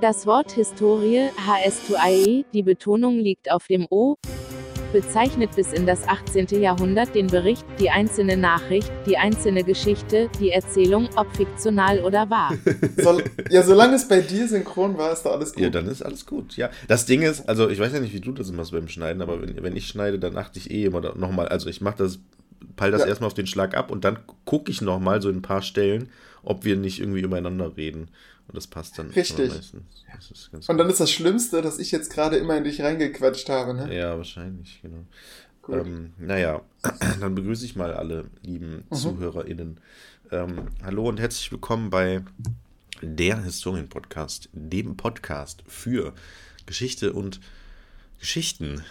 Das Wort Historie, HS2IE, die Betonung liegt auf dem O, bezeichnet bis in das 18. Jahrhundert den Bericht, die einzelne Nachricht, die einzelne Geschichte, die Erzählung, ob fiktional oder wahr. So, ja, solange es bei dir synchron war, ist da alles gut. Ja, dann ist alles gut. Ja, das Ding ist, also ich weiß ja nicht, wie du das machst beim Schneiden, aber wenn, wenn ich schneide, dann achte ich eh immer nochmal, also ich mache das, peil das ja. erstmal auf den Schlag ab und dann gucke ich nochmal so in ein paar Stellen, ob wir nicht irgendwie übereinander reden. Und das passt dann. Richtig. und dann ist das Schlimmste, dass ich jetzt gerade immer in dich reingequatscht habe, ne? Ja, wahrscheinlich, genau. Ähm, naja, dann begrüße ich mal alle lieben mhm. ZuhörerInnen. Ähm, hallo und herzlich willkommen bei der Historien-Podcast, dem Podcast für Geschichte und Geschichten.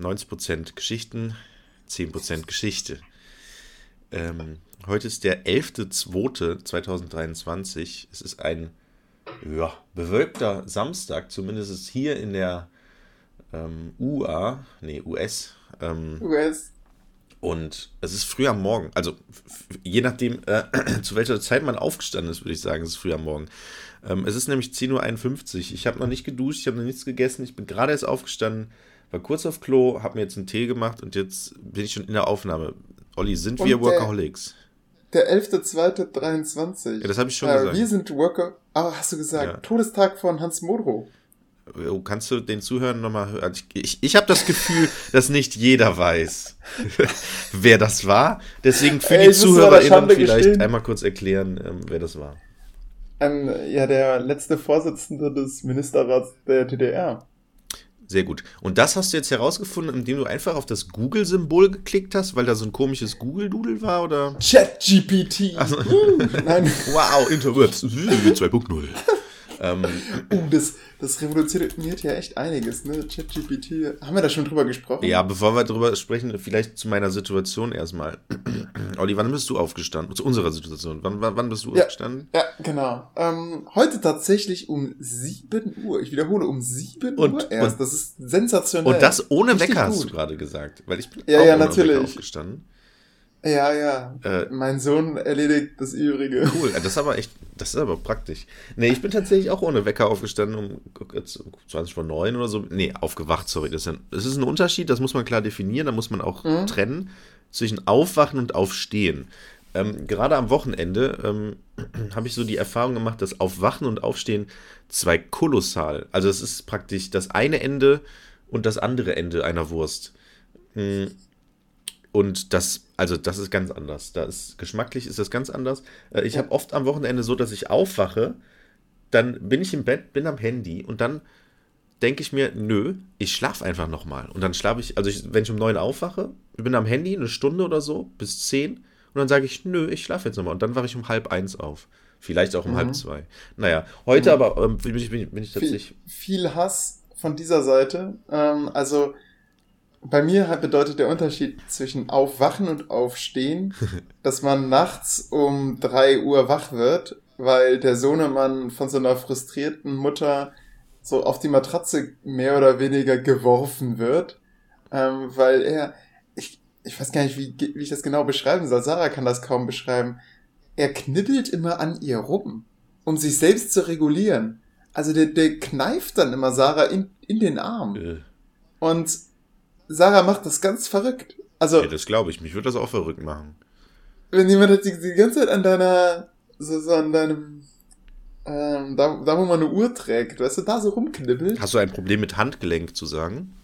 90% Geschichten, 10% Geschichte. Ähm, heute ist der 11.02.2023. Es ist ein ja, bewölkter Samstag, zumindest ist hier in der ähm, UA, nee, US. Ähm, US. Und es ist früh am Morgen. Also je nachdem, äh, zu welcher Zeit man aufgestanden ist, würde ich sagen, es ist früh am Morgen. Ähm, es ist nämlich 10.51 Uhr. Ich habe noch nicht geduscht, ich habe noch nichts gegessen. Ich bin gerade erst aufgestanden, war kurz auf Klo, habe mir jetzt einen Tee gemacht und jetzt bin ich schon in der Aufnahme. Olli, sind und wir Workaholics? Der 11.2.23. Ja, das habe ich schon äh, gesagt. Wir sind Worker. Ah, hast du gesagt. Ja. Todestag von Hans Modrow. Oh, kannst du den Zuhörern nochmal hören? Ich, ich, ich habe das Gefühl, dass nicht jeder weiß, wer das war. Deswegen für Ey, die ZuhörerInnen vielleicht gestehen. einmal kurz erklären, ähm, wer das war. Ähm, ja, der letzte Vorsitzende des Ministerrats der DDR. Sehr gut. Und das hast du jetzt herausgefunden, indem du einfach auf das Google-Symbol geklickt hast, weil da so ein komisches Google-Doodle war, oder? ChatGPT. Also, Nein. wow, Interwebs 2.0. ähm, uh, das, das revolutioniert ja echt einiges, ne? ChatGPT. Haben wir da schon drüber gesprochen? Ja, bevor wir drüber sprechen, vielleicht zu meiner Situation erstmal. Olli, wann bist du aufgestanden? Zu unserer Situation. Wann, wann, wann bist du ja, aufgestanden? Ja, genau. Ähm, heute tatsächlich um 7 Uhr. Ich wiederhole, um 7 und, Uhr erst. Und, das ist sensationell. Und das ohne Richtig Wecker, gut. hast du gerade gesagt. Weil ich bin ja, auch ja, natürlich. aufgestanden. Ja, ja. Äh, mein Sohn erledigt das Übrige. Cool, das ist aber echt, das ist aber praktisch. Nee, ich bin tatsächlich auch ohne Wecker aufgestanden um 20 vor 9 oder so. Nee, aufgewacht, sorry. Das ist, ein, das ist ein Unterschied, das muss man klar definieren, da muss man auch mhm. trennen zwischen Aufwachen und Aufstehen. Ähm, gerade am Wochenende ähm, habe ich so die Erfahrung gemacht, dass Aufwachen und Aufstehen zwei kolossal, also es ist praktisch das eine Ende und das andere Ende einer Wurst. Hm. Und das, also das ist ganz anders. Da ist geschmacklich ist das ganz anders. Äh, ich habe oft am Wochenende so, dass ich aufwache, dann bin ich im Bett, bin am Handy und dann denke ich mir, nö, ich schlafe einfach nochmal. Und dann schlafe ich, also ich, wenn ich um neun aufwache, bin am Handy eine Stunde oder so, bis zehn. Und dann sage ich, nö, ich schlafe jetzt nochmal. Und dann wache ich um halb eins auf. Vielleicht auch um mhm. halb zwei. Naja, heute mhm. aber ähm, bin, ich, bin ich tatsächlich. Viel, viel Hass von dieser Seite. Ähm, also bei mir bedeutet der Unterschied zwischen Aufwachen und Aufstehen, dass man nachts um drei Uhr wach wird, weil der Sohnemann von so einer frustrierten Mutter so auf die Matratze mehr oder weniger geworfen wird, ähm, weil er, ich, ich weiß gar nicht, wie, wie ich das genau beschreiben soll. Sarah kann das kaum beschreiben. Er knibbelt immer an ihr rum, um sich selbst zu regulieren. Also der, der kneift dann immer Sarah in, in den Arm. Äh. Und Sarah macht das ganz verrückt. Also. Ja, das glaube ich. Mich würde das auch verrückt machen. Wenn jemand die, die ganze Zeit an deiner, so, so an deinem, ähm, da, da wo man eine Uhr trägt, weißt du, da so rumknibbelt. Hast du ein Problem mit Handgelenk zu sagen?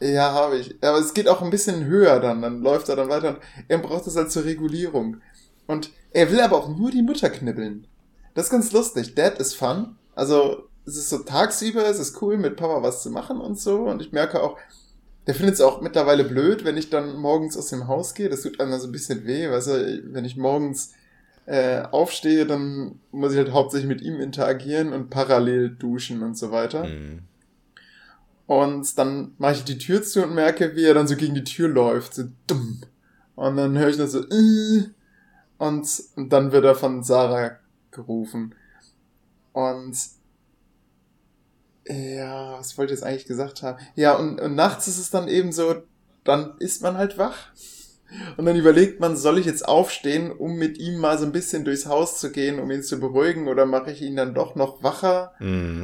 Ja, habe ich. Aber es geht auch ein bisschen höher dann. Dann läuft er dann weiter und er braucht das halt zur Regulierung. Und er will aber auch nur die Mutter knibbeln. Das ist ganz lustig. Dad ist fun. Also, es ist so tagsüber, es ist cool, mit Papa was zu machen und so. Und ich merke auch, der findet es auch mittlerweile blöd, wenn ich dann morgens aus dem Haus gehe. Das tut einem so ein bisschen weh, weißt du, wenn ich morgens äh, aufstehe, dann muss ich halt hauptsächlich mit ihm interagieren und parallel duschen und so weiter. Mhm. Und dann mache ich die Tür zu und merke, wie er dann so gegen die Tür läuft, so dumm. Und dann höre ich nur so, äh, und, und dann wird er von Sarah gerufen. Und ja, was wollte ich jetzt eigentlich gesagt haben? Ja, und, und nachts ist es dann eben so, dann ist man halt wach. Und dann überlegt man, soll ich jetzt aufstehen, um mit ihm mal so ein bisschen durchs Haus zu gehen, um ihn zu beruhigen, oder mache ich ihn dann doch noch wacher? Mm.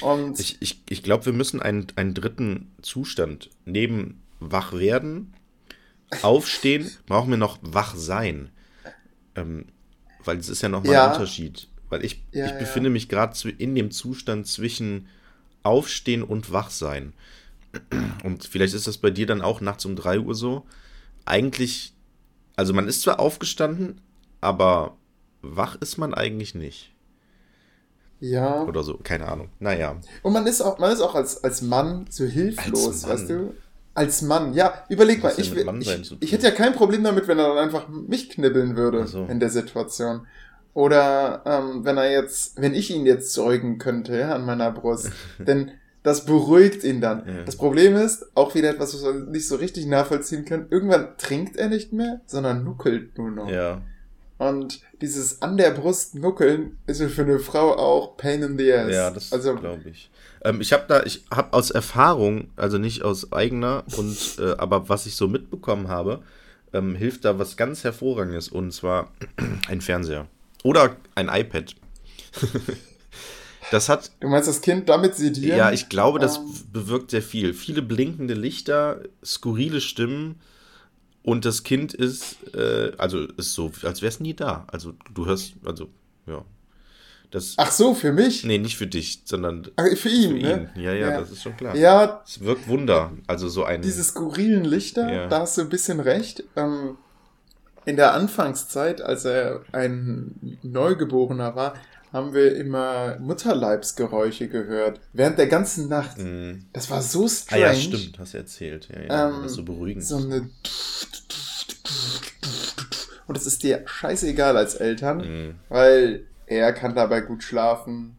Und Ich, ich, ich glaube, wir müssen einen, einen dritten Zustand neben wach werden, aufstehen, brauchen wir noch wach sein. Ähm, weil es ist ja nochmal Ja. ein Unterschied. Weil ich, Ja, ich ja. befinde mich gerade in dem Zustand zwischen Aufstehen und Wachsein. Und vielleicht ist das bei dir dann auch nachts um 3 Uhr so. Eigentlich, also man ist zwar aufgestanden, aber wach ist man eigentlich nicht. ja. Oder so, keine Ahnung. Naja. Und man ist auch, man ist auch als, als Mann so hilflos, Als Mann. weißt du? Als Mann, ja. Überleg mal, Was ich, sein ich, ich hätte ja kein Problem damit, wenn er dann einfach mich knibbeln würde so. in der Situation. Oder ähm, wenn er jetzt, wenn ich ihn jetzt zeugen könnte ja, an meiner Brust, denn das beruhigt ihn dann. Ja. Das Problem ist, auch wieder etwas, was wir nicht so richtig nachvollziehen können, irgendwann trinkt er nicht mehr, sondern nuckelt nur noch. Ja. Und dieses an der Brust nuckeln ist für eine Frau auch Pain in the Ass. Ja, das also, glaube ich. Ähm, ich habe da, ich habe aus Erfahrung, also nicht aus eigener, und äh, aber was ich so mitbekommen habe, ähm, hilft da was ganz hervorragendes und zwar ein Fernseher oder ein iPad. das hat, Du meinst, das Kind damit sedieren? ja, ich glaube, das Ähm. bewirkt sehr viel. Viele blinkende Lichter, skurrile Stimmen und das Kind ist, äh, also ist so, als wäre es nie da. Also du hörst, also ja, das, Ach so, für mich? nee, nicht für dich, sondern Ach, für ihn, für ne? ihn. Ja, ja, Ja. das ist schon klar. Ja, Es wirkt Wunder. Also so ein. diese skurrilen Lichter, Ja. da hast du ein bisschen recht. Ähm, in der Anfangszeit, als er ein Neugeborener war, haben wir immer Mutterleibsgeräusche gehört. Während der ganzen Nacht. Mm. Das war so Ah strange. ja, stimmt, hast du erzählt. Ja, ja, Ähm, das so beruhigend. So eine. Und es ist dir scheißegal als Eltern, Mm. weil er kann dabei gut schlafen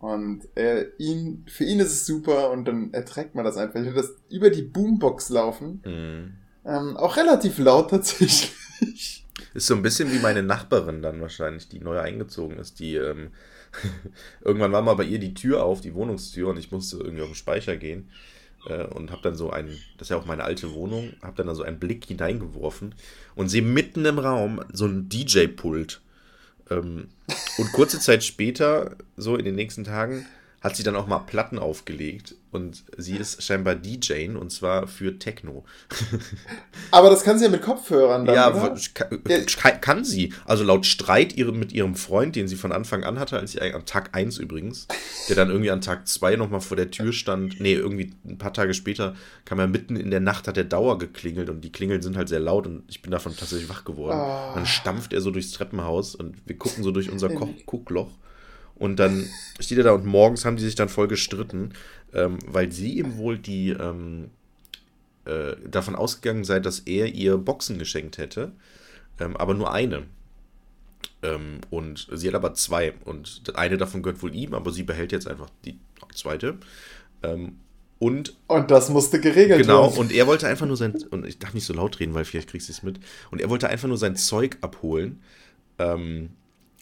und er, ihn, für ihn ist es super und dann erträgt man das einfach. Ich höre das über die Boombox laufen, Mm. ähm, auch relativ laut tatsächlich. Ist so ein bisschen wie meine Nachbarin dann wahrscheinlich, die neu eingezogen ist. Die ähm, irgendwann war mal bei ihr die Tür auf, die Wohnungstür, und ich musste irgendwie auf den Speicher gehen. Äh, und habe dann so einen, das ist ja auch meine alte Wohnung, habe dann da so einen Blick hineingeworfen und sehe mitten im Raum so ein DJ-Pult. Ähm, und kurze Zeit später, so in den nächsten Tagen, hat sie dann auch mal Platten aufgelegt und sie ist scheinbar DJing und zwar für Techno. Aber das kann sie ja mit Kopfhörern dann, ja, kann, kann, kann sie. Also laut Streit ihre, mit ihrem Freund, den sie von Anfang an hatte, als sie an Tag 1 übrigens, der dann irgendwie an Tag 2 nochmal vor der Tür stand. Nee, irgendwie ein paar Tage später kam er mitten in der Nacht, hat der Dauer geklingelt und die Klingeln sind halt sehr laut und ich bin davon tatsächlich wach geworden. Ah. Dann stampft er so durchs Treppenhaus und wir gucken so durch unser In- Koch Guckloch. Und dann steht er da und morgens haben die sich dann voll gestritten, ähm, weil sie ihm wohl die ähm, äh, davon ausgegangen sei, dass er ihr Boxen geschenkt hätte, ähm, aber nur eine. Ähm, und sie hat aber zwei und eine davon gehört wohl ihm, aber sie behält jetzt einfach die zweite. Ähm, und Und das musste geregelt Genau, werden. und er wollte einfach nur sein, und ich darf nicht so laut reden, weil vielleicht kriegst du es mit, und er wollte einfach nur sein Zeug abholen. Ähm,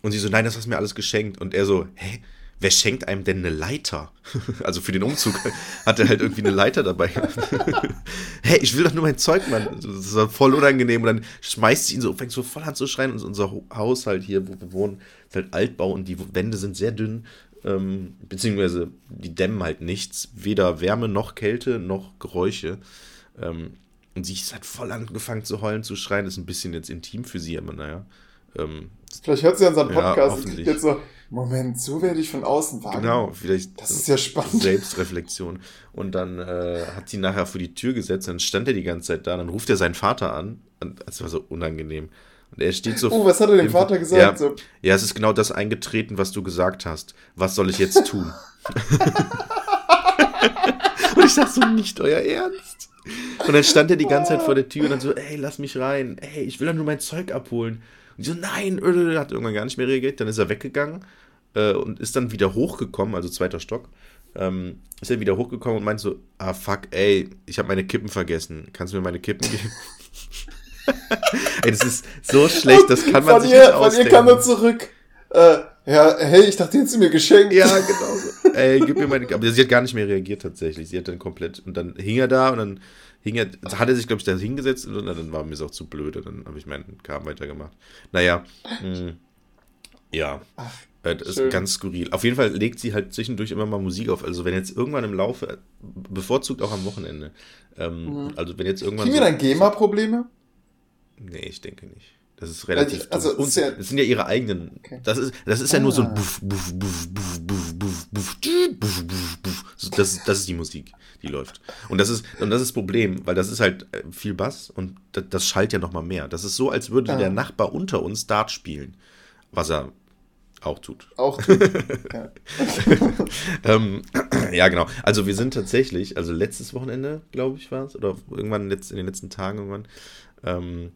und sie so, nein, das hast du mir alles geschenkt. Und er so, hä, wer schenkt einem denn eine Leiter? also für den Umzug hat er halt irgendwie eine Leiter dabei. hä, ich will doch nur mein Zeug, Mann. Das war voll unangenehm. Und dann schmeißt sie ihn so, fängt so voll an zu schreien. Und unser Ho- Haus halt hier, wo wir wohnen, ist halt Altbau und die Wände sind sehr dünn. Ähm, beziehungsweise die dämmen halt nichts. Weder Wärme noch Kälte noch Geräusche. Ähm, und sie halt voll angefangen zu heulen, zu schreien. Das ist ein bisschen jetzt intim für sie, aber naja. Ähm, Vielleicht hört sie unseren Ja, Podcast und hoffentlich. kriegt jetzt so, Moment, so werde ich von außen wahrgenommen. genau, vielleicht Das ist ja spannend. Selbstreflexion. Und dann äh, hat sie nachher vor die Tür gesetzt, dann stand er die ganze Zeit da, dann ruft er seinen Vater an. Und das war so unangenehm. Und er steht so. Oh, was hat er dem Vater gesagt? Ja, So, ja, es ist genau das eingetreten, was du gesagt hast. Was soll ich jetzt tun? und ich sag so, nicht euer Ernst. Und dann stand er die ganze Zeit vor der Tür und dann so, ey, lass mich rein. Ey, ich will doch nur mein Zeug abholen. Und die so, nein, hat irgendwann gar nicht mehr reagiert. Dann ist er weggegangen äh, und ist dann wieder hochgekommen, also zweiter Stock. Ähm, ist er wieder hochgekommen und meint so, ah fuck, ey, ich habe meine Kippen vergessen. Kannst du mir meine Kippen geben? ey, das ist so schlecht, das kann man von sich ihr, nicht Von ihr ausdenken. kam er zurück. Äh, ja, hey, ich dachte, die hättest du mir geschenkt. Ja, genau so. Ey, gib mir meine. Aber sie hat gar nicht mehr reagiert tatsächlich. Sie hat dann komplett. Und dann hing er da und dann hing er, hat er sich, glaube ich, da hingesetzt und dann war mir es auch zu blöd. Und dann habe ich meinen Kram weitergemacht. Naja, mh, hm, ja. Ach, äh, das ist ganz skurril. Auf jeden Fall legt sie halt zwischendurch immer mal Musik auf. Also wenn jetzt irgendwann im Laufe, bevorzugt auch am Wochenende. Ähm, mhm. Also wenn jetzt irgendwann. Kriegen so, wir dann GEMA-Probleme? Nee, ich denke nicht. Das ist relativ. Also, also ist ja, das sind ja ihre eigenen. Okay. Das ist, das ist ah. ja nur so ein Buff, Buff, Buff, Buff, Buff, Das, das ist die Musik, die läuft. Und das ist, und das ist das Problem, weil das ist halt viel Bass und das, das schallt ja nochmal mehr. Das ist so, als würde ah. der Nachbar unter uns Dart spielen. Was er auch tut. Auch tut. ja. ähm, ja, genau. Also wir sind tatsächlich, also letztes Wochenende, glaube ich, war es, oder irgendwann in den letzten Tagen irgendwann, ähm,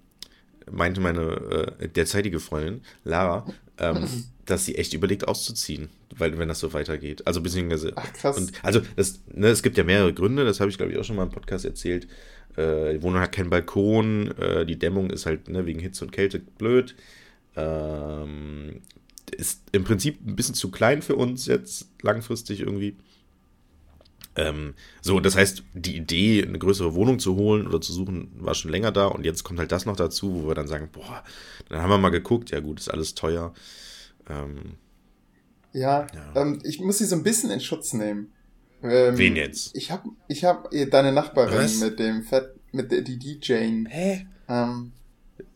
meinte meine äh, derzeitige Freundin, Lara, ähm, dass sie echt überlegt auszuziehen, weil wenn das so weitergeht. Also beziehungsweise. Ach, krass. Und, also das, ne, es gibt ja mehrere Gründe, das habe ich, glaube ich, auch schon mal im Podcast erzählt. Äh, die Wohnung hat keinen Balkon, äh, die Dämmung ist halt ne, wegen Hitze und Kälte blöd. Ähm, ist im Prinzip ein bisschen zu klein für uns jetzt langfristig irgendwie. Ähm, so, das heißt, die Idee, eine größere Wohnung zu holen oder zu suchen, war schon länger da und jetzt kommt halt das noch dazu, wo wir dann sagen, boah, dann haben wir mal geguckt, ja gut, ist alles teuer. Ähm, ja, ja. Ähm, ich muss sie so ein bisschen in Schutz nehmen. Ähm, Wen jetzt? Ich habe ich hab deine Nachbarin Was? mit dem Fett, mit der, die DJ. Hä? Ähm,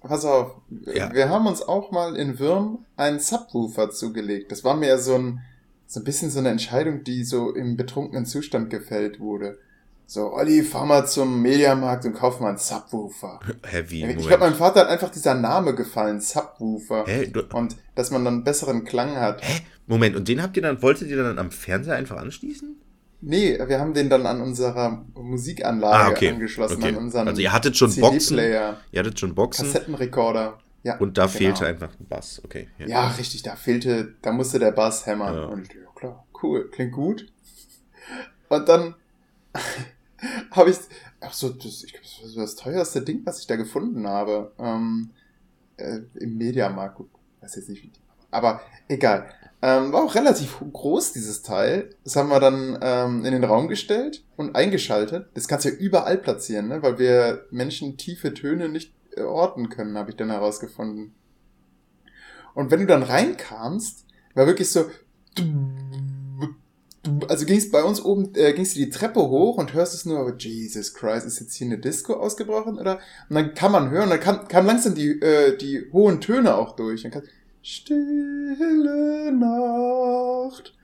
pass auf, ja. wir haben uns auch mal in Würm einen Subwoofer zugelegt. Das war mir ja so ein, so ein bisschen so eine Entscheidung, die so im betrunkenen Zustand gefällt wurde. So, Olli, fahr mal zum Mediamarkt und kauf mal einen Subwoofer. Heavy. Ich glaube, meinem Vater hat einfach dieser Name gefallen, Subwoofer. Hä? Du, und dass man dann einen besseren Klang hat. Hä? Moment, und den habt ihr dann, wolltet ihr dann am Fernseher einfach anschließen? Nee, wir haben den dann an unserer Musikanlage ah, okay. angeschlossen, okay. an unseren Also ihr hattet schon Boxen. Ihr hattet schon Boxen. Kassettenrekorder. Ja, und da genau. fehlte einfach ein Bass, okay. Ja. ja. richtig, da fehlte, da musste der Bass hämmern. Ja. Und ja, klar, cool, klingt gut. Und dann habe ich, ach so, das, ich glaube, das war das teuerste Ding, was ich da gefunden habe. Ähm, äh, Im Mediamarkt, gut, weiß jetzt nicht wie. Aber egal. Ähm, war auch relativ groß, dieses Teil. Das haben wir dann ähm, in den Raum gestellt und eingeschaltet. Das kannst du ja überall platzieren, ne? weil wir Menschen tiefe Töne nicht äh, orten können, habe ich dann herausgefunden. Und wenn du dann reinkamst, war wirklich so, also ging es bei uns oben, äh, gingst du die Treppe hoch und hörst es nur, aber Jesus Christ, ist jetzt hier eine Disco ausgebrochen, oder? Und dann kann man hören, dann kam, kam langsam die, äh, die hohen Töne auch durch. Dann kann, Stille Nacht,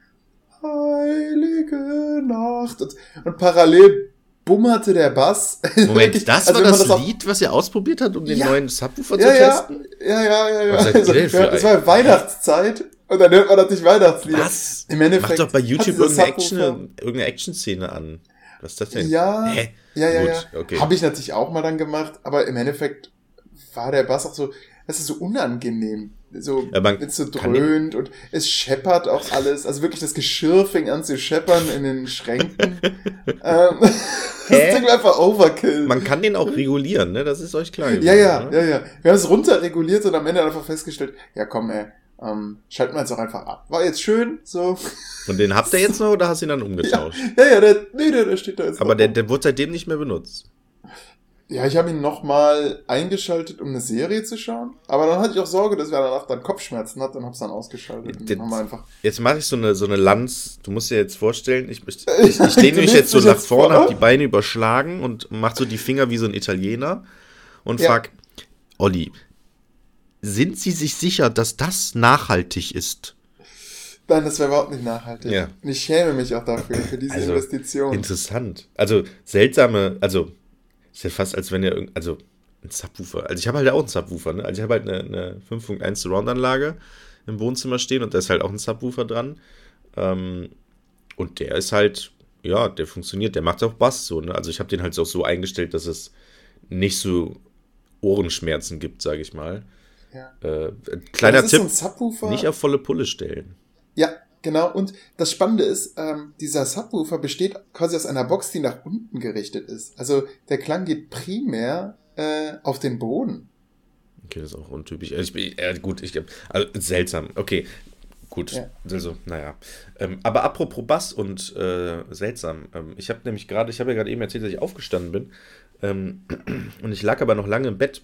heilige Nacht. Und, und parallel bummerte der Bass. Moment, das also war das, das Lied, was ihr ausprobiert habt, um den ja. neuen Subwoofer ja, zu testen? Ja, ja, ja, ja. Also, das war Weihnachtszeit und dann hört man natürlich Weihnachtslieder. Was? Im Endeffekt. Mach doch bei YouTube irgendeine Action, irgendeine Action-Szene an. Was ist das denn? Ja, Hä? ja, ja, Gut, ja. Okay. Habe ich natürlich auch mal dann gemacht, aber im Endeffekt war der Bass auch so, das ist so unangenehm so ja, man so dröhnt und es scheppert auch alles. Also wirklich das Geschirr fing an zu scheppern in den Schränken. ähm, das Ding war einfach Overkill. Man kann den auch regulieren, ne? Das ist euch klar. Ja, ja, ne? ja, ja. Wir haben es runterreguliert und am Ende einfach festgestellt, ja komm, ey, ähm, schalten wir jetzt auch einfach ab. War jetzt schön, so. Und den habt ihr jetzt noch oder hast du ihn dann umgetauscht? Ja, ja, ja der, nee, der, der steht da jetzt. Aber der, der wurde seitdem nicht mehr benutzt. Ja, ich habe ihn nochmal eingeschaltet, um eine Serie zu schauen. Aber dann hatte ich auch Sorge, dass er danach dann Kopfschmerzen hat und hab's dann ausgeschaltet. Jetzt, einfach jetzt mache ich so eine, so eine Lanz. Du musst dir jetzt vorstellen, ich, ich, ich, ich lehne mich jetzt so nach vorne, vor? habe die Beine überschlagen und mach so die Finger wie so ein Italiener und ja. frag, Olli, sind Sie sich sicher, dass das nachhaltig ist? Nein, das wäre überhaupt nicht nachhaltig. Ja. Und ich schäme mich auch dafür, für diese also, Investition. Interessant. Also seltsame, also ist ja fast, als wenn ihr, also ein Subwoofer. Also ich habe halt auch einen Subwoofer, ne? Also ich habe halt eine, eine 5.1 Surround-Anlage im Wohnzimmer stehen und da ist halt auch ein Subwoofer dran. Ähm, und der ist halt, ja, der funktioniert, der macht auch Bass so, ne? Also ich habe den halt auch so eingestellt, dass es nicht so Ohrenschmerzen gibt, sage ich mal. Ja. Äh, kleiner Tipp, nicht auf volle Pulle stellen. Ja, Genau, und das Spannende ist, ähm, dieser Subwoofer besteht quasi aus einer Box, die nach unten gerichtet ist. Also der Klang geht primär äh, auf den Boden. Okay, das ist auch untypisch. Also ich bin, äh, gut, ich also seltsam. Okay, gut. Ja. Also, naja. Ähm, aber apropos Bass und äh, seltsam. Ähm, ich habe nämlich gerade, ich habe ja gerade eben erzählt, dass ich aufgestanden bin. Ähm, und ich lag aber noch lange im Bett,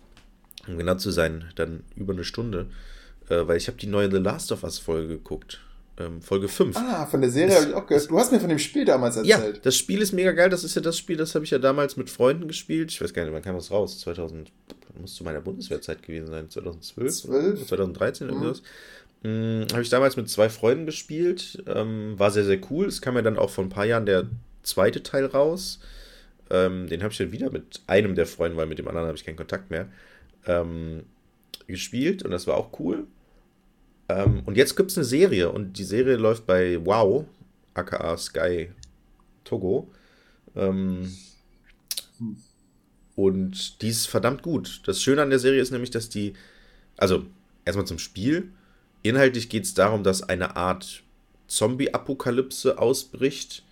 um genau zu sein, dann über eine Stunde, äh, weil ich habe die neue The Last of Us Folge geguckt. Ähm, Folge 5. Ah, von der Serie habe ich auch gehört. Du hast mir von dem Spiel damals erzählt. Ja, das Spiel ist mega geil. Das ist ja das Spiel, das habe ich ja damals mit Freunden gespielt. Ich weiß gar nicht, wann kam das raus? 2000, muss zu meiner Bundeswehrzeit gewesen sein. 2012? 12? 2013 mhm. irgendwas. Hm, habe ich damals mit zwei Freunden gespielt. Ähm, war sehr, sehr cool. Es kam ja dann auch vor ein paar Jahren der zweite Teil raus. Ähm, den habe ich dann wieder mit einem der Freunde, weil mit dem anderen habe ich keinen Kontakt mehr, ähm, gespielt. Und das war auch cool. Ähm, und jetzt gibt es eine Serie und die Serie läuft bei Wow, aka Sky Togo. Ähm, und die ist verdammt gut. Das Schöne an der Serie ist nämlich, dass die, also erstmal zum Spiel. Inhaltlich geht es darum, dass eine Art Zombie-Apokalypse ausbricht.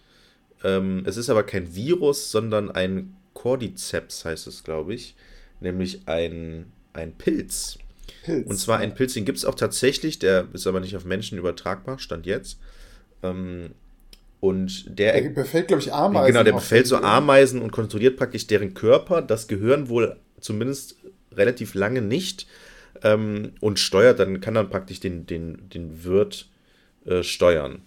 Ähm, es ist aber kein Virus, sondern ein Cordyceps heißt es, glaube ich. Nämlich ein, ein Pilz. Pilz. Und zwar ein Pilz, den gibt es auch tatsächlich, der ist aber nicht auf Menschen übertragbar, stand jetzt. Ähm, und der, der befällt, glaube ich, Ameisen. Genau, der befällt so Ameisen und kontrolliert praktisch deren Körper. Das Gehirn wohl zumindest relativ lange nicht. Ähm, und steuert, dann kann dann praktisch den, den, den Wirt äh, steuern.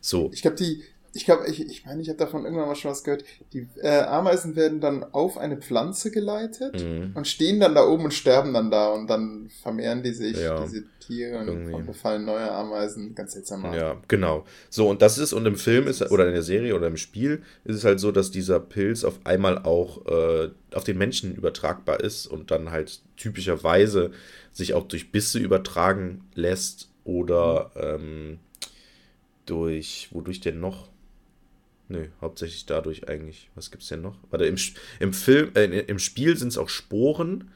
So. Ich glaube, die, ich glaube, ich, ich meine, ich habe davon irgendwann mal schon was gehört. Die äh, Ameisen werden dann auf eine Pflanze geleitet mhm. und stehen dann da oben und sterben dann da und dann vermehren die sich, ja, diese Tiere und, und, befallen neue Ameisen. Ganz seltsam. Ja, genau. So, und das ist, und im Film ist, oder in der Serie oder im Spiel ist es halt so, dass dieser Pilz auf einmal auch äh, auf den Menschen übertragbar ist und dann halt typischerweise sich auch durch Bisse übertragen lässt oder ähm, durch, wodurch denn noch? Nö, hauptsächlich dadurch eigentlich. Was gibt's denn noch? Warte, im, im Film, äh, im Spiel sind es auch Sporen.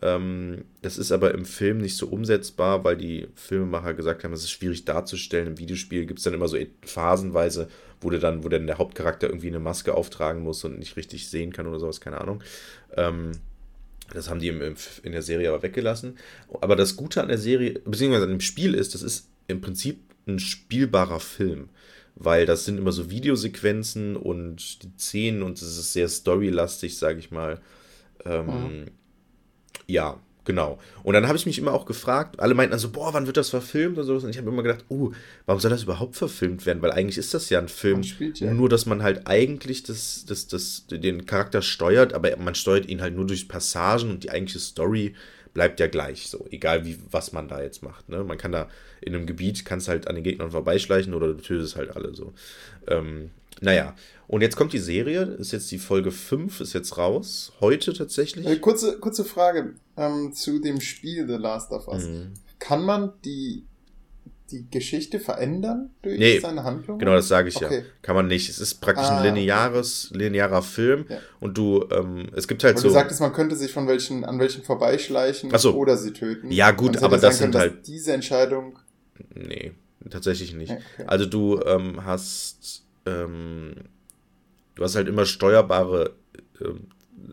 Ähm, das ist aber im Film nicht so umsetzbar, weil die Filmemacher gesagt haben, es ist schwierig darzustellen. Im Videospiel gibt es dann immer so phasenweise, wo der dann, wo dann der Hauptcharakter irgendwie eine Maske auftragen muss und nicht richtig sehen kann oder sowas, keine Ahnung. Ähm, das haben die im, im, in der Serie aber weggelassen. Aber das Gute an der Serie, beziehungsweise an dem Spiel ist, das ist im Prinzip ein spielbarer Film weil das sind immer so Videosequenzen und die Szenen und es ist sehr storylastig, sage ich mal. Ähm, mhm. Ja, genau. Und dann habe ich mich immer auch gefragt, alle meinten also, boah, wann wird das verfilmt und sowas. Und ich habe immer gedacht, oh, warum soll das überhaupt verfilmt werden? Weil eigentlich ist das ja ein Film, ja. nur dass man halt eigentlich das, das, das, den Charakter steuert, aber man steuert ihn halt nur durch Passagen und die eigentliche Story bleibt ja gleich so, egal wie, was man da jetzt macht. Ne? Man kann da in einem Gebiet, kannst halt an den Gegnern vorbeischleichen oder du tötest halt alle so. Ähm, naja, und jetzt kommt die Serie, ist jetzt die Folge 5, ist jetzt raus, heute tatsächlich. Äh, kurze, kurze Frage ähm, zu dem Spiel The Last of Us. Mhm. Kann man die die Geschichte verändern durch nee, seine Handlung? Genau, das sage ich okay. ja. Kann man nicht. Es ist praktisch ah, ein lineares, linearer Film ja. und du, ähm, es gibt halt aber so. Du sagtest, man könnte sich von welchen, an welchen vorbeischleichen so. oder sie töten. Ja, gut, aber das sind können, halt. Diese Entscheidung. Nee, tatsächlich nicht. Okay. Also du ähm, hast, ähm, du hast halt immer steuerbare ähm,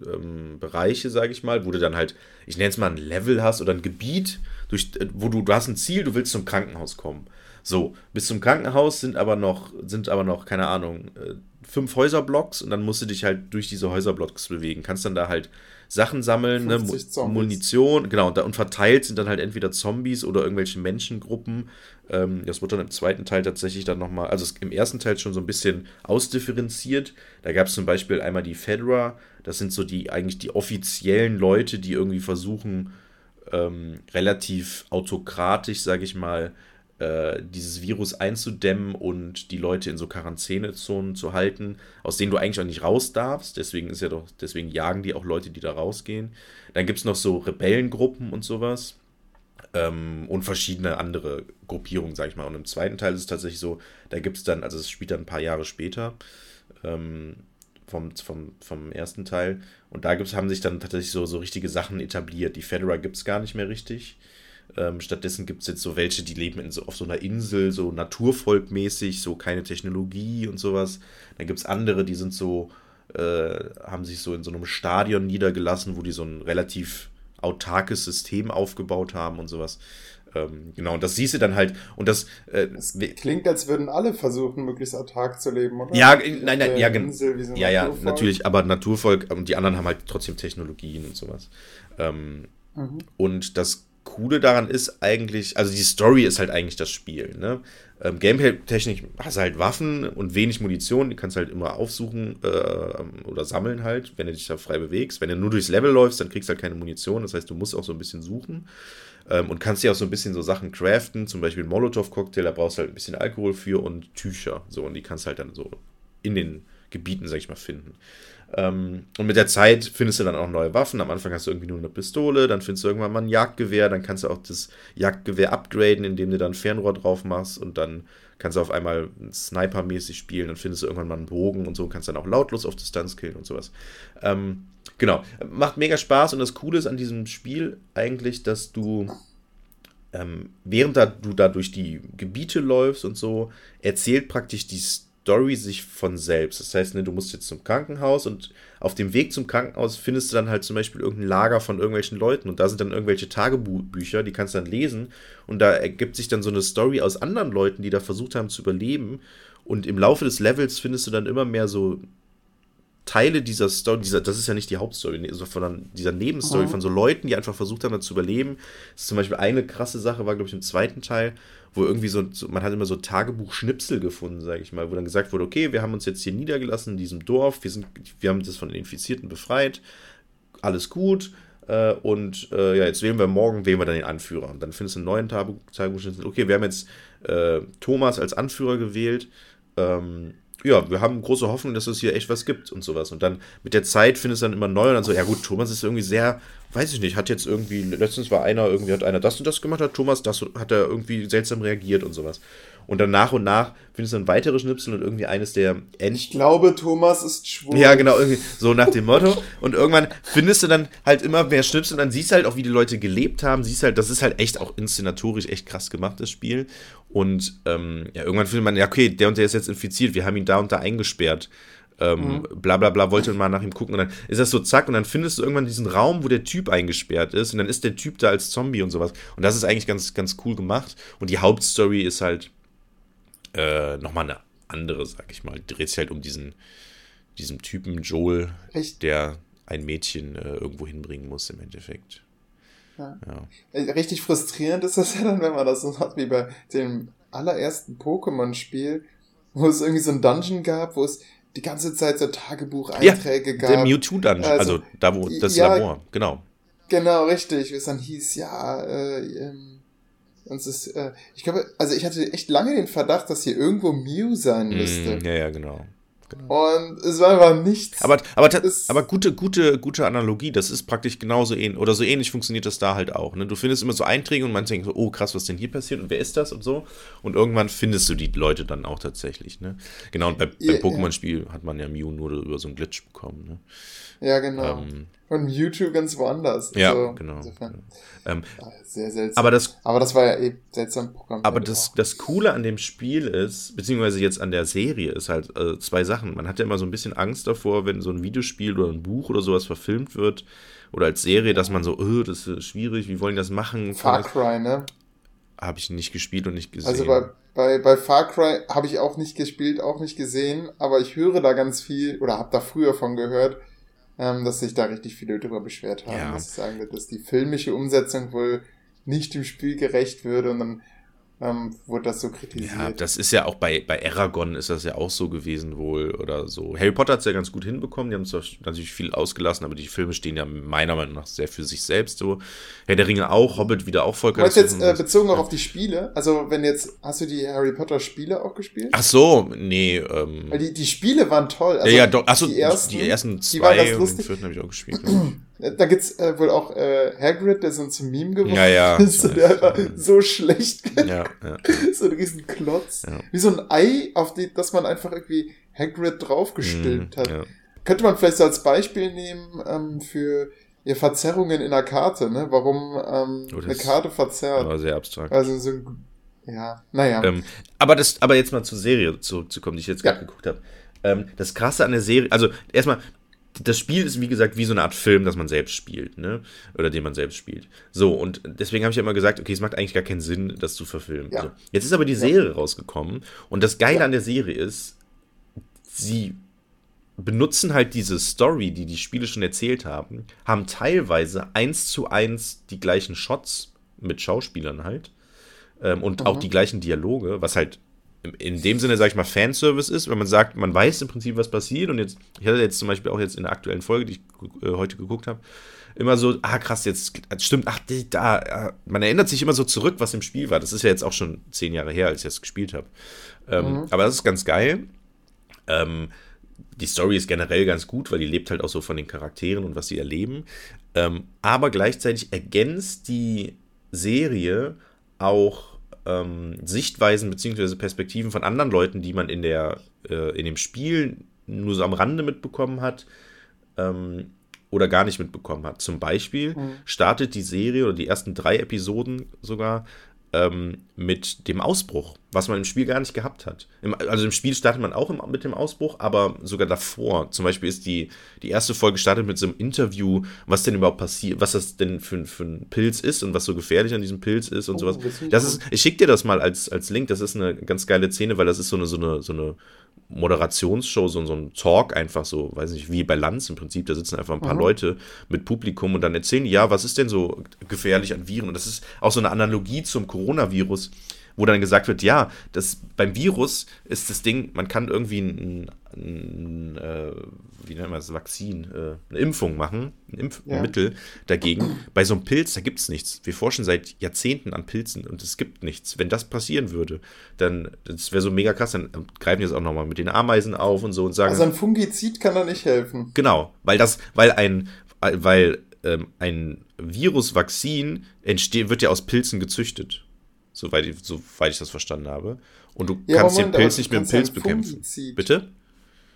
ähm, Bereiche, sage ich mal, wo du dann halt, ich nenne es mal ein Level hast oder ein Gebiet, durch, äh, wo du, du hast ein Ziel, du willst zum Krankenhaus kommen. So, bis zum Krankenhaus sind aber noch, sind aber noch, keine Ahnung, äh, fünf Häuserblocks und dann musst du dich halt durch diese Häuserblocks bewegen. Kannst dann da halt Sachen sammeln, ne, Munition, genau, und, da, und, verteilt sind dann halt entweder Zombies oder irgendwelche Menschengruppen. Ähm, das wird dann im zweiten Teil tatsächlich dann nochmal, also im ersten Teil schon so ein bisschen ausdifferenziert. Da gab es zum Beispiel einmal die Fedra, das sind so die eigentlich die offiziellen Leute, die irgendwie versuchen, ähm, relativ autokratisch, sage ich mal, äh, dieses Virus einzudämmen und die Leute in so Quarantänezonen zu halten, aus denen du eigentlich auch nicht raus darfst. Deswegen ist ja doch, deswegen jagen die auch Leute, die da rausgehen. Dann gibt es noch so Rebellengruppen und sowas. Ähm, und verschiedene andere Gruppierungen, sag ich mal. Und im zweiten Teil ist es tatsächlich so, da gibt es dann, also es spielt dann ein paar Jahre später, ähm, vom, vom, vom ersten Teil. Und da gibt's, haben sich dann tatsächlich so, so richtige Sachen etabliert. Die Federa gibt es gar nicht mehr richtig. Ähm, stattdessen gibt es jetzt so welche, die leben in so, auf so einer Insel, so naturvolkmäßig, so keine Technologie und sowas. Dann gibt es andere, die sind so, äh, haben sich so in so einem Stadion niedergelassen, wo die so ein relativ autarkes System aufgebaut haben und sowas. Ähm, genau, und das siehst du dann halt, und das. Äh, das klingt, als würden alle versuchen, möglichst autark zu leben, oder? Ja, nein, nein, ja, genau. So ja, ja, natürlich, aber Naturvolk und die anderen haben halt trotzdem Technologien und sowas. Ähm, mhm. Und das Coole daran ist eigentlich, also die Story ist halt eigentlich das Spiel. Ne? Ähm, Gameplay-technisch hast du halt Waffen und wenig Munition, die kannst du halt immer aufsuchen äh, oder sammeln halt, wenn du dich da frei bewegst. Wenn du nur durchs Level läufst, dann kriegst du halt keine Munition, das heißt, du musst auch so ein bisschen suchen ähm, und kannst dir auch so ein bisschen so Sachen craften, zum Beispiel einen Molotow-Cocktail, da brauchst du halt ein bisschen Alkohol für und Tücher, so, und die kannst du halt dann so in den Gebieten, sag ich mal, finden. Ähm, und mit der Zeit findest du dann auch neue Waffen. Am Anfang hast du irgendwie nur eine Pistole, dann findest du irgendwann mal ein Jagdgewehr, dann kannst du auch das Jagdgewehr upgraden, indem du dann Fernrohr drauf machst und dann kannst du auf einmal Sniper-mäßig spielen, dann findest du irgendwann mal einen Bogen und so kannst dann auch lautlos auf Distanz killen und sowas. Ähm, genau, macht mega Spaß und das Coole ist an diesem Spiel eigentlich, dass du ähm, während da, du da durch die Gebiete läufst und so, erzählt praktisch die Story sich von selbst. Das heißt, ne, du musst jetzt zum Krankenhaus und auf dem Weg zum Krankenhaus findest du dann halt zum Beispiel irgendein Lager von irgendwelchen Leuten und da sind dann irgendwelche Tagebücher, die kannst du dann lesen und da ergibt sich dann so eine Story aus anderen Leuten, die da versucht haben zu überleben und im Laufe des Levels findest du dann immer mehr so Teile dieser Story, dieser, das ist ja nicht die Hauptstory, sondern dieser Nebenstory mhm. von so Leuten, die einfach versucht haben, da zu überleben. Das ist zum Beispiel eine krasse Sache, war, glaube ich, im zweiten Teil, wo irgendwie so, so man hat immer so Tagebuch-Schnipsel gefunden, sage ich mal, wo dann gesagt wurde, okay, wir haben uns jetzt hier niedergelassen in diesem Dorf, wir, sind, wir haben das von den Infizierten befreit, alles gut, äh, und äh, ja, jetzt wählen wir morgen, wählen wir dann den Anführer. Und dann findest du einen neuen Tagebuch-Schnipsel, okay, wir haben jetzt äh, Thomas als Anführer gewählt, ähm, ja, wir haben große Hoffnung, dass es hier echt was gibt und sowas. Und dann mit der Zeit findest du dann immer neu und dann so, ja gut, Thomas ist irgendwie sehr, weiß ich nicht, hat jetzt irgendwie, letztens war einer, irgendwie hat einer das und das gemacht, hat Thomas das hat er irgendwie seltsam reagiert und sowas. Und dann nach und nach findest du dann weitere Schnipsel und irgendwie eines der End. Ich glaube, Thomas ist schwul. Ja, genau, irgendwie so nach dem Motto. Und irgendwann findest du dann halt immer mehr Schnipsel und dann siehst du halt auch, wie die Leute gelebt haben. Siehst halt, das ist halt echt auch inszenatorisch echt krass gemacht, das Spiel. Und ähm, ja, irgendwann findet man, ja, okay, der und der ist jetzt infiziert, wir haben ihn da und da eingesperrt. Ähm, mhm. bla bla bla, wollte mal nach ihm gucken und dann ist das so zack und dann findest du irgendwann diesen Raum, wo der Typ eingesperrt ist und dann ist der Typ da als Zombie und sowas. Und das ist eigentlich ganz, ganz cool gemacht. Und die Hauptstory ist halt äh, nochmal eine andere, sag ich mal. Dreht sich halt um diesen, diesen Typen Joel, Echt? der ein Mädchen äh, irgendwo hinbringen muss im Endeffekt. Ja. ja. Äh, richtig frustrierend ist das ja dann, wenn man das so hat wie bei dem allerersten Pokémon-Spiel, wo es irgendwie so ein Dungeon gab, wo es die ganze Zeit so Tagebucheinträge ja, gab. Der Mewtwo-Dungeon, also, also, da wo das ja, Labor, genau. Genau, richtig. Wie es dann hieß, ja, äh, ähm, und es ist, äh, ich glaube, also ich hatte echt lange den Verdacht, dass hier irgendwo Mew sein müsste. Mm, ja, ja, genau. Genau. Und es war einfach nichts. Aber, aber, aber gute, gute, gute Analogie, das ist praktisch genauso ähnlich, oder so ähnlich funktioniert das da halt auch. Ne? Du findest immer so Einträge und man denkt so, oh krass, was denn hier passiert und wer ist das und so. Und irgendwann findest du die Leute dann auch tatsächlich. Ne? Genau, und bei, ja, beim Pokémon-Spiel ja. hat man ja Mew nur über so einen Glitch bekommen. Ne? Ja, genau. Ähm, und Mewtwo ganz woanders. Ja, also, genau. genau. Ähm, sehr seltsam. Aber das, aber das war ja eh seltsam Programm. Aber das, das Coole an dem Spiel ist, beziehungsweise jetzt an der Serie, ist halt äh, zwei Sachen. Man hat ja immer so ein bisschen Angst davor, wenn so ein Videospiel oder ein Buch oder sowas verfilmt wird oder als Serie, dass man so, oh, das ist schwierig, wie wollen die das machen? Far Cry, ne? Habe ich nicht gespielt und nicht gesehen. Also bei, bei, bei Far Cry habe ich auch nicht gespielt, auch nicht gesehen, aber ich höre da ganz viel oder habe da früher von gehört, ähm, dass sich da richtig viele darüber beschwert haben, ja. dass sie sagen, dass die filmische Umsetzung wohl nicht dem Spiel gerecht würde und dann ähm, wurde das so kritisiert. Ja, das ist ja auch bei, bei Aragon ist das ja auch so gewesen wohl oder so. Harry Potter hat es ja ganz gut hinbekommen, die haben zwar natürlich viel ausgelassen, aber die Filme stehen ja meiner Meinung nach sehr für sich selbst so. Herr der Ringe auch, Hobbit wieder auch voll Meinst jetzt äh, bezogen auch auf die Spiele? Also wenn jetzt, hast du die Harry Potter Spiele auch gespielt? Ach so, nee. Ähm, Weil die, die Spiele waren toll. Also ja, ja, doch, achso, die ersten, die ersten zwei die waren ganz lustig. und den vierten habe ich auch gespielt. Da gibt's äh, wohl auch äh, Hagrid, der so ein Meme geworden ja, ja, ist. Der einfach so schlecht. Ja, ja. so ein riesen Klotz. Ja. Wie so ein Ei, auf die, dass man einfach irgendwie Hagrid draufgestülpt mm, hat. Ja. Könnte man vielleicht so als Beispiel nehmen ähm, für ja, Verzerrungen in der Karte, ne? Warum ähm, oh, eine Karte verzerrt. Aber sehr abstrakt. Also so ein, ja, naja. Ähm, aber das, aber jetzt mal zur Serie zurückzukommen, die ich jetzt gerade geguckt habe. Ähm, das Krasse an der Serie, also erstmal, das Spiel ist, wie gesagt, wie so eine Art Film, das man selbst spielt, ne? Oder den man selbst spielt. So, und deswegen habe ich ja immer gesagt, okay, es macht eigentlich gar keinen Sinn, das zu verfilmen. Ja. So. Jetzt ist aber die Serie rausgekommen und das Geile an der Serie ist, sie benutzen halt diese Story, die die Spiele schon erzählt haben, haben teilweise eins zu eins die gleichen Shots mit Schauspielern halt ähm, und auch die gleichen Dialoge, was halt in dem Sinne, sag ich mal, Fanservice ist, wenn man sagt, man weiß im Prinzip, was passiert und jetzt, ich hatte jetzt zum Beispiel auch jetzt in der aktuellen Folge, die ich äh, heute geguckt habe, immer so, ah krass, jetzt stimmt, ach, da, äh, man erinnert sich immer so zurück, was im Spiel war. Das ist ja jetzt auch schon zehn Jahre her, als ich das gespielt habe. Ähm, Aber das ist ganz geil. Ähm, die Story ist generell ganz gut, weil die lebt halt auch so von den Charakteren und was sie erleben. Ähm, aber gleichzeitig ergänzt die Serie auch ähm, Sichtweisen bzw. Perspektiven von anderen Leuten, die man in, der, äh, in dem Spiel nur so am Rande mitbekommen hat ähm, oder gar nicht mitbekommen hat. Zum Beispiel startet die Serie oder die ersten drei Episoden sogar ähm, mit dem Ausbruch, was man im Spiel gar nicht gehabt hat. Im, also im Spiel startet man auch im, mit dem Ausbruch, aber sogar davor. Zum Beispiel ist die, die erste Folge startet mit so einem Interview, was denn überhaupt passiert, was das denn für, für ein Pilz ist und was so gefährlich an diesem Pilz ist und Oh, sowas. das ist, ich schicke dir das mal als, als Link, das ist eine ganz geile Szene, weil das ist so eine, so eine, so eine Moderationsshow, so, so ein Talk einfach so, weiß nicht, wie bei Lanz im Prinzip, da sitzen einfach ein paar Leute mit Publikum und dann erzählen die, ja, was ist denn so gefährlich an Viren? Und das ist auch so eine Analogie zum Coronavirus, wo dann gesagt wird, ja, das, beim Virus ist das Ding, man kann irgendwie ein, ein äh, wie nennt man das, Vakzin, äh, eine Impfung machen, ein Impfmittel Ja. dagegen. Bei so einem Pilz, da gibt es nichts. Wir forschen seit Jahrzehnten an Pilzen und es gibt nichts. Wenn das passieren würde, dann, das wäre so mega krass, dann greifen die es auch nochmal mit den Ameisen auf und so und sagen, Also ein Fungizid kann da nicht helfen. Genau, weil das, weil ein, weil ähm, ein Virusvakzin entsteht, wird ja aus Pilzen gezüchtet. Soweit ich, soweit ich das verstanden habe. Und du Ja, kannst Moment, den Pilz nicht mit dem Pilz bekämpfen. Bitte?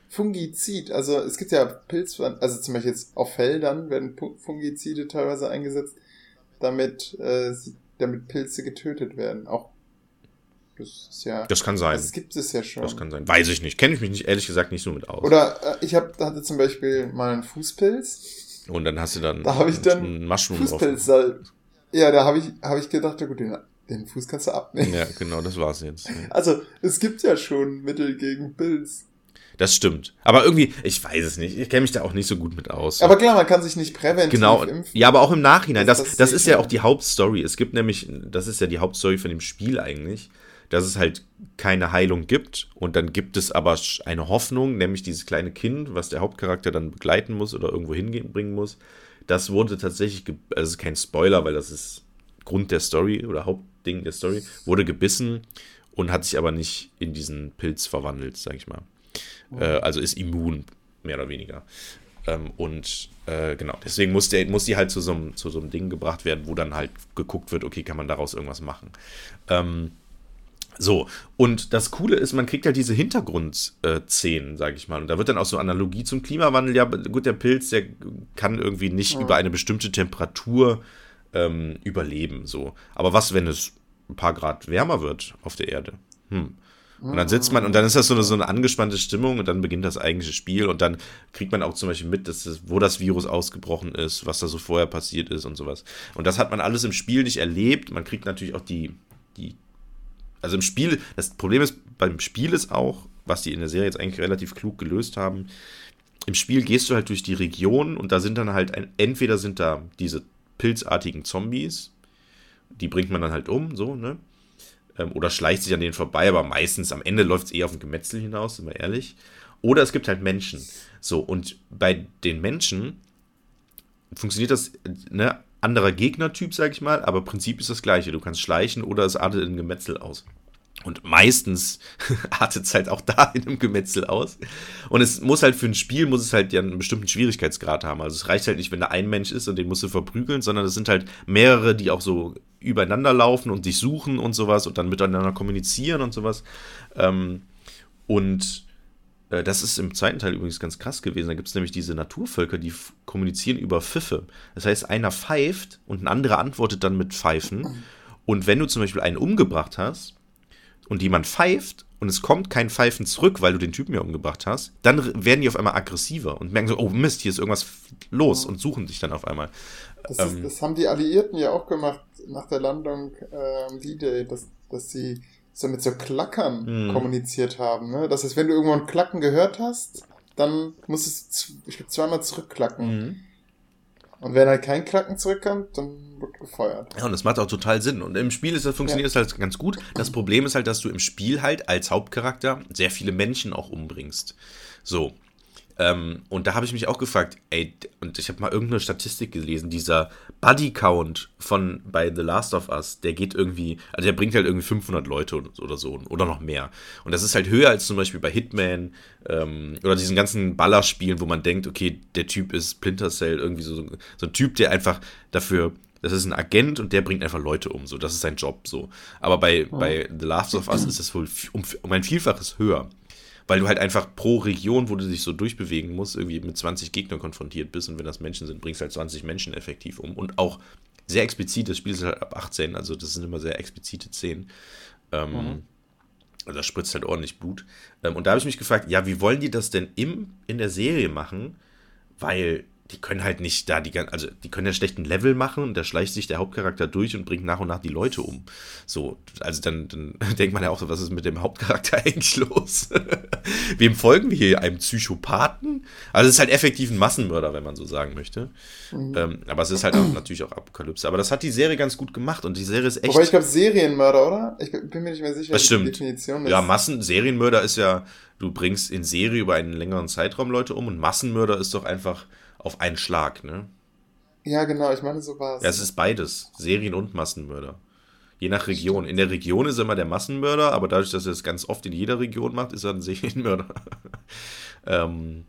Fungizid, also es gibt ja Pilz, also zum Beispiel jetzt auf Feldern werden Fungizide teilweise eingesetzt, damit, äh, damit Pilze getötet werden. Auch das ist ja, Das kann sein. das gibt es ja schon. Das kann sein. Weiß ich nicht. Kenne ich mich nicht, ehrlich gesagt nicht so mit aus. Oder äh, ich hab, hatte zum Beispiel mal einen Fußpilz. Und dann hast du dann, Da habe ich dann einen Mushroom drauf. Fußpilzsalb. Ja, da habe ich, hab ich gedacht, ja gut, den, den Fuß kannst du abnehmen. Ja, genau, das war's jetzt. Also, es gibt ja schon Mittel gegen Pilz. Das stimmt. Aber irgendwie, ich weiß es nicht. Ich kenne mich da auch nicht so gut mit aus. Aber klar, man kann sich nicht präventiv Genau, impfen. ja, aber auch im Nachhinein. Das, Das- das, ist ja auch die Hauptstory. Es gibt nämlich, das ist ja die Hauptstory von dem Spiel eigentlich, dass es halt keine Heilung gibt und dann gibt es aber eine Hoffnung, nämlich dieses kleine Kind, was der Hauptcharakter dann begleiten muss oder irgendwo hinbringen muss. Das wurde tatsächlich, also es ist kein Spoiler, weil das ist Grund der Story oder Hauptding der Story, wurde gebissen und hat sich aber nicht in diesen Pilz verwandelt, sag ich mal. Äh, also ist immun, mehr oder weniger. Ähm, und äh, genau, deswegen muss, der, muss die halt zu so, einem, zu so einem Ding gebracht werden, wo dann halt geguckt wird, okay, kann man daraus irgendwas machen. Ähm, so, und das Coole ist, man kriegt halt diese Hintergrundszenen, sage ich mal. Und da wird dann auch so Analogie zum Klimawandel. Ja, gut, der Pilz, der kann irgendwie nicht über eine bestimmte Temperatur ähm, überleben. So. Aber was, wenn es ein paar Grad wärmer wird auf der Erde? Hm. Und dann sitzt man und dann ist das so eine, so eine angespannte Stimmung und dann beginnt das eigentliche Spiel und dann kriegt man auch zum Beispiel mit, dass das, wo das Virus ausgebrochen ist, was da so vorher passiert ist und sowas. Und das hat man alles im Spiel nicht erlebt. Man kriegt natürlich auch die, die, also im Spiel, das Problem ist, beim Spiel ist auch, was die in der Serie jetzt eigentlich relativ klug gelöst haben, im Spiel gehst du halt durch die Region und da sind dann halt, ein, entweder sind da diese pilzartigen Zombies, die bringt man dann halt um, so, ne? Ähm, oder schleicht sich an denen vorbei, aber meistens am Ende läuft es eher auf ein Gemetzel hinaus, sind wir ehrlich. Oder es gibt halt Menschen. So, und bei den Menschen funktioniert das, ne, anderer Gegnertyp, sag ich mal, aber Prinzip ist das gleiche. Du kannst schleichen oder es artet in ein Gemetzel aus. Und meistens artet es halt auch da in einem Gemetzel aus. Und es muss halt für ein Spiel, muss es halt ja einen bestimmten Schwierigkeitsgrad haben. Also es reicht halt nicht, wenn da ein Mensch ist und den musst du verprügeln, sondern es sind halt mehrere, die auch so übereinander laufen und dich suchen und sowas und dann miteinander kommunizieren und sowas. Ähm, und äh, das ist im zweiten Teil übrigens ganz krass gewesen. Da gibt es nämlich diese Naturvölker, die kommunizieren über Pfiffe. Das heißt, einer pfeift und ein anderer antwortet dann mit Pfeifen. Und wenn du zum Beispiel einen umgebracht hast und jemand pfeift und es kommt kein Pfeifen zurück, weil du den Typen ja umgebracht hast, dann werden die auf einmal aggressiver und merken so, oh Mist, hier ist irgendwas los und suchen dich dann auf einmal. Das, ist, ähm, das haben die Alliierten ja auch gemacht nach der Landung ähm, D-Day, dass, dass sie so mit so Klackern mhm. kommuniziert haben. Ne? Das heißt, wenn du irgendwo ein Klacken gehört hast, dann musst du ich glaub, zweimal zurückklacken. Mhm. Und wenn halt kein Klacken zurückkommt, dann wird gefeuert. Ja, und das macht auch total Sinn. Und im Spiel ist das funktioniert ja. halt ganz gut. Das Problem ist halt, dass du im Spiel halt als Hauptcharakter sehr viele Menschen auch umbringst. So. Ähm, und da habe ich mich auch gefragt, ey, und ich habe mal irgendeine Statistik gelesen, dieser Buddy Count von bei The Last of Us, der geht irgendwie, also der bringt halt irgendwie 500 Leute oder so oder noch mehr. Und das ist halt höher als zum Beispiel bei Hitman ähm, oder diesen ganzen Ballerspielen, wo man denkt, okay, der Typ ist Splinter Cell, irgendwie so, so ein Typ, der einfach dafür das ist ein Agent und der bringt einfach Leute um, so, das ist sein Job, so. Aber bei, oh. bei The Last of Us ist es wohl um, um ein Vielfaches höher weil du halt einfach pro Region, wo du dich so durchbewegen musst, irgendwie mit 20 Gegnern konfrontiert bist und wenn das Menschen sind, bringst du halt 20 Menschen effektiv um und auch sehr explizit, das Spiel ist halt ab 18, also das sind immer sehr explizite Szenen. Ähm, mhm. Also da spritzt halt ordentlich Blut. Ähm, und da habe ich mich gefragt, ja, wie wollen die das denn im, in der Serie machen? Weil die können halt nicht da die also die können ja schlechten Level machen und da schleicht sich der Hauptcharakter durch und bringt nach und nach die Leute um. So, also dann, dann denkt man ja auch so, was ist mit dem Hauptcharakter eigentlich los? Wem folgen wir hier? Einem Psychopathen? Also es ist halt effektiv ein Massenmörder, wenn man so sagen möchte. Mhm. Ähm, aber es ist halt auch, natürlich auch Apokalypse. Aber das hat die Serie ganz gut gemacht und die Serie ist echt. Aber ich glaube Serienmörder, oder? Ich bin mir nicht mehr sicher, das stimmt. Definition ist. Ja, Massen, Serienmörder ist ja, du bringst in Serie über einen längeren Zeitraum Leute um und Massenmörder ist doch einfach auf einen Schlag, ne? Ja, genau, ich meine, so war es. Ja, es ist beides, Serien- und Massenmörder. Je nach Region. In der Region ist er immer der Massenmörder, aber dadurch, dass er es ganz oft in jeder Region macht, ist er ein Serienmörder. ähm,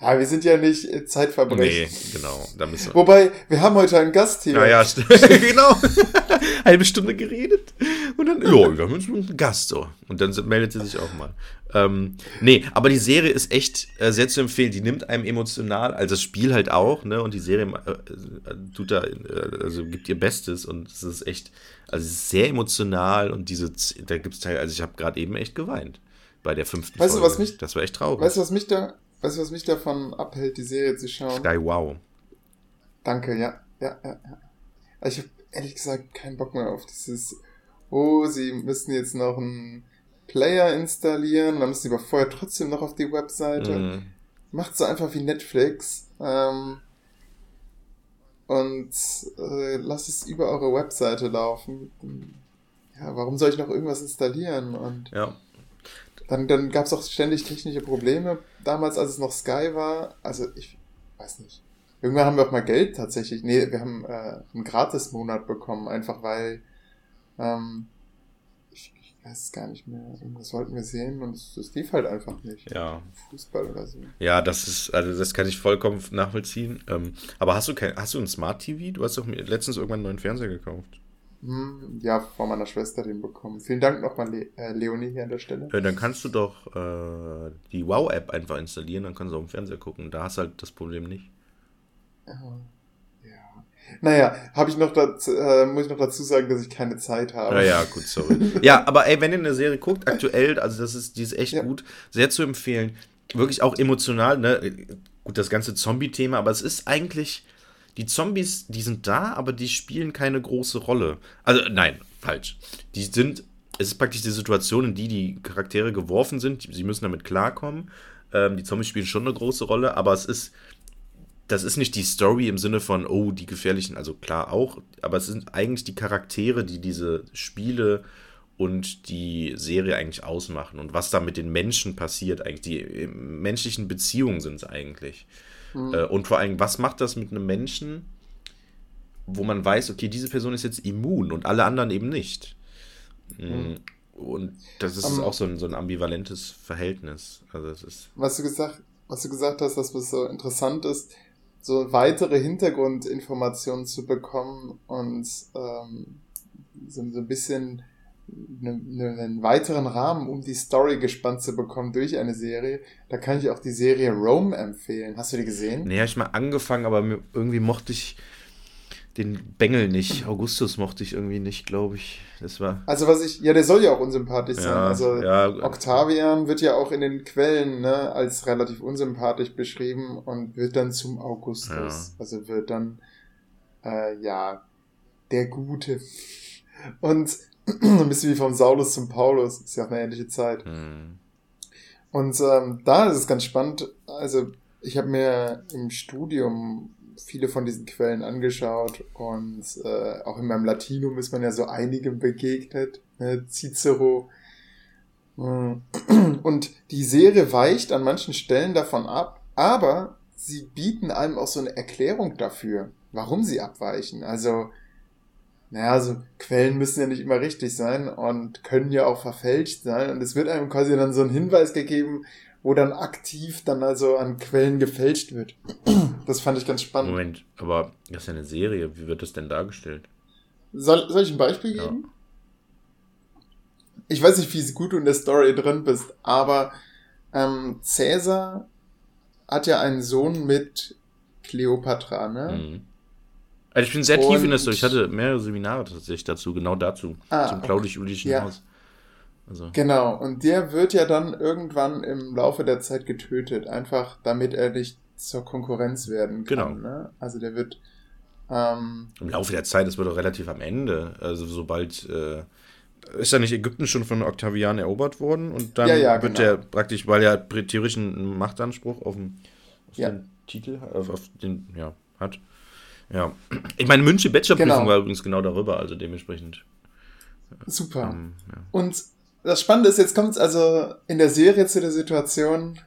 ja, wir sind ja nicht Zeitverbrechen. Nee, genau. Da wir Wobei, wir haben heute einen Gast hier. Naja, genau. Halbe Stunde geredet. Und dann, ja, wir haben einen Gast so. Und dann meldet sie sich auch mal. Ähm, nee, aber die Serie ist echt äh, sehr zu empfehlen. Die nimmt einem emotional, also das Spiel halt auch, ne? Und die Serie äh, äh tut da, äh, also gibt ihr Bestes und es ist echt, also es ist sehr emotional und diese, da gibt es Teil, also ich habe gerade eben echt geweint bei der fünften weißt Folge. Du, was mich, das war echt traurig. Weißt du, was mich da, weißt du, was mich davon abhält, die Serie zu schauen? Sky Wow. Danke, ja, ja, ja, ja. Ich habe ehrlich gesagt keinen Bock mehr auf dieses, oh, sie müssen jetzt noch ein Player installieren, dann müssen sie aber vorher trotzdem noch auf die Webseite. Mhm. Macht so einfach wie Netflix. Ähm, und äh, lasst es über eure Webseite laufen. Ja, warum soll ich noch irgendwas installieren? Und ja. dann, dann gab es auch ständig technische Probleme. Damals, als es noch Sky war, also ich weiß nicht. Irgendwann haben wir auch mal Geld tatsächlich. Nee, wir haben äh, einen Gratis-Monat bekommen, einfach weil ähm, weiß es gar nicht mehr. Irgendwas wollten wir sehen und es, es, lief halt einfach nicht. Ja. Fußball oder so. Ja, das ist, also das kann ich vollkommen nachvollziehen. Ähm, aber hast du kein, hast du ein Smart TV? Du hast doch letztens irgendwann einen neuen Fernseher gekauft. Hm, ja, von meiner Schwester den bekommen. Vielen Dank nochmal, Le äh, Leonie, hier an der Stelle. Äh, dann kannst du doch äh, die Wow-App einfach installieren, dann kannst du auf dem Fernseher gucken. Da hast du halt das Problem nicht. Ja. Naja, habe ich noch dazu, äh, muss ich noch dazu sagen, dass ich keine Zeit habe. Ja, ja, gut, sorry. ja, aber ey, wenn ihr eine Serie guckt, aktuell, also das ist, die ist echt ja. gut, sehr zu empfehlen. Wirklich auch emotional, ne? Gut, das ganze Zombie-Thema, aber es ist eigentlich, die Zombies, die sind da, aber die spielen keine große Rolle. Also, nein, falsch. Die sind, es ist praktisch die Situation, in die die Charaktere geworfen sind. Sie müssen damit klarkommen. Ähm, die Zombies spielen schon eine große Rolle, aber es ist das ist nicht die Story im Sinne von, oh, die gefährlichen, also klar auch, aber es sind eigentlich die Charaktere, die diese Spiele und die Serie eigentlich ausmachen und was da mit den Menschen passiert, eigentlich die äh, menschlichen Beziehungen sind es eigentlich. Mhm. Äh, und vor allem, was macht das mit einem Menschen, wo man weiß, okay, diese Person ist jetzt immun und alle anderen eben nicht. Mhm. Und das ist um, auch so ein, so ein ambivalentes Verhältnis. Also es ist was du gesagt, was du gesagt hast, was so interessant ist, so weitere Hintergrundinformationen zu bekommen und ähm, so, so ein bisschen einen weiteren Rahmen, um die Story gespannt zu bekommen durch eine Serie, da kann ich auch die Serie Rome empfehlen. Hast du die gesehen? Nee, habe ich mal angefangen, aber irgendwie mochte ich den Bengel nicht. Augustus mochte ich irgendwie nicht, glaube ich. Das war. Also was ich, ja, der soll ja auch unsympathisch Ja, sein. Also ja. Octavian wird ja auch in den Quellen ne, als relativ unsympathisch beschrieben und wird dann zum Augustus. Ja. Also wird dann äh, ja der Gute. Und ein bisschen wie vom Saulus zum Paulus. Ist ja auch eine ähnliche Zeit. Hm. Und ähm, da ist es ganz spannend. Also ich habe mir im Studium viele von diesen Quellen angeschaut und äh, auch in meinem Latinum ist man ja so einigem begegnet. Ne? Cicero. Mm. Und die Serie weicht an manchen Stellen davon ab, aber sie bieten einem auch so eine Erklärung dafür, warum sie abweichen. Also, naja, also Quellen müssen ja nicht immer richtig sein und können ja auch verfälscht sein. Und es wird einem quasi dann so ein Hinweis gegeben, wo dann aktiv dann also an Quellen gefälscht wird. Das fand ich ganz spannend. Moment, aber das ist ja eine Serie. Wie wird das denn dargestellt? Soll, soll ich ein Beispiel Ja. geben? Ich weiß nicht, wie gut du in der Story drin bist, aber ähm, Cäsar hat ja einen Sohn mit Kleopatra, ne? Hm. Also ich bin sehr tief in Und- Story. Ich hatte mehrere Seminare tatsächlich dazu, genau dazu. Ah, zum okay. Claudisch-Julischen Ja. Haus. Also, Genau, und der wird ja dann irgendwann im Laufe der Zeit getötet, einfach damit er nicht zur Konkurrenz werden kann. Genau. Ne? Also der wird ähm, Im Laufe der Zeit, das wird doch relativ am Ende. Also sobald äh, ist ja nicht Ägypten schon von Octavian erobert worden und dann Ja, ja, wird genau. der praktisch, weil er theoretisch einen Machtanspruch auf den, auf Ja. den Titel, auf, auf den, ja, hat. Ja. Ich meine, München Bachelorprüfung Genau. war übrigens genau darüber, also dementsprechend. super. Ähm, ja. Und das Spannende ist, jetzt kommt es also in der Serie zu der Situation,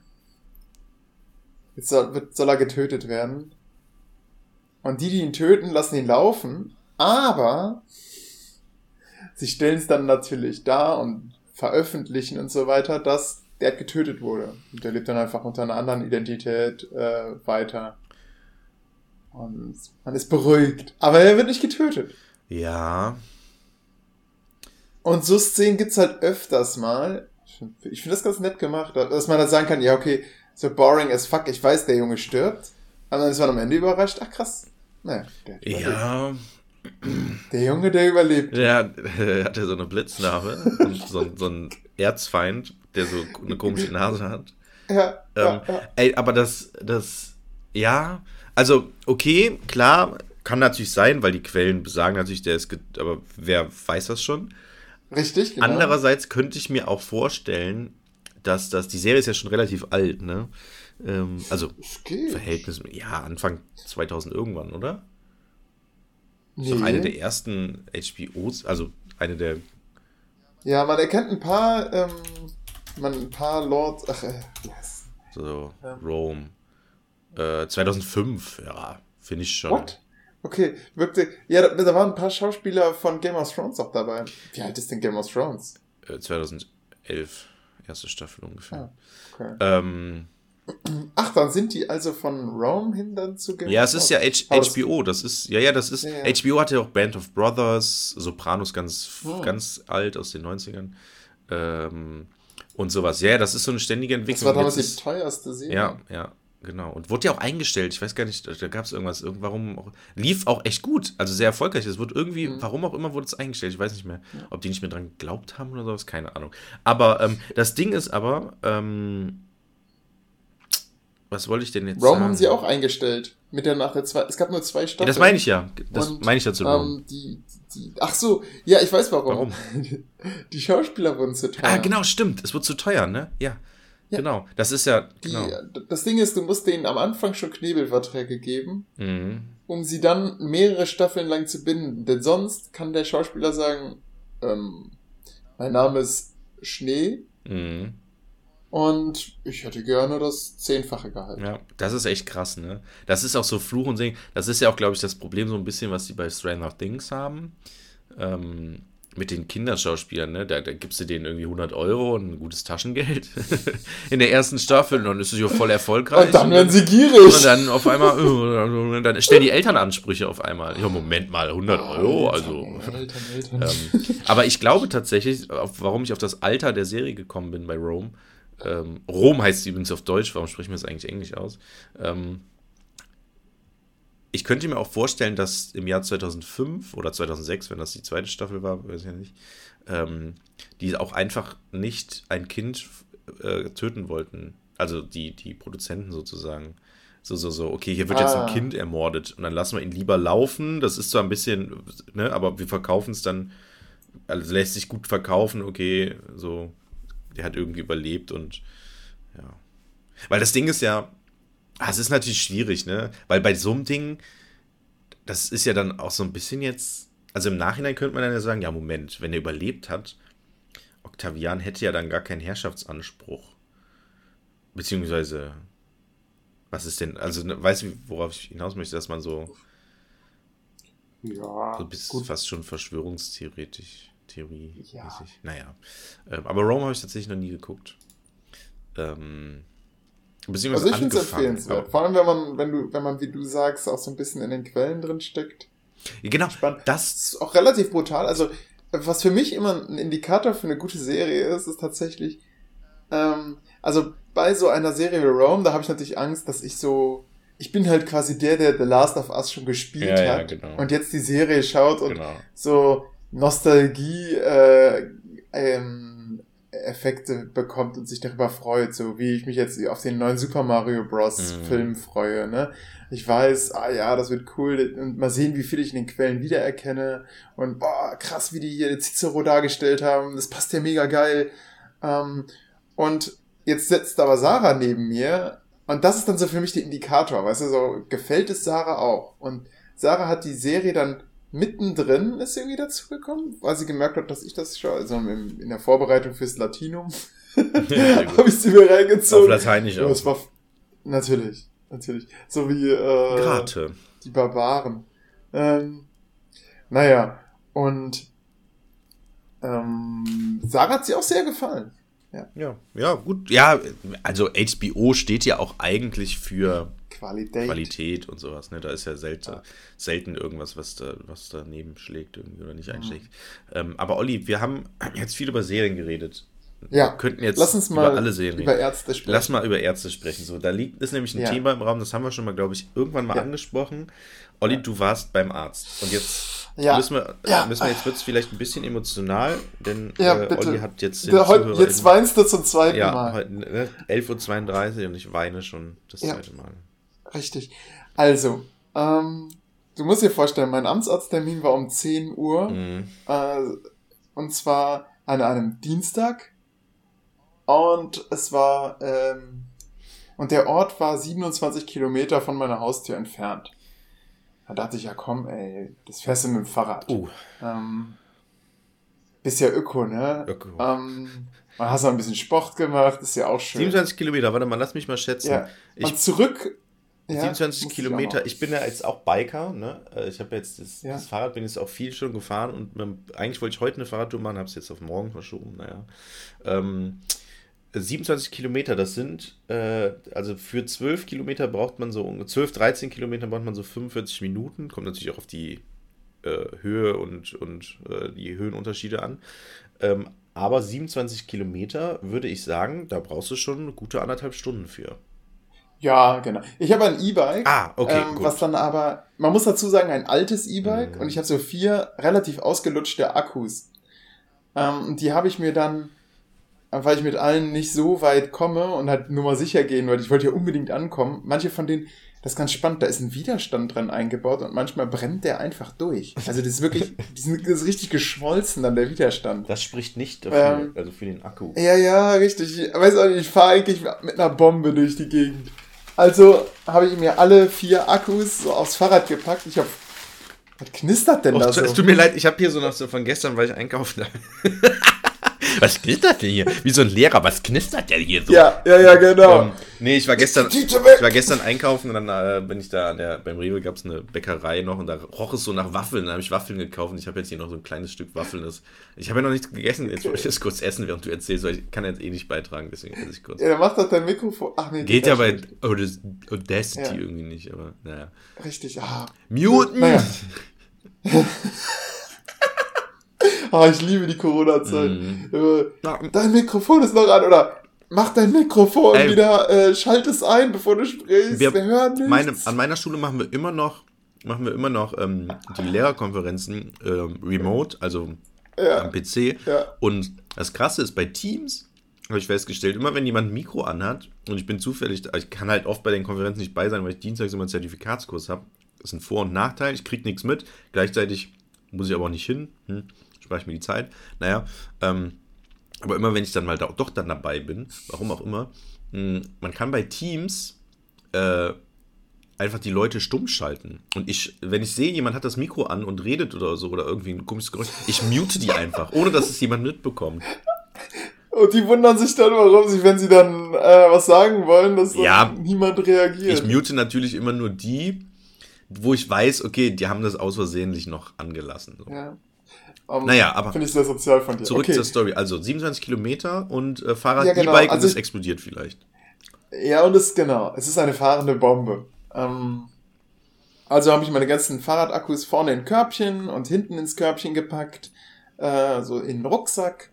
jetzt soll, wird, soll er getötet werden. Und die, die ihn töten, lassen ihn laufen, aber sie stellen es dann natürlich dar und veröffentlichen und so weiter, dass der getötet wurde. Und der lebt dann einfach unter einer anderen Identität äh, weiter. Und man ist beruhigt. Aber er wird nicht getötet. ja, Und so Szenen gibt's halt öfters mal. Ich finde das ganz nett gemacht, dass man dann sagen kann, ja, okay, so boring as fuck, ich weiß, der Junge stirbt. Aber dann ist man am Ende überrascht, ach krass. Naja, der, hat überlebt. ja, der Junge, der überlebt. der der hatte so eine Blitznarbe und so, so ein Erzfeind, der so eine komische Nase hat. Ja, Ähm, ja, ja. Ey, aber das, das, ja, also, okay, klar, kann natürlich sein, weil die Quellen besagen natürlich, der ist, aber wer weiß das schon? Richtig, genau. Andererseits könnte ich mir auch vorstellen, dass das, die Serie ist ja schon relativ alt, ne? Ähm, also. Verhältnis, ja, Anfang 2000 irgendwann, oder? Ist Nee. doch eine der ersten HBOs, also eine der, Ja, man erkennt ein paar, ähm, man ein paar Lords, ach, äh, yes. so, Ja. Rome. Äh, 2005, ja, finde ich schon. What? Okay, wirkte, ja, da, da waren ein paar Schauspieler von Game of Thrones auch dabei. Wie alt ist denn Game of Thrones? Äh, 2011, erste Staffel ungefähr. Ah, okay. Ähm, Ach, dann sind die also von Rome hin dann zu Game ja, es ist ja? H das- HBO, das ist, ja, ja, das ist, Ja, ja. HBO hatte ja auch Band of Brothers, Sopranos ganz, Hm. ganz alt aus den 90ern. Ähm, und sowas. Ja, das ist so eine ständige Das Entwicklung. war damals die teuerste Serie. ja, ja, genau. Und wurde ja auch eingestellt. Ich weiß gar nicht, da gab es irgendwas, irgend- warum auch, lief auch echt gut, also sehr erfolgreich. Es wurde irgendwie, Mhm. warum auch immer wurde es eingestellt. Ich weiß nicht mehr, ob die nicht mehr dran geglaubt haben oder sowas, keine Ahnung. Aber ähm, das Ding ist aber, ähm, was wollte ich denn jetzt Rome sagen? haben sie auch eingestellt. Mit der nach der zwei, es gab nur zwei Ja, Staffeln. das meine ich ja. Das Und, meine ich ja zu Rome. Ähm, die, die, ach so, ja, ich weiß warum. Warum? Die Schauspieler wurden zu teuer. Ah, genau, stimmt. Es wird zu teuer, ne? Ja. Ja. Genau. Das ist ja. Die, Genau. Das Ding ist, du musst denen am Anfang schon Knebelverträge geben, Mhm. um sie dann mehrere Staffeln lang zu binden. Denn sonst kann der Schauspieler sagen, ähm, mein Name ist Schnee Mhm. und ich hätte gerne das zehnfache Gehalt. Ja, das ist echt krass, ne? Das ist auch so Fluch und Segen. Das ist ja auch, glaube ich, das Problem so ein bisschen, was die bei Stranger Things haben. Ähm, mit den Kinderschauspielern, ne? Da, da gibst du denen irgendwie 100 Euro und ein gutes Taschengeld in der ersten Staffel und dann ist es ja voll erfolgreich. Und dann werden sie Und gierig. dann auf einmal, äh, dann stellen die Eltern Ansprüche auf einmal. Ja, Moment mal, 100 Euro, also. Eltern, Eltern. Ähm, aber ich glaube tatsächlich, auf, warum ich auf das Alter der Serie gekommen bin bei Rome. Ähm, Rom heißt sie übrigens auf Deutsch, warum sprechen wir es eigentlich Englisch aus? Ähm, ich könnte mir auch vorstellen, dass im Jahr 2005 oder 2006, wenn das die zweite Staffel war, weiß ich ja nicht, ähm, die auch einfach nicht ein Kind äh, töten wollten. Also die, die Produzenten sozusagen. So, so, so, okay, hier wird ah. jetzt ein ah. Kind ermordet und dann lassen wir ihn lieber laufen. Das ist zwar ein bisschen, ne, aber wir verkaufen es dann, also lässt sich gut verkaufen, okay, so, der hat irgendwie überlebt und ja. Weil das Ding ist ja, ah, es ist natürlich schwierig, ne? Weil bei so einem Ding, das ist ja dann auch so ein bisschen jetzt, also im Nachhinein könnte man dann ja sagen, ja, Moment, wenn er überlebt hat, Octavian hätte ja dann gar keinen Herrschaftsanspruch. Beziehungsweise, was ist denn, also ne, weißt du, worauf ich hinaus möchte, dass man so, ja, so bis gut. fast schon verschwörungstheoretisch, Theorie ja. Naja. Ähm, aber Rome habe ich tatsächlich noch nie geguckt. Ähm, beziehungsweise also ich finde es empfehlenswert. Vor allem, wenn man, wenn du, wenn man, wie du sagst, auch so ein bisschen in den Quellen drin steckt. Genau. Spannend. Das ist auch relativ brutal. Also, was für mich immer ein Indikator für eine gute Serie ist, ist tatsächlich, ähm, also bei so einer Serie wie Rome, da habe ich natürlich Angst, dass ich so, ich bin halt quasi der, der The Last of Us schon gespielt ja, hat ja, genau. und jetzt die Serie schaut und genau. so Nostalgie äh, ähm, Effekte bekommt und sich darüber freut, so wie ich mich jetzt auf den neuen Super Mario Bros. Mhm. Film freue, ne? Ich weiß, ah ja, das wird cool und mal sehen, wie viel ich in den Quellen wiedererkenne und boah, krass, wie die hier Cicero dargestellt haben, das passt ja mega geil. Ähm, und jetzt sitzt aber Sarah neben mir und das ist dann so für mich der Indikator, weißt du, so gefällt es Sarah auch. Und Sarah hat die Serie dann mittendrin ist irgendwie dazu gekommen, weil sie gemerkt hat, dass ich das schon, also in der Vorbereitung fürs Latinum, habe ich sie mir reingezogen. Auf Lateinisch auch. Das war, natürlich, natürlich. So wie äh, Grate. die Barbaren. Ähm, naja, und ähm, Sarah hat sie auch sehr gefallen. Ja. ja, ja, gut. Ja, also HBO steht ja auch eigentlich für Qualität, Qualität und sowas. Ne? Da ist ja selten, ja. selten irgendwas, was da, was daneben schlägt irgendwie oder nicht mhm. einschlägt. Ähm, aber Olli, wir haben jetzt viel über Serien geredet. Ja, wir könnten jetzt lass uns mal über alle Serien über Ärzte sprechen. Lass mal über Ärzte sprechen. So, da liegt ist nämlich ein ja. Thema im Raum, das haben wir schon mal, glaube ich, irgendwann mal ja. angesprochen. Olli, du warst beim Arzt und jetzt ja. Müssen wir, ja. müssen wir jetzt wird es vielleicht ein bisschen emotional, denn ja, äh, Olli hat jetzt den heute, Jetzt weinst du zum zweiten ja, Mal. Heute, ne, 11.32 Uhr und ich weine schon das ja. zweite Mal. Richtig. Also, ähm, du musst dir vorstellen, mein Amtsarzttermin war um 10 Uhr. Mhm. Äh, und zwar an einem Dienstag. Und es war, ähm, und der Ort war 27 Kilometer von meiner Haustür entfernt. Da dachte ich, ja komm, ey, das fährst du mit dem Fahrrad. Uh. Ähm, bist ja Öko, ne? Öko. Ähm, man hast noch ein bisschen Sport gemacht, ist ja auch schön. 27 Kilometer, warte mal, lass mich mal schätzen. Ja. Ich, und zurück. 27 ja, Kilometer, ich, ich, bin ja jetzt auch Biker, ne? Äh, ich habe jetzt das, ja. das, Fahrrad, bin jetzt auch viel schon gefahren und mit, eigentlich wollte ich heute eine Fahrradtour machen, habe es jetzt auf morgen verschoben, naja. Ähm, 27 Kilometer, das sind, äh, also für 12 Kilometer braucht man so, 12, 13 Kilometer braucht man so 45 Minuten, kommt natürlich auch auf die äh, Höhe und, und äh, die Höhenunterschiede an. Ähm, aber 27 Kilometer würde ich sagen, da brauchst du schon eine gute anderthalb Stunden für. Ja, genau. Ich habe ein E-Bike. Ah, okay. Ähm, was dann aber, man muss dazu sagen, ein altes E-Bike mhm. und ich habe so vier relativ ausgelutschte Akkus. Ähm, die habe ich mir dann weil ich mit allen nicht so weit komme und halt nur mal sicher gehen wollte. Ich wollte ja unbedingt ankommen. Manche von denen, das ist ganz spannend, da ist ein Widerstand dran eingebaut und manchmal brennt der einfach durch. Also das ist wirklich, die sind, das ist richtig geschmolzen dann, der Widerstand. Das spricht nicht dafür, ähm, also für den Akku. Ja, ja, richtig. Ich weiß auch nicht, ich fahre eigentlich mit einer Bombe durch die Gegend. Also habe ich mir alle vier Akkus so aufs Fahrrad gepackt. Ich habe was knistert denn oh, da so? Es tut mir leid, ich habe hier so noch so von gestern, weil ich einkaufen was knistert denn hier? Wie so ein Lehrer, was knistert denn hier so? Ja, ja, ja, genau. Ähm, nee, ich war gestern, ich war gestern einkaufen und dann äh, bin ich da an der, beim Rewe gab es eine Bäckerei noch und da roch es so nach Waffeln. Da habe ich Waffeln gekauft und ich habe jetzt hier noch so ein kleines Stück Waffeln. Das, ich habe ja noch nichts gegessen, jetzt wollte ich das kurz essen, während du erzählst, weil ich kann jetzt eh nicht beitragen, deswegen esse ich kurz. Ja, dann macht doch dein Mikrofon. Ach nee, Geht ja bei Audacity ja. irgendwie nicht, aber naja. Richtig, ah. Muten! Naja. oh, ich liebe die Corona-Zeit. Mm. Dein Mikrofon ist noch an, oder? Mach dein Mikrofon Ey, wieder, äh, schalt es ein, bevor du sprichst. Wir, wir hören nichts. Meine, an meiner Schule machen wir immer noch machen wir immer noch ähm, die Lehrerkonferenzen ähm, remote, also Ja. am PC. Ja. Und das Krasse ist, bei Teams habe ich festgestellt, immer wenn jemand ein Mikro anhat und ich bin zufällig, ich kann halt oft bei den Konferenzen nicht bei sein, weil ich dienstags immer einen Zertifikatskurs habe. Das ist ein Vor- und Nachteil, ich kriege nichts mit. Gleichzeitig muss ich aber auch nicht hin. Hm, spare ich mir die Zeit. Naja, ähm, aber immer wenn ich dann mal da, doch dann dabei bin, warum auch immer, mh, man kann bei Teams äh, einfach die Leute stumm schalten. Und ich, wenn ich sehe, jemand hat das Mikro an und redet oder so oder irgendwie ein komisches Geräusch, ich mute die einfach, ohne dass es jemand mitbekommt. Und die wundern sich dann, warum sie, wenn sie dann äh, was sagen wollen, dass Ja. niemand reagiert. Ich mute natürlich immer nur die, wo ich weiß, okay, die haben das aus versehentlich noch angelassen. So. ja. Um, Naja, aber- Finde ich sehr sozial von dir. Zurück okay. zur Story. Also 27 Kilometer und äh, Fahrrad, Ja, genau. E-Bike Also und es explodiert vielleicht. Ja, und es genau, es ist eine fahrende Bombe. Ähm, also habe ich meine ganzen Fahrradakkus vorne in Körbchen und hinten ins Körbchen gepackt, äh, so in den Rucksack.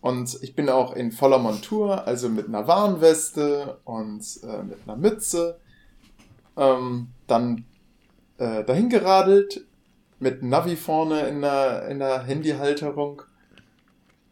Und ich bin auch in voller Montur, also mit einer Warnweste und äh, mit einer Mütze. Ähm, dann äh, dahin geradelt, mit Navi vorne in der, in der Handyhalterung.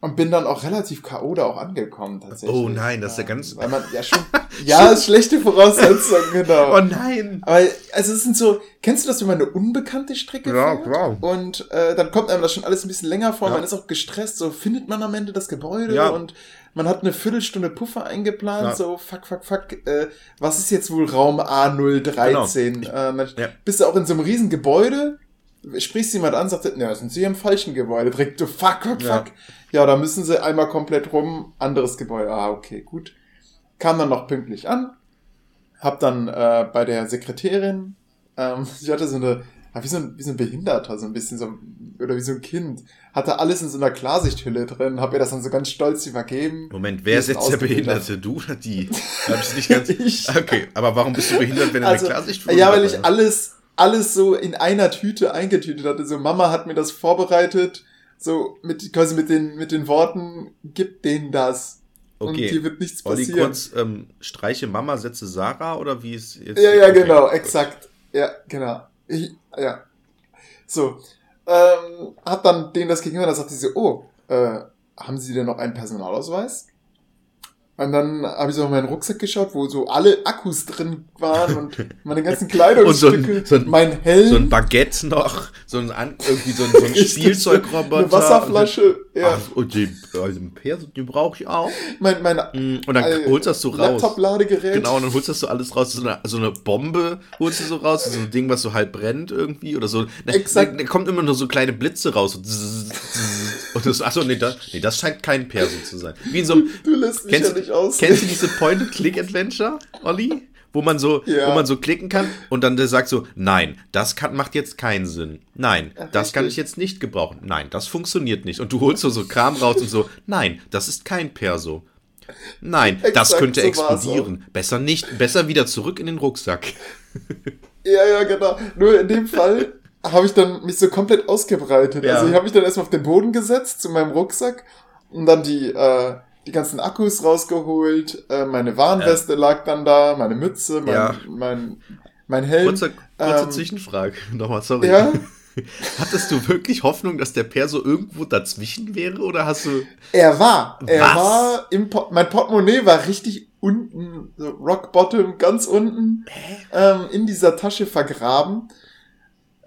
Und bin dann auch relativ K.O. da auch angekommen, tatsächlich. Oh nein, das ist ja ganz- Weil man, ja, schon. Ja, ist schlechte Voraussetzung, genau. Oh nein! Aber, also es sind so, kennst du das, wenn man eine unbekannte Strecke Ja, fährt? klar. Und äh, dann kommt einem das schon alles ein bisschen länger vor, Ja. man ist auch gestresst, so findet man am Ende das Gebäude Ja. und man hat eine Viertelstunde Puffer eingeplant, Ja. so fuck, fuck, fuck, äh, was ist jetzt wohl Raum A013? Genau. Äh, bist du auch in so einem riesen Gebäude, sprichst jemand an, sagt, ja, sind sie im falschen Gebäude, direkt, du fuck, fuck, Ja. fuck. Ja, da müssen sie einmal komplett rum, anderes Gebäude, ah, okay, gut. Kam dann noch pünktlich an, hab dann äh, bei der Sekretärin, ähm, ich hatte so eine, wie so ein, wie so ein Behinderter, so ein bisschen so, oder wie so ein Kind, hatte alles in so einer Klarsichthülle drin, hab ihr das dann so ganz stolz übergeben. Moment, wer ist jetzt der. Behinderte? Du oder die? Hab ich nicht ganz. Ich. Okay, aber warum bist du behindert, wenn du Also, eine Klarsicht ja, weil ich alles, alles so in einer Tüte eingetütet hatte. So, Mama hat mir das vorbereitet, so mit, quasi mit den, mit den Worten, gib denen das. Und Okay. hier wird nichts Olli, passieren. kurz, ähm, streiche Mama, setze Sarah oder wie ist jetzt? Ja, ja, Okay, genau, exakt. Ja, genau. Ich, ja. So. Ähm, hat dann denen das gegenüber, da sagte sie so, oh, äh, haben Sie denn noch einen Personalausweis? Und dann habe ich so in meinen Rucksack geschaut, wo so alle Akkus drin waren und meine ganzen Kleidungsstücke, Und so ein- so ein- mein Helm, So ein Baguette noch, so ein, An- irgendwie so ein, so ein Spielzeugroboter. eine Wasserflasche, ja, Ach, und den, also den Perso, den brauche ich auch. mein, mein Mm, Und dann äh, holst das so raus. Laptop-Ladegerät. Genau, und dann holst das so alles raus. So eine, so eine Bombe holst du so raus. So ein Ding, was so halb brennt irgendwie. Oder so. Da, Exakt. Da, da kommt immer nur so kleine Blitze raus. So. Und das, achso, nee das, nee, das scheint kein Perso zu sein. Wie in so einem, Du lässt mich Kennst, ja nicht aus. kennst du diese Point-and-Click-Adventure, Olli? Wo man so, Ja. wo man so klicken kann und dann der sagt so, nein, das kann, macht jetzt keinen Sinn. Nein, Ja, das kann ich richtig. jetzt nicht gebrauchen. Nein, das funktioniert nicht. Und du holst so, so Kram raus und so, nein, das ist kein Perso. Nein, das Exakt könnte so explodieren. Besser nicht, besser wieder zurück in den Rucksack. Ja, ja, genau. Nur in dem Fall habe ich dann mich so komplett ausgebreitet. Ja. Also ich habe mich dann erstmal auf den Boden gesetzt zu meinem Rucksack und dann die, äh, die ganzen Akkus rausgeholt. Äh, meine Warnweste lag dann da, meine Mütze, mein, Ja. mein, mein Helm. Kurze, kurze Ähm, Zwischenfrage. Nochmal, sorry. Ja, Hattest du wirklich Hoffnung, dass der Perso irgendwo dazwischen wäre oder hast du. er war. Er Was? war im Port mein Portemonnaie war richtig unten, so Rock Bottom, ganz unten, ähm, in dieser Tasche vergraben.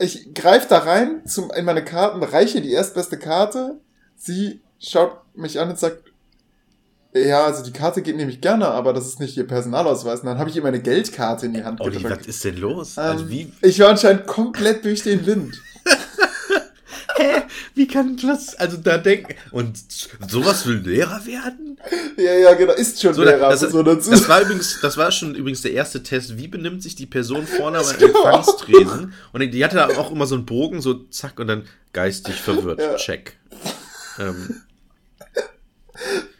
Ich greife da rein zum, in meine Karten, reiche die erstbeste Karte. Sie schaut mich an und sagt, ja, also die Karte geht nämlich gerne, aber das ist nicht ihr Personalausweis. Und dann habe ich ihr meine Geldkarte in die Hand Olli, was gedrückt. ist denn los? Ähm, also wie, ich war anscheinend komplett durch den Wind. wie kann das. Also da denken. Und sowas will Lehrer werden? Ja, ja, genau, ist schon So, Lehrer, das, so dazu. das war übrigens, das war schon übrigens der erste Test. Wie benimmt sich die Person vorne am Empfangstresen? Und die hatte da auch immer so einen Bogen, so zack, und dann geistig verwirrt. Ja. Check. Ähm,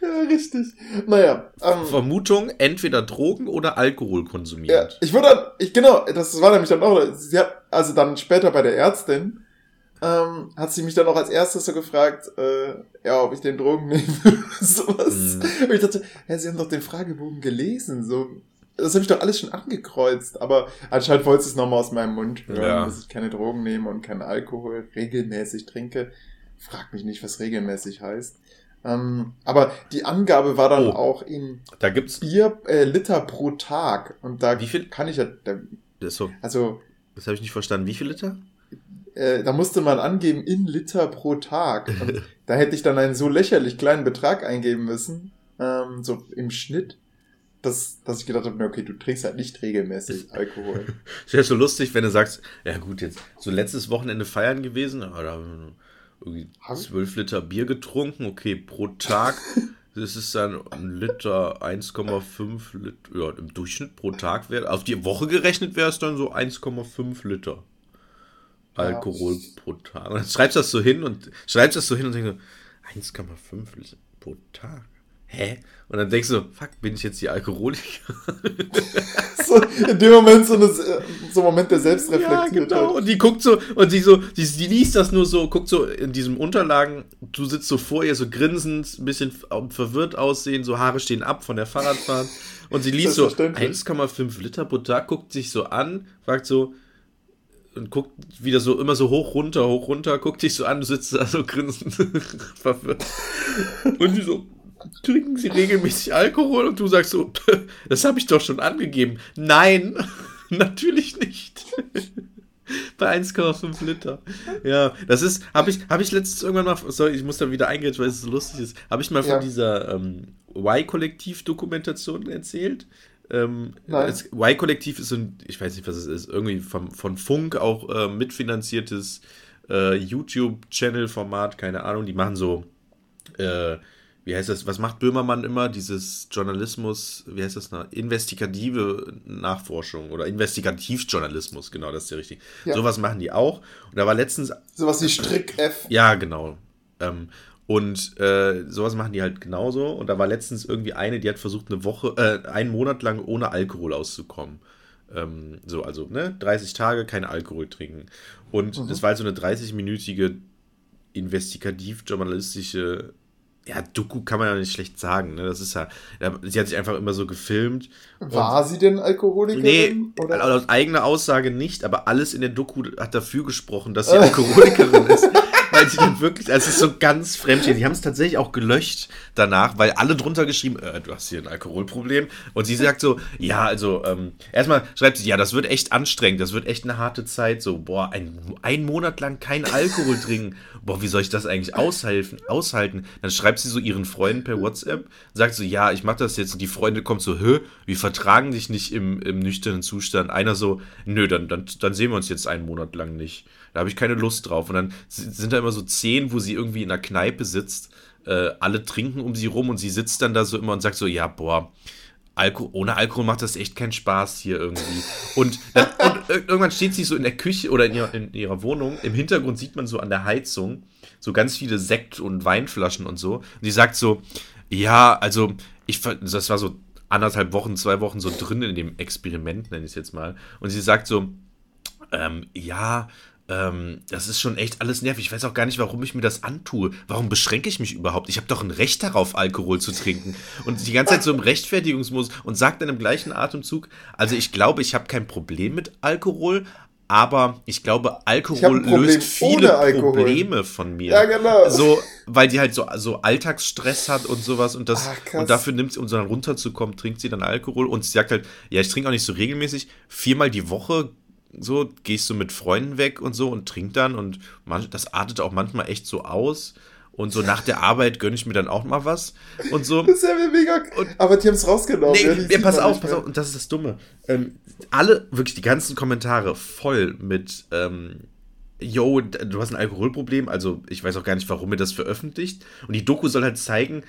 ja, richtig. Naja, ähm, Vermutung, entweder Drogen oder Alkohol Ja, konsumiert. ich wurde dann, ich, genau, das war nämlich dann auch, sie hat, also dann später bei der Ärztin, ähm, hat sie mich dann auch als erstes so gefragt, äh, ja, ob ich den Drogen nehme oder sowas. Mhm. Und ich dachte, ja, sie haben doch den Fragebogen gelesen, so, das habe ich doch alles schon angekreuzt, aber anscheinend wolltest du es nochmal aus meinem Mund hören, Ja. dass ich keine Drogen nehme und keinen Alkohol regelmäßig trinke. Frag mich nicht, was regelmäßig heißt. Ähm, aber die Angabe war dann Oh. auch in Da gibt's. Bier äh, Liter pro Tag. Und da Wie viel? kann ich ja, da, so, also das habe ich nicht verstanden. Wie viel Liter? Äh, da musste man angeben in Liter pro Tag. Und da hätte ich dann einen so lächerlich kleinen Betrag eingeben müssen, ähm, so im Schnitt, dass, dass ich gedacht habe, okay, du trinkst halt nicht regelmäßig Alkohol. Es wäre so lustig, wenn du sagst, ja gut, jetzt so letztes Wochenende feiern gewesen, aber da haben wir? 12 Liter Bier getrunken, okay, pro Tag. Das ist dann ein Liter, 1,5 Liter, ja, im Durchschnitt pro Tag wäre, auf die Woche gerechnet wäre es dann so 1,5 Liter Alkohol pro Tag. Und dann schreibst du das so hin und schreibst das so hin und denkst so, 1,5 Liter pro Tag. Hä? Und dann denkst du, fuck, bin ich jetzt die Alkoholiker? so, in dem Moment so, eine, so ein Moment der Selbstreflexion. Ja, genau. Und die guckt so, und die so, die, die liest das nur so, guckt so in diesem Unterlagen, du sitzt so vor ihr, so grinsend, ein bisschen verwirrt aussehen, so Haare stehen ab von der Fahrradfahrt. Und sie liest so Selbstverständlich. 1,5 Liter pro Tag, guckt sich so an, fragt so, und guckt wieder so immer so hoch runter, hoch runter, guckt dich so an, du sitzt da so grinsend verwirrt. Und die so, trinken sie regelmäßig Alkohol? Und du sagst so, das habe ich doch schon angegeben. Nein, natürlich nicht. Bei 1,5 Liter. Ja, das ist, habe ich, habe ich letztens irgendwann mal, sorry, ich muss da wieder eingehen, weil es so lustig ist, habe ich mal von Ja. dieser ähm, Y-Kollektiv-Dokumentation erzählt. Ähm, das Y-Kollektiv ist so ein, ich weiß nicht, was es ist, irgendwie vom, von Funk auch äh, mitfinanziertes äh, YouTube-Channel-Format, keine Ahnung, die machen so, äh, wie heißt das, was macht Böhmermann immer? Dieses Journalismus, wie heißt das noch? Investigative Nachforschung oder Investigativjournalismus, genau, das ist der richtig. Ja. Sowas machen die auch. Und da war letztens Sowas wie Strick F. ja, genau. Ähm, und äh, sowas machen die halt genauso. Und da war letztens irgendwie eine, die hat versucht, eine Woche, äh, einen Monat lang ohne Alkohol auszukommen. Ähm, so, also, ne, 30 Tage kein Alkohol trinken. Und das war halt so eine 30-minütige investigativ-journalistische, ja, Doku kann man ja nicht schlecht sagen, ne? Das ist ja, sie hat sich einfach immer so gefilmt. War sie denn Nee, Alkoholikerin? oder? laut eigener Aussage nicht, aber alles in der Doku hat dafür gesprochen, dass sie Alkoholikerin ist. Weil sie dann wirklich, also es ist so ganz fremd. Die haben es tatsächlich auch gelöscht danach, weil alle drunter geschrieben, äh, du hast hier ein Alkoholproblem. Und sie sagt so, ja, also, ähm, erstmal schreibt sie, ja, das wird echt anstrengend, das wird echt eine harte Zeit. So, boah, ein, ein Monat lang kein Alkohol trinken. Boah, wie soll ich das eigentlich aushalten? aushalten? Dann schreibt sie so ihren Freunden per WhatsApp, sagt so, ja, ich mach das jetzt. Und die Freunde kommt so, hä, wir vertragen dich nicht im, im nüchternen Zustand. Einer so, nö, dann, dann, dann sehen wir uns jetzt einen Monat lang nicht. Da habe ich keine Lust drauf. Und dann si- sind da immer so zehn, wo sie irgendwie in einer Kneipe sitzt, äh, alle trinken um sie rum und sie sitzt dann da so immer und sagt so, ja, boah, Alko ohne Alkohol macht das echt keinen Spaß hier irgendwie. Und, dann, und ir- irgendwann steht sie so in der Küche oder in ihrer, in ihrer Wohnung. Im Hintergrund sieht man so an der Heizung so ganz viele Sekt- und Weinflaschen und so. Und sie sagt so, ja, also ich das war so anderthalb Wochen, zwei Wochen so drin in dem Experiment, nenne ich es jetzt mal. Und sie sagt so, ähm, ja, ähm, das ist schon echt alles nervig. Ich weiß auch gar nicht, warum ich mir das antue. Warum beschränke ich mich überhaupt? Ich habe doch ein Recht darauf, Alkohol zu trinken. Und die ganze Zeit so im Rechtfertigungsmodus und sagt dann im gleichen Atemzug, also ich glaube, ich habe kein Problem mit Alkohol, aber ich glaube, Ich Alkohol Problem löst viele Alkohol. Probleme von mir. Ja, genau. So, weil die halt so, so Alltagsstress hat und sowas und das krass. und dafür nimmt sie, um so dann runterzukommen, trinkt sie dann Alkohol und sie sagt halt, ja, ich trinke auch nicht so regelmäßig, viermal die Woche so gehst du mit Freunden weg und so und trink dann und man, das artet auch manchmal echt so aus und so nach der Arbeit gönne ich mir dann auch mal was und so. Das ist ja mega. aber die haben es rausgenommen. Nee, ja, ja, pass auf, pass auf, und das ist das Dumme. Ähm, alle, wirklich die ganzen Kommentare voll mit, ähm, yo, du hast ein Alkoholproblem, also ich weiß auch gar nicht, warum ihr das veröffentlicht. Und die Doku soll halt zeigen,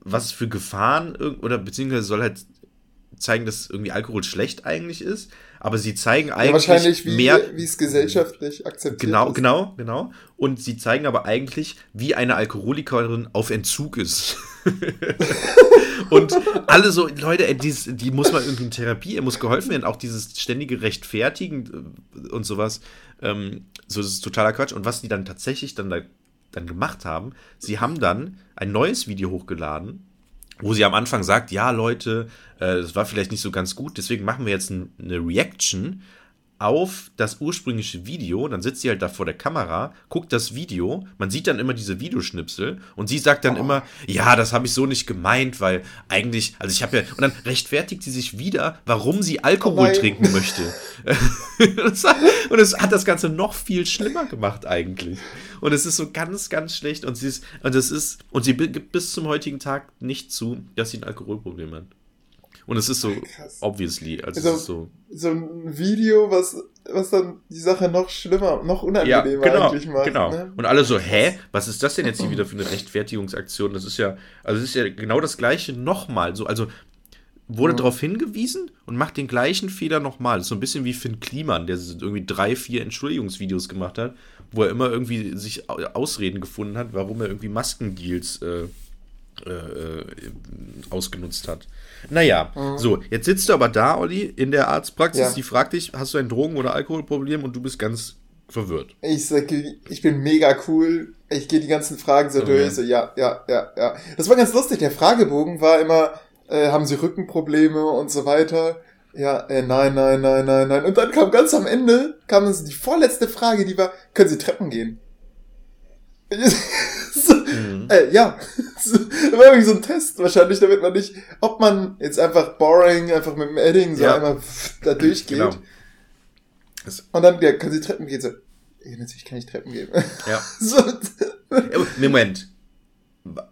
was für Gefahren, oder beziehungsweise soll halt zeigen, dass irgendwie Alkohol schlecht eigentlich ist, aber sie zeigen Ja, eigentlich wahrscheinlich, wie, mehr, wie es gesellschaftlich akzeptiert Genau, ist. genau, genau. Und sie zeigen aber eigentlich, wie eine Alkoholikerin auf Entzug ist. und alle so, Leute, ey, dies, die muss mal irgendwie in Therapie, ihr muss geholfen werden. Auch dieses ständige Rechtfertigen äh, und sowas. Ähm, so, das ist totaler Quatsch. Und was die dann tatsächlich dann, da, dann gemacht haben, sie haben dann ein neues Video hochgeladen, wo sie am Anfang sagt, ja Leute, äh, das war vielleicht nicht so ganz gut, deswegen machen wir jetzt ein, eine Reaction auf das ursprüngliche Video, dann sitzt sie halt da vor der Kamera, guckt das Video, man sieht dann immer diese Videoschnipsel und sie sagt dann oh. immer, ja, das habe ich so nicht gemeint, weil eigentlich, also ich habe ja, und dann rechtfertigt sie sich wieder, warum sie Alkohol oh trinken möchte. und es hat das Ganze noch viel schlimmer gemacht eigentlich. Und es ist so ganz, ganz schlecht und sie ist, und es ist, und sie gibt bis zum heutigen Tag nicht zu, dass sie ein Alkoholproblem hat. Und es ist so, Krass. obviously, also, also so. So ein Video, was, was dann die Sache noch schlimmer, noch unangenehmer ja, genau, eigentlich macht. Genau. Ne? Und alle so, hä? Was ist das denn jetzt hier wieder für eine Rechtfertigungsaktion? Das ist ja, also es ist ja genau das gleiche nochmal. So, also wurde mhm. darauf hingewiesen und macht den gleichen Fehler nochmal. Das ist so ein bisschen wie Finn Kliman, der irgendwie drei, vier Entschuldigungsvideos gemacht hat, wo er immer irgendwie sich Ausreden gefunden hat, warum er irgendwie Maskendeals äh, äh, äh, ausgenutzt hat. Naja, mhm. so, jetzt sitzt du aber da, Olli, in der Arztpraxis, ja. die fragt dich, hast du ein Drogen- oder Alkoholproblem und du bist ganz verwirrt. Ich sage, ich bin mega cool. Ich gehe die ganzen Fragen so okay. durch. So, ja, ja, ja, ja. Das war ganz lustig. Der Fragebogen war immer, äh, haben Sie Rückenprobleme und so weiter. Ja, äh, nein, nein, nein, nein, nein. Und dann kam ganz am Ende, kam dann die vorletzte Frage, die war, können Sie Treppen gehen? so, mhm. äh, ja, das war irgendwie so ein Test wahrscheinlich, damit man nicht, ob man jetzt einfach boring, einfach mit dem Edding so ja. einmal da durchgeht. Genau. Und dann, ja, können Sie Treppen gehen? So, ja, natürlich kann ich Treppen gehen. Ja. so. Moment.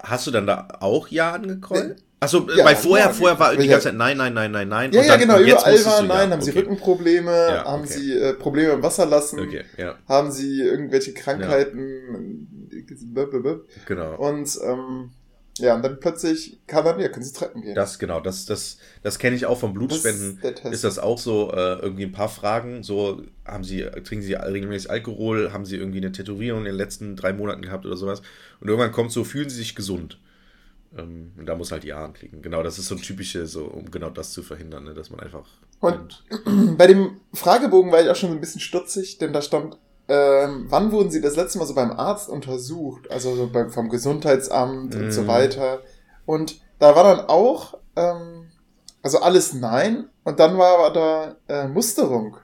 Hast du dann da auch Ja angekreuzt? Achso, ja, weil vorher, ja, vorher war die ganze Zeit nein, nein, nein, nein, nein. Ja, ja, genau, überall war nein. Ja, haben okay. sie Rückenprobleme, ja, haben okay. sie äh, Probleme im Wasser lassen, okay, haben sie irgendwelche Krankheiten, genau. Und ähm, ja, und dann plötzlich kann man, ja, können sie Treppen gehen. Das, genau, das, das, das kenne ich auch vom Blutspenden. Das ist, ist, das auch so, äh, irgendwie ein paar Fragen, so, haben sie, trinken sie regelmäßig Alkohol, haben sie irgendwie eine Tätowierung in den letzten drei Monaten gehabt oder sowas. Und irgendwann kommt so, fühlen sie sich gesund. Ähm, und da muss halt Ja anklicken. Genau, das ist so ein typisches, so, um genau das zu verhindern, ne, dass man einfach. Und bei dem Fragebogen war ich auch schon ein bisschen stutzig, denn da stand, ähm, wann wurden Sie das letzte Mal so beim Arzt untersucht? Also so beim, vom Gesundheitsamt mm. und so mhm. weiter. Und da war dann auch, ähm, also alles Nein. Und dann war aber da äh, Musterung.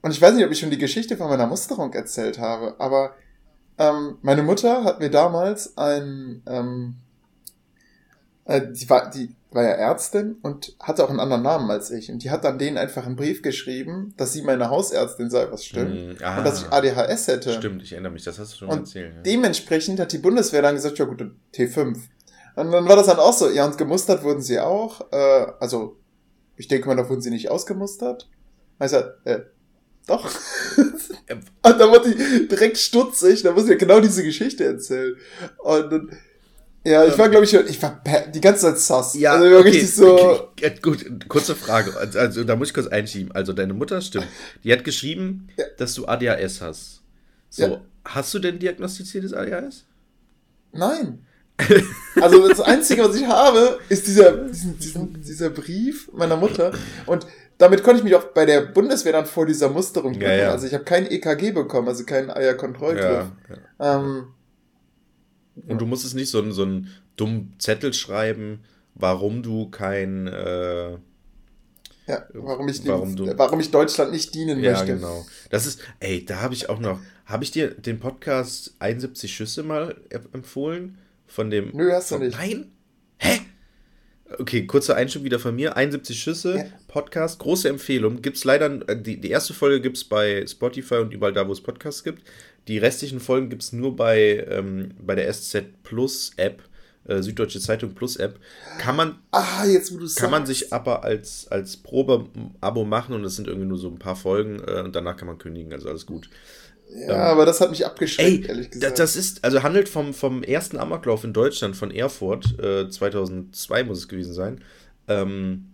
Und ich weiß nicht, ob ich schon die Geschichte von meiner Musterung erzählt habe, aber ähm, meine Mutter hat mir damals ein ähm, äh, die, war, die war ja Ärztin und hatte auch einen anderen Namen als ich. Und die hat dann denen einfach einen Brief geschrieben, dass sie meine Hausärztin sei, was stimmt. Mm, und dass ich ADHS hätte. Stimmt, ich erinnere mich, das hast du schon und erzählt. Ja. Dementsprechend hat die Bundeswehr dann gesagt, ja gut, T5. Und dann war das dann auch so, ja, und gemustert wurden sie auch. Äh, also, ich denke mal, da wurden sie nicht ausgemustert. Also, äh, doch. und dann wurde ich direkt stutzig, da muss ich ja genau diese Geschichte erzählen. Und dann ja, ich war, glaube ich, ich war die ganze Zeit sass. Ja, also, okay, richtig so. Okay, gut, kurze Frage. Also, also, da muss ich kurz einschieben. Also, deine Mutter stimmt. Die hat geschrieben, ja. dass du ADHS hast. So, ja. hast du denn diagnostiziertes ADHS? Nein. Also, das Einzige, was ich habe, ist dieser, diesen, diesen, dieser Brief meiner Mutter. Und damit konnte ich mich auch bei der Bundeswehr dann vor dieser Musterung ja, ja. Also, ich habe kein EKG bekommen, also keinen Eierkontrollgriff. Ja, ähm, und du musstest nicht so einen, so einen dummen Zettel schreiben, warum du kein. Äh, ja, warum ich, warum, du, warum ich Deutschland nicht dienen ja, möchte. Ja, genau. Das ist, ey, da habe ich auch noch. Habe ich dir den Podcast 71 Schüsse mal empfohlen? Von dem. Nö, hast du nicht. Nein? Hä? Okay, kurzer Einschub wieder von mir. 71 Schüsse, ja. Podcast, große Empfehlung. Gibt es leider, äh, die, die erste Folge gibt es bei Spotify und überall da, wo es Podcasts gibt. Die restlichen Folgen gibt es nur bei, ähm, bei der SZ Plus App, äh, Süddeutsche Zeitung Plus App. Kann man, ah, jetzt, wo kann sagst. man sich aber als, als Probe-Abo machen und es sind irgendwie nur so ein paar Folgen äh, und danach kann man kündigen, also alles gut. Ja, ähm, aber das hat mich abgeschreckt, ey, ehrlich gesagt. Das ist, also handelt vom, vom ersten Amoklauf in Deutschland von Erfurt, äh, 2002 muss es gewesen sein. Ähm,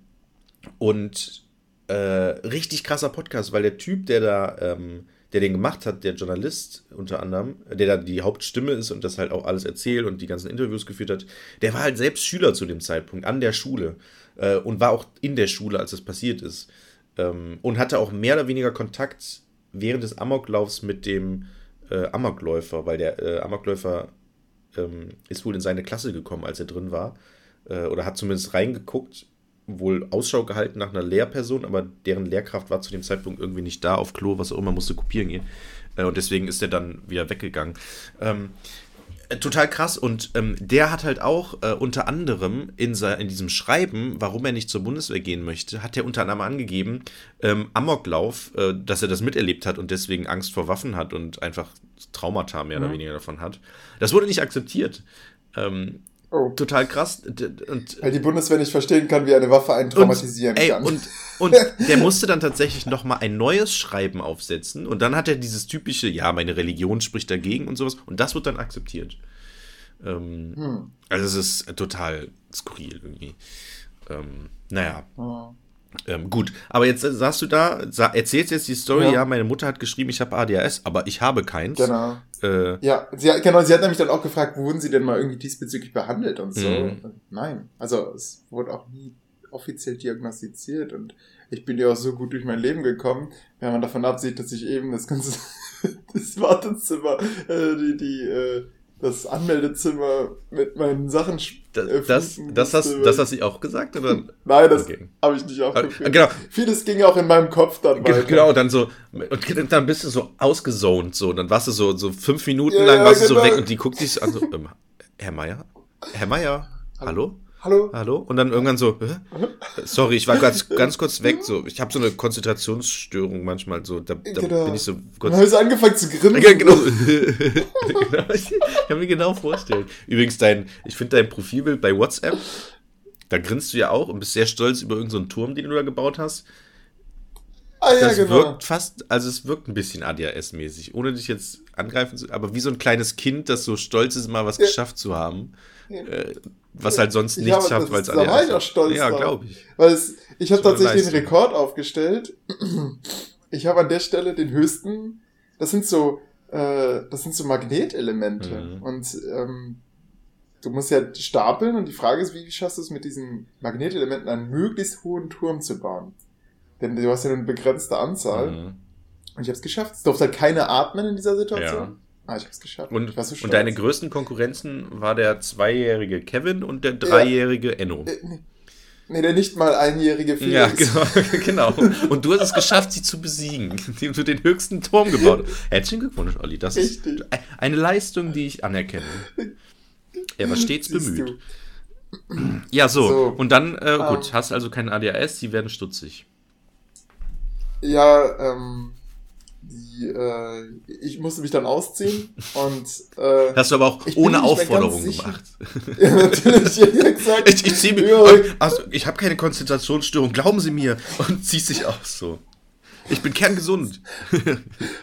und äh, richtig krasser Podcast, weil der Typ, der da ähm, der den gemacht hat, der Journalist unter anderem, der da die Hauptstimme ist und das halt auch alles erzählt und die ganzen Interviews geführt hat, der war halt selbst Schüler zu dem Zeitpunkt an der Schule äh, und war auch in der Schule, als das passiert ist. Ähm, und hatte auch mehr oder weniger Kontakt während des Amoklaufs mit dem äh, Amokläufer, weil der äh, Amokläufer ähm, ist wohl in seine Klasse gekommen, als er drin war äh, oder hat zumindest reingeguckt, wohl Ausschau gehalten nach einer Lehrperson, aber deren Lehrkraft war zu dem Zeitpunkt irgendwie nicht da auf Klo, was auch immer, musste kopieren gehen. Äh, und deswegen ist er dann wieder weggegangen. Ähm, äh, total krass und ähm, der hat halt auch äh, unter anderem in, in diesem Schreiben, warum er nicht zur Bundeswehr gehen möchte, hat er unter anderem angegeben, ähm, Amoklauf, äh, dass er das miterlebt hat und deswegen Angst vor Waffen hat und einfach Traumata mehr mhm. oder weniger davon hat. Das wurde nicht akzeptiert. Ähm, Oh. Total krass. Und, Weil die Bundeswehr nicht verstehen kann, wie eine Waffe einen traumatisieren und, ey, kann. Und, und der musste dann tatsächlich nochmal ein neues Schreiben aufsetzen. Und dann hat er dieses typische, ja, meine Religion spricht dagegen und sowas. Und das wird dann akzeptiert. Ähm, hm. Also es ist total skurril irgendwie. Ähm, naja. Hm. Ähm, gut, aber jetzt äh, sagst du da, sag, erzählst jetzt die Story, ja. ja. meine Mutter hat geschrieben, ich habe ADHS, aber ich habe keins. Genau. Äh, ja, sie, genau, sie hat nämlich dann auch gefragt, wurden sie denn mal irgendwie diesbezüglich behandelt und so. Mhm. Nein, also es wurde auch nie offiziell diagnostiziert und ich bin ja auch so gut durch mein Leben gekommen, wenn man davon absieht, dass ich eben das ganze das Wartezimmer, äh, die, die, äh, das Anmeldezimmer mit meinen Sachen das, das, das, hast, das hast du auch gesagt, oder? Nein, das okay. habe ich nicht aufgeführt. Genau. Vieles ging auch in meinem Kopf dann weiter. Genau, dann so, und dann bist du so ausgezont, so, dann warst du so, so fünf Minuten ja, lang, warst ja, genau. du so weg und die guckt dich so an, so, ähm, Herr Meier? Herr Meier? Hallo? Hallo? Hallo? Und dann irgendwann so, Hä? sorry, ich war ganz, ganz kurz weg. So, ich habe so eine Konzentrationsstörung manchmal. So, da, da genau. bin ich so kurz. Dann habe ich angefangen zu grinsen. Ja, genau. genau. Ich kann mir genau vorstellen. Übrigens, dein, ich finde dein Profilbild bei WhatsApp, da grinst du ja auch und bist sehr stolz über irgendeinen so Turm, den du da gebaut hast. Ah, ja, das genau. wirkt fast, also es wirkt ein bisschen ADHS-mäßig, ohne dich jetzt angreifen zu, aber wie so ein kleines Kind, das so stolz ist, mal was ja. geschafft zu haben. Äh, was halt sonst nichts habe, schafft, weil es ich auch stolz Ja, glaube ich. Weil es, ich habe tatsächlich den Rekord aufgestellt. Ich habe an der Stelle den höchsten, das sind so, äh, das sind so Magnetelemente. Mhm. Und ähm, du musst ja stapeln und die Frage ist, wie schaffst du es mit diesen Magnetelementen einen möglichst hohen Turm zu bauen? Denn du hast ja eine begrenzte Anzahl. Mhm. Und ich habe es geschafft. Es durfte halt keine atmen in dieser Situation. Ja. Ah, ich hab's geschafft. Und, so und deine größten Konkurrenzen war der zweijährige Kevin und der dreijährige ja. Enno. Äh, nee. nee. der nicht mal einjährige Felix. Ja, genau, genau. Und du hast es geschafft, sie zu besiegen, indem du den höchsten Turm gebaut hast. Herzlichen Glückwunsch, Olli. Das Richtig. ist eine Leistung, die ich anerkenne. Er war stets bemüht. Ja, so. so. Und dann, äh, um, gut, ähm. hast also kein ADHS, sie werden stutzig. Ja, ähm, die, äh, ich musste mich dann ausziehen und äh, hast du aber auch ohne Aufforderung gemacht. ja, natürlich. Ja, ich ich ziehe mich. Ja. Also, ich habe keine Konzentrationsstörung, glauben Sie mir. Und ziehst dich aus so. Ich bin kerngesund.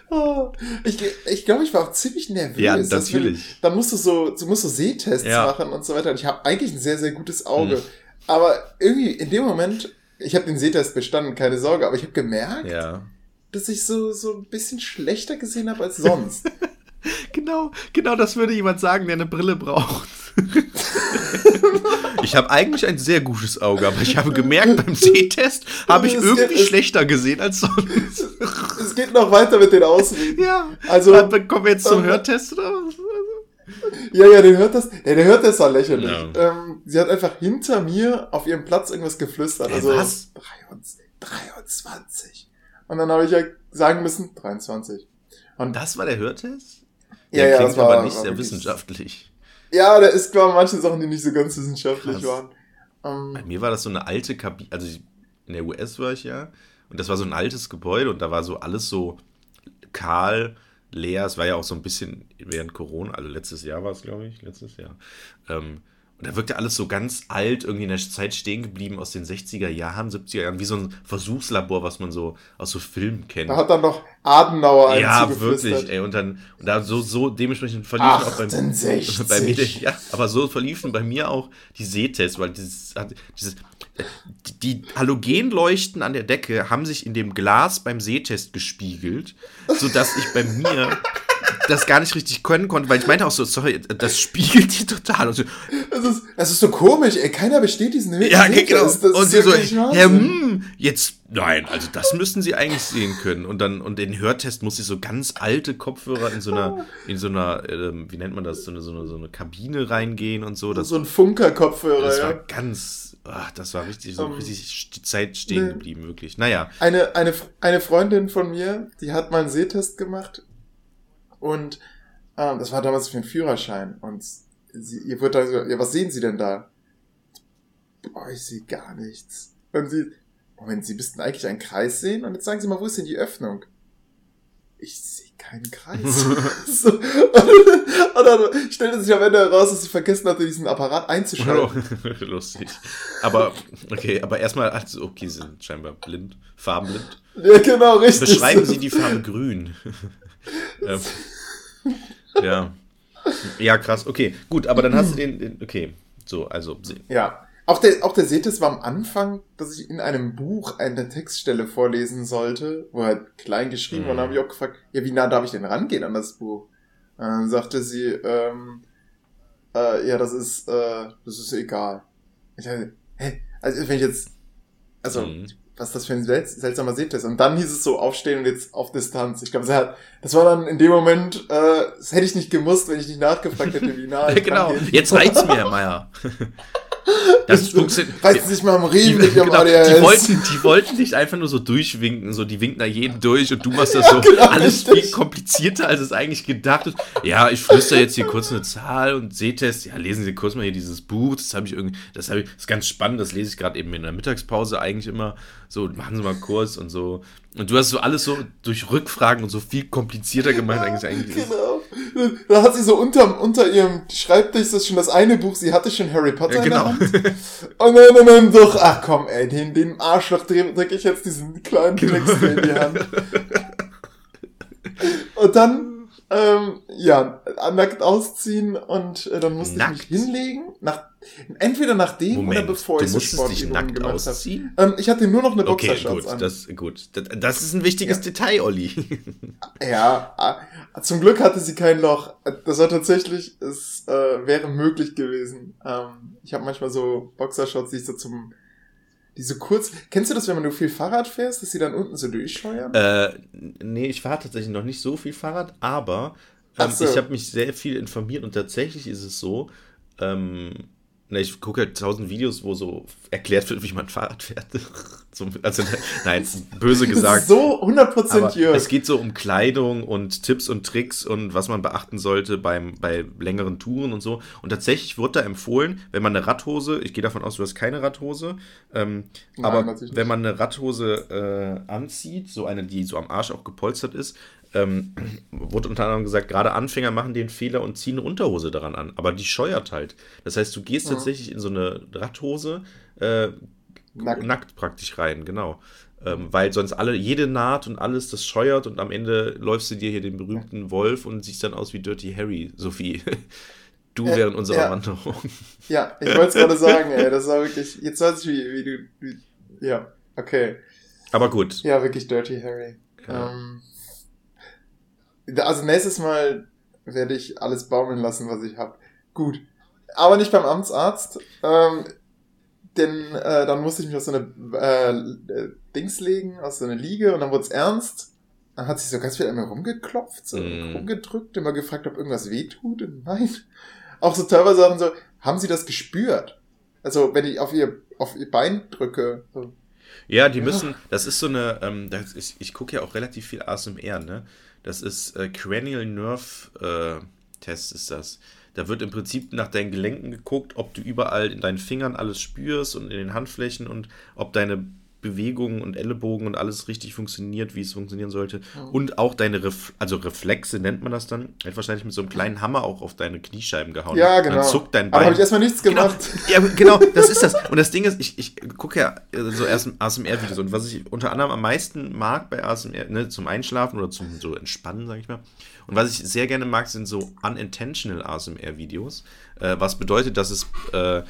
oh, ich ich glaube, ich war auch ziemlich nervös. Ja, natürlich. Dann musst du so, du musst so Sehtests ja. machen und so weiter. Und ich habe eigentlich ein sehr, sehr gutes Auge. Hm. Aber irgendwie in dem Moment, ich habe den Sehtest bestanden, keine Sorge, aber ich habe gemerkt, ja dass ich so, so ein bisschen schlechter gesehen habe als sonst. genau, genau das würde jemand sagen, der eine Brille braucht. ich habe eigentlich ein sehr gutes Auge, aber ich habe gemerkt, beim Sehtest habe ich es irgendwie geht, schlechter gesehen als sonst. es geht noch weiter mit den Ausreden. Ja. Also, kommen wir jetzt zum ähm, Hörtest oder was? Ja, ja, der hört das. Ja, der hört das war lächerlich. Ja. Ähm, sie hat einfach hinter mir auf ihrem Platz irgendwas geflüstert. also was? 23. Und dann habe ich ja sagen müssen, 23. Und das war der Hörtest? Der ja, klingt ja, aber nicht sehr wissenschaftlich. Ja, da ist klar manche Sachen, die nicht so ganz wissenschaftlich Krass. waren. Ähm, Bei mir war das so eine alte Kabine, also in der US war ich ja, und das war so ein altes Gebäude und da war so alles so kahl, leer. Es war ja auch so ein bisschen während Corona, also letztes Jahr war es, glaube ich, letztes Jahr. Ähm, und da wirkte alles so ganz alt, irgendwie in der Zeit stehen geblieben aus den 60er Jahren, 70er Jahren, wie so ein Versuchslabor, was man so aus so Filmen kennt. Da hat dann noch Adenauer Ja, wirklich, ey. Und dann, und da so, so dementsprechend verliefen 68. auch bei, bei mir, ja, aber so verliefen bei mir auch die Sehtests, weil dieses, dieses, die Halogenleuchten an der Decke haben sich in dem Glas beim Sehtest gespiegelt, sodass ich bei mir das gar nicht richtig können konnte, weil ich meinte auch so, sorry, das spiegelt die total. Und so, Das ist, das ist so komisch, ey. Keiner besteht diesen Höhen. ja, genau. Das, das und ist sie so, ja, Wahnsinn. hm, jetzt, nein, also das müssten sie eigentlich sehen können. Und dann, und den Hörtest muss ich so ganz alte Kopfhörer in so einer, in so einer, ähm, wie nennt man das, so eine, so eine, so eine Kabine reingehen und so. Das, so ein Funker-Kopfhörer, das ja. war ganz, ach, das war richtig, so Ähm, richtig st- Zeit stehen nee. geblieben, wirklich. Naja, Eine, eine, eine Freundin von mir, die hat mal einen Sehtest gemacht und ähm, das war damals für den Führerschein und sie, ihr wird da so, ja, was sehen Sie denn da? Boah, ich sehe gar nichts. Und sie, Moment, Sie müssten eigentlich einen Kreis sehen und jetzt sagen Sie mal, wo ist denn die Öffnung? Ich sehe keinen Kreis. so, und, und dann stellte sich am Ende heraus, dass sie vergessen hatte, diesen Apparat einzuschalten. lustig. Aber, okay, aber erstmal, also, okay, sie sind scheinbar blind, farbenblind. Ja, genau, richtig. Beschreiben Sie die Farbe grün. Ähm, ja. Ja, krass. Okay, gut, aber dann hast du den, den okay. So, also, Ja. Auch der, auch der Sehtest war am Anfang, dass ich in einem Buch eine Textstelle vorlesen sollte, wo halt klein geschrieben war. Und Mhm. dann habe ich auch gefragt, ja, wie nah darf ich denn rangehen an das Buch? Und dann sagte sie, ähm, äh, ja, das ist, äh, das ist egal. Ich dachte, hä? Also, wenn ich jetzt, also, Mhm. Was ist das für ein sel seltsamer Sehtest? Und dann hieß es so, aufstehen und jetzt auf Distanz. Ich glaube, das war dann in dem Moment, äh, das hätte ich nicht gemusst, wenn ich nicht nachgefragt hätte, wie nah genau. Jetzt reicht's mir, Herr Meier. Das funktioniert. Reißt sich mal am Die, Riemen ihrem genau, die, wollten, die wollten dich einfach nur so durchwinken, so die winken da jeden durch und du machst das so genau, alles richtig. viel komplizierter, als es eigentlich gedacht ist. Ja, ich flüster jetzt hier kurz eine Zahl und Sehtest. Ja, lesen Sie kurz mal hier dieses Buch. Das habe ich irgendwie, das habe ich, das ist ganz spannend. Das lese ich gerade eben in der Mittagspause eigentlich immer. So, machen Sie mal kurz und so. Und du hast so alles so durch Rückfragen und so viel komplizierter gemeint eigentlich eigentlich. Genau. Da hat sie so unter, unter ihrem Schreibtisch das ist schon das eine Buch, sie hatte schon Harry Potter Ja, genau. in der Hand. Und dann, doch, ach komm, ey, den, den Arschloch drücke drück ich jetzt diesen kleinen Genau. Text in die Hand. Und dann, ähm, ja, nackt ausziehen und äh, dann musste Nackt? ich mich hinlegen. Nach, entweder nachdem Moment, oder bevor du ich so musstest dich nackt ausziehen? Ähm, ich hatte nur noch eine Okay, Boxershorts gut, an. das, gut. Das, das ist ein wichtiges Ja. Detail, Olli. Ja, äh, zum Glück hatte sie kein Loch. Das war tatsächlich, es äh, wäre möglich gewesen. Ähm, ich habe manchmal so Boxershorts, die ich so zum, die so kurz. Kennst du das, wenn man nur viel Fahrrad fährst, dass sie dann unten so durchscheuern? Äh, nee, ich fahre tatsächlich noch nicht so viel Fahrrad, aber ähm, so. ich habe mich sehr viel informiert und tatsächlich ist es so, ähm, na, ich gucke halt tausend Videos, wo so erklärt wird, wie man Fahrrad fährt. Also, nein, böse gesagt. so 100% Aber Jörg. es geht so um Kleidung und Tipps und Tricks und was man beachten sollte beim, bei längeren Touren und so. Und tatsächlich wird da empfohlen, wenn man eine Radhose, ich gehe davon aus, du hast keine Radhose, ähm, Nein, aber wenn man eine Radhose äh, anzieht, so eine, die so am Arsch auch gepolstert ist, ähm, wurde unter anderem gesagt, gerade Anfänger machen den Fehler und ziehen eine Unterhose daran an. Aber die scheuert halt. Das heißt, du gehst Ja. tatsächlich in so eine Radhose äh, Nackt. nackt. praktisch rein, genau. Ähm, weil sonst alle, jede Naht und alles, das scheuert und am Ende läufst du dir hier den berühmten Wolf und siehst dann aus wie Dirty Harry, Sophie. Du Ja, während unserer ja. Wanderung. Ja, ich wollte es gerade sagen, ey. Das war wirklich. Jetzt weiß ich, wie, wie du. Wie, ja, okay. Aber gut. Ja, wirklich Dirty Harry. Ja. Ähm, also nächstes Mal werde ich alles baumeln lassen, was ich habe. Gut. Aber nicht beim Amtsarzt. Ähm, denn äh, dann musste ich mich auf so eine äh, Dings legen, auf so eine Liege und dann wurde es ernst. Dann hat sich so ganz viel an mir rumgeklopft, so Mm. rumgedrückt, immer gefragt, ob irgendwas wehtut. Und nein. Auch so teilweise Sachen so, haben sie das gespürt? Also, wenn ich auf ihr, auf ihr Bein drücke. So. Ja, die Ja. müssen, das ist so eine, ähm, das ist, ich gucke ja auch relativ viel ASMR, ne? Das ist äh, Cranial Nerve äh, Test ist das. Da wird im Prinzip nach deinen Gelenken geguckt, ob du überall in deinen Fingern alles spürst und in den Handflächen und ob deine Bewegungen und Ellenbogen und alles richtig funktioniert, wie es funktionieren sollte. Mhm. Und auch deine Ref also Reflexe nennt man das dann. Er hat wahrscheinlich mit so einem kleinen Hammer auch auf deine Kniescheiben gehauen. Ja, genau. Dann zuckt dein Aber Bein. habe ich erstmal nichts Genau, gemacht. ja, genau, das ist das. Und das Ding ist, ich, ich gucke ja äh, so erst ASMR-Videos und was ich unter anderem am meisten mag bei ASMR, ne, zum Einschlafen oder zum so Entspannen, sag ich mal. Und was ich sehr gerne mag, sind so unintentional ASMR-Videos. Äh, was bedeutet, dass es äh,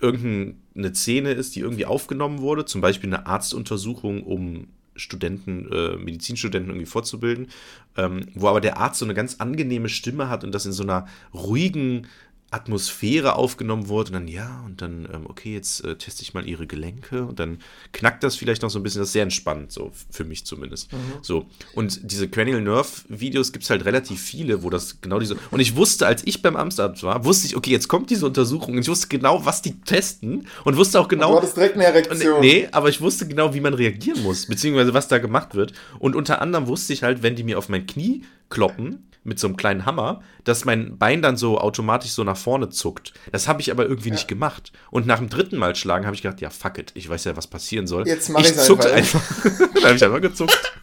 irgendeine Szene ist, die irgendwie aufgenommen wurde, zum Beispiel eine Arztuntersuchung, um Studenten, äh, Medizinstudenten irgendwie vorzubilden, ähm, wo aber der Arzt so eine ganz angenehme Stimme hat und das in so einer ruhigen, Atmosphäre aufgenommen wurde und dann, ja, und dann, ähm, okay, jetzt äh, teste ich mal ihre Gelenke und dann knackt das vielleicht noch so ein bisschen, das ist sehr entspannt, so für mich zumindest. Mhm. So. Und diese Cranial Nerve Videos gibt es halt relativ viele, wo das genau diese. Und ich wusste, als ich beim Amtsarzt war, wusste ich, okay, jetzt kommt diese Untersuchung und ich wusste genau, was die testen und wusste auch genau. Und du hattest direkt eine Erektion. Nee, aber ich wusste genau, wie man reagieren muss, beziehungsweise was da gemacht wird. Und unter anderem wusste ich halt, wenn die mir auf mein Knie kloppen, mit so einem kleinen Hammer, dass mein Bein dann so automatisch so nach vorne zuckt. Das habe ich aber irgendwie ja. nicht gemacht. Und nach dem dritten Mal schlagen habe ich gedacht, ja, fuck it, ich weiß ja, was passieren soll. Jetzt mach ich zuckte einfach. dann habe ich einfach gezuckt.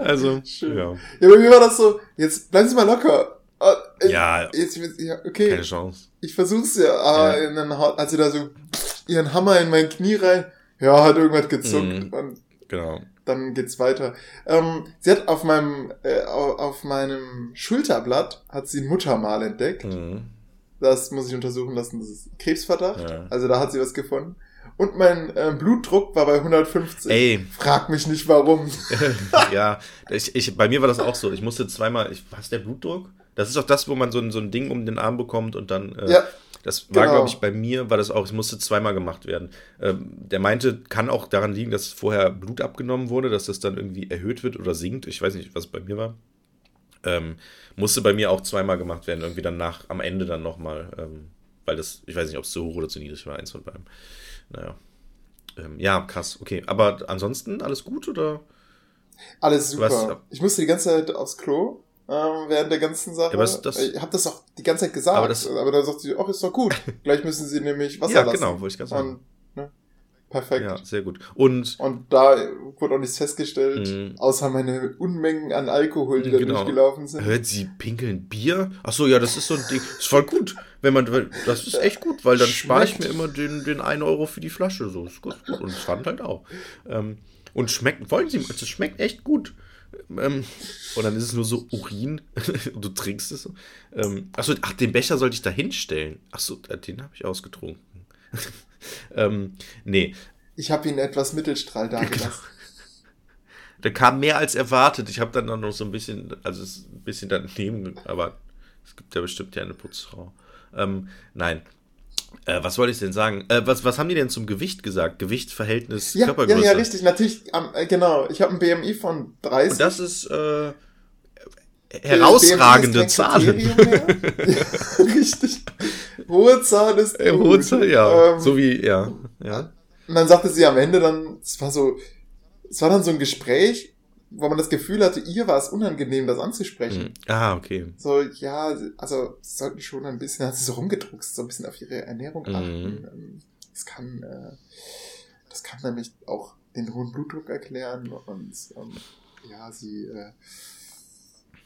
also, Schön. ja. Ja, bei mir war das so, jetzt bleiben Sie mal locker. Uh, ja, jetzt, ja, okay. Keine Chance. Ich versuch's ja, aber ja. Dann, als sie da so ihren Hammer in mein Knie rein, ja, hat irgendwas gezuckt. Mhm. Und genau dann geht's weiter. Ähm, sie hat auf meinem, äh, auf meinem Schulterblatt hat sie ein Muttermal entdeckt. Mhm. Das muss ich untersuchen lassen. Das ist Krebsverdacht. Ja. Also da hat sie was gefunden. Und mein äh, Blutdruck war bei 150. Ey. Frag mich nicht warum. ja, ich, ich, bei mir war das auch so. Ich musste zweimal, ich, was der Blutdruck? Das ist auch das, wo man so ein, so ein Ding um den Arm bekommt und dann. Äh, ja. Das war, genau. glaube ich, bei mir war das auch, es musste zweimal gemacht werden. Ähm, der meinte, kann auch daran liegen, dass vorher Blut abgenommen wurde, dass das dann irgendwie erhöht wird oder sinkt. Ich weiß nicht, was bei mir war. Ähm, musste bei mir auch zweimal gemacht werden, irgendwie dann nach, am Ende dann nochmal. Ähm, weil das, ich weiß nicht, ob es zu hoch oder zu niedrig war, eins von beiden. Naja. Ähm, ja, krass, okay. Aber ansonsten alles gut oder? Alles super. Was, ich musste die ganze Zeit aufs Klo ähm, während der ganzen Sache. Ja, das, ich habe das auch die ganze Zeit gesagt, aber, das, aber dann sagt sie, ach, ist doch gut. Gleich müssen sie nämlich Wasser ja, lassen. Ja, genau, wollte ich gerade sagen. Und, ne, perfekt. Ja, sehr gut. Und, und da wurde auch nichts festgestellt, mh. außer meine Unmengen an Alkohol, die da genau. durchgelaufen sind. Hört sie pinkeln Bier? Ach so, ja, das ist so ein Ding. Das ist voll gut. Wenn man, das ist echt gut, weil dann spare ich mir immer den, den 1 Euro für die Flasche. So, ist gut. Und es fand halt auch. Ähm, und schmeckt, wollen Sie, es schmeckt echt gut. Ähm, und dann ist es nur so Urin und du trinkst es. Ähm, achso, ach, den Becher sollte ich da hinstellen. Achso, äh, den habe ich ausgetrunken. ähm, nee. Ich habe ihn etwas Mittelstrahl da genau. Da kam mehr als erwartet. Ich habe dann noch so ein bisschen, also ein bisschen daneben, aber es gibt ja bestimmt ja eine Putzfrau. Ähm, nein, äh, was wollte ich denn sagen? Äh, was, was haben die denn zum Gewicht gesagt? Gewicht, Verhältnis, ja, Körpergröße? Ja, ja, richtig. Natürlich, äh, genau. Ich habe ein BMI von 30. Und das ist äh, herausragende Zahlen. ja, richtig. Hohe Zahl ist gut. Hohe Zahl, ja. Ähm, so wie, ja. ja. Und dann sagte sie am Ende dann, es war so, es war dann so ein Gespräch, wo man das Gefühl hatte, ihr war es unangenehm, das anzusprechen. Mhm. Ah, okay. So, ja, also sie sollten schon ein bisschen, hat sie so rumgedruckst, so ein bisschen auf ihre Ernährung mhm. achten. Das kann, äh, das kann nämlich auch den hohen Blutdruck erklären und ähm, ja, sie, äh,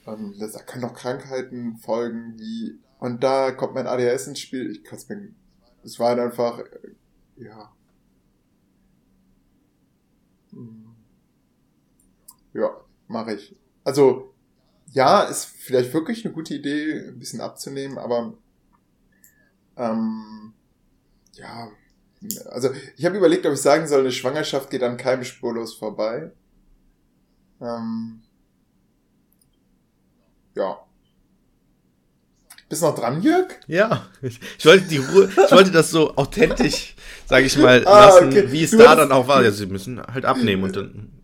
ähm, da können auch Krankheiten folgen, wie und da kommt mein ADHS ins Spiel. Ich kann es mir, es war halt einfach, äh, ja. Hm ja, mache ich. Also, ja, ist vielleicht wirklich eine gute Idee, ein bisschen abzunehmen, aber ähm, ja, also ich habe überlegt, ob ich sagen soll, eine Schwangerschaft geht an keinem spurlos vorbei. Ähm, ja. Bist du noch dran, Jörg? Ja, ich, ich wollte die Ruhe, ich wollte das so authentisch, sage ich mal, ah, lassen, okay. wie es du da dann auch war. Ja, sie müssen halt abnehmen und dann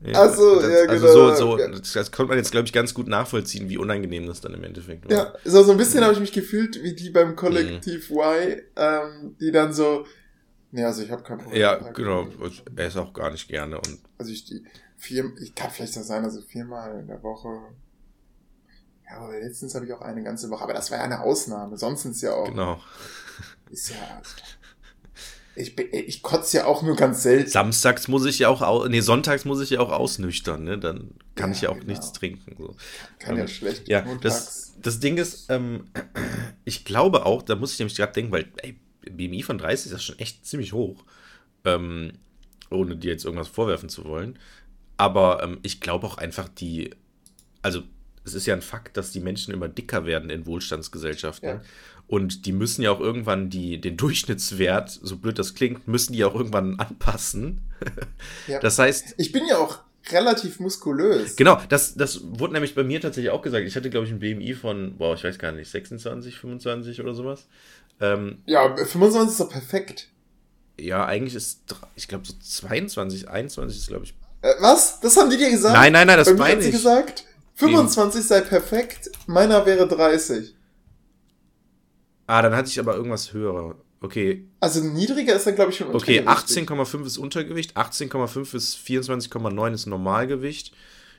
ja, also, das, ja, genau. Also so, so, das konnte man jetzt, glaube ich, ganz gut nachvollziehen, wie unangenehm das dann im Endeffekt war. Ja, so, so ein bisschen ja. habe ich mich gefühlt wie die beim Kollektiv mhm. Y, ähm, die dann so, nee, also ich habe kein Problem. Ja, genau, er ist auch gar nicht gerne. Und also ich, die, vier, ich kann vielleicht so sein, also viermal in der Woche. Ja, aber letztens habe ich auch eine ganze Woche, aber das war ja eine Ausnahme, sonst es ja auch. Genau. Ist ja, ich, ich kotze ja auch nur ganz selten. Samstags muss ich ja auch, nee, sonntags muss ich ja auch ausnüchtern, ne? Dann kann ja, ich ja auch genau. nichts trinken. So. Kann, ja ähm, schlecht. Ja, das, das Ding ist, ähm, ich glaube auch, da muss ich nämlich gerade denken, weil ey, BMI von 30 ist ja schon echt ziemlich hoch. Ähm, ohne dir jetzt irgendwas vorwerfen zu wollen. Aber ähm, ich glaube auch einfach, die, also es ist ja ein Fakt, dass die Menschen immer dicker werden in Wohlstandsgesellschaften. Ja. Und die müssen ja auch irgendwann die, den Durchschnittswert, so blöd das klingt, müssen die auch irgendwann anpassen. Ja. Das heißt, Ich bin ja auch relativ muskulös. Genau, das, das wurde nämlich bei mir tatsächlich auch gesagt. Ich hatte, glaube ich, ein BMI von, boah, ich weiß gar nicht, 26, 25 oder sowas. Ähm, Ja, 25 ist doch perfekt. ja, eigentlich ist, ich glaube, so 22, 21 ist, glaube ich. Äh, was? Das haben die dir gesagt? Nein, nein, nein, das meine ich. gesagt, 25 sei perfekt, meiner wäre 30. Ah, dann hatte ich aber irgendwas höher. Okay, Also niedriger ist dann, glaube ich, schon okay, untergewichtig. 18,5 ist Untergewicht, 18,5 ist 24,9 ist Normalgewicht.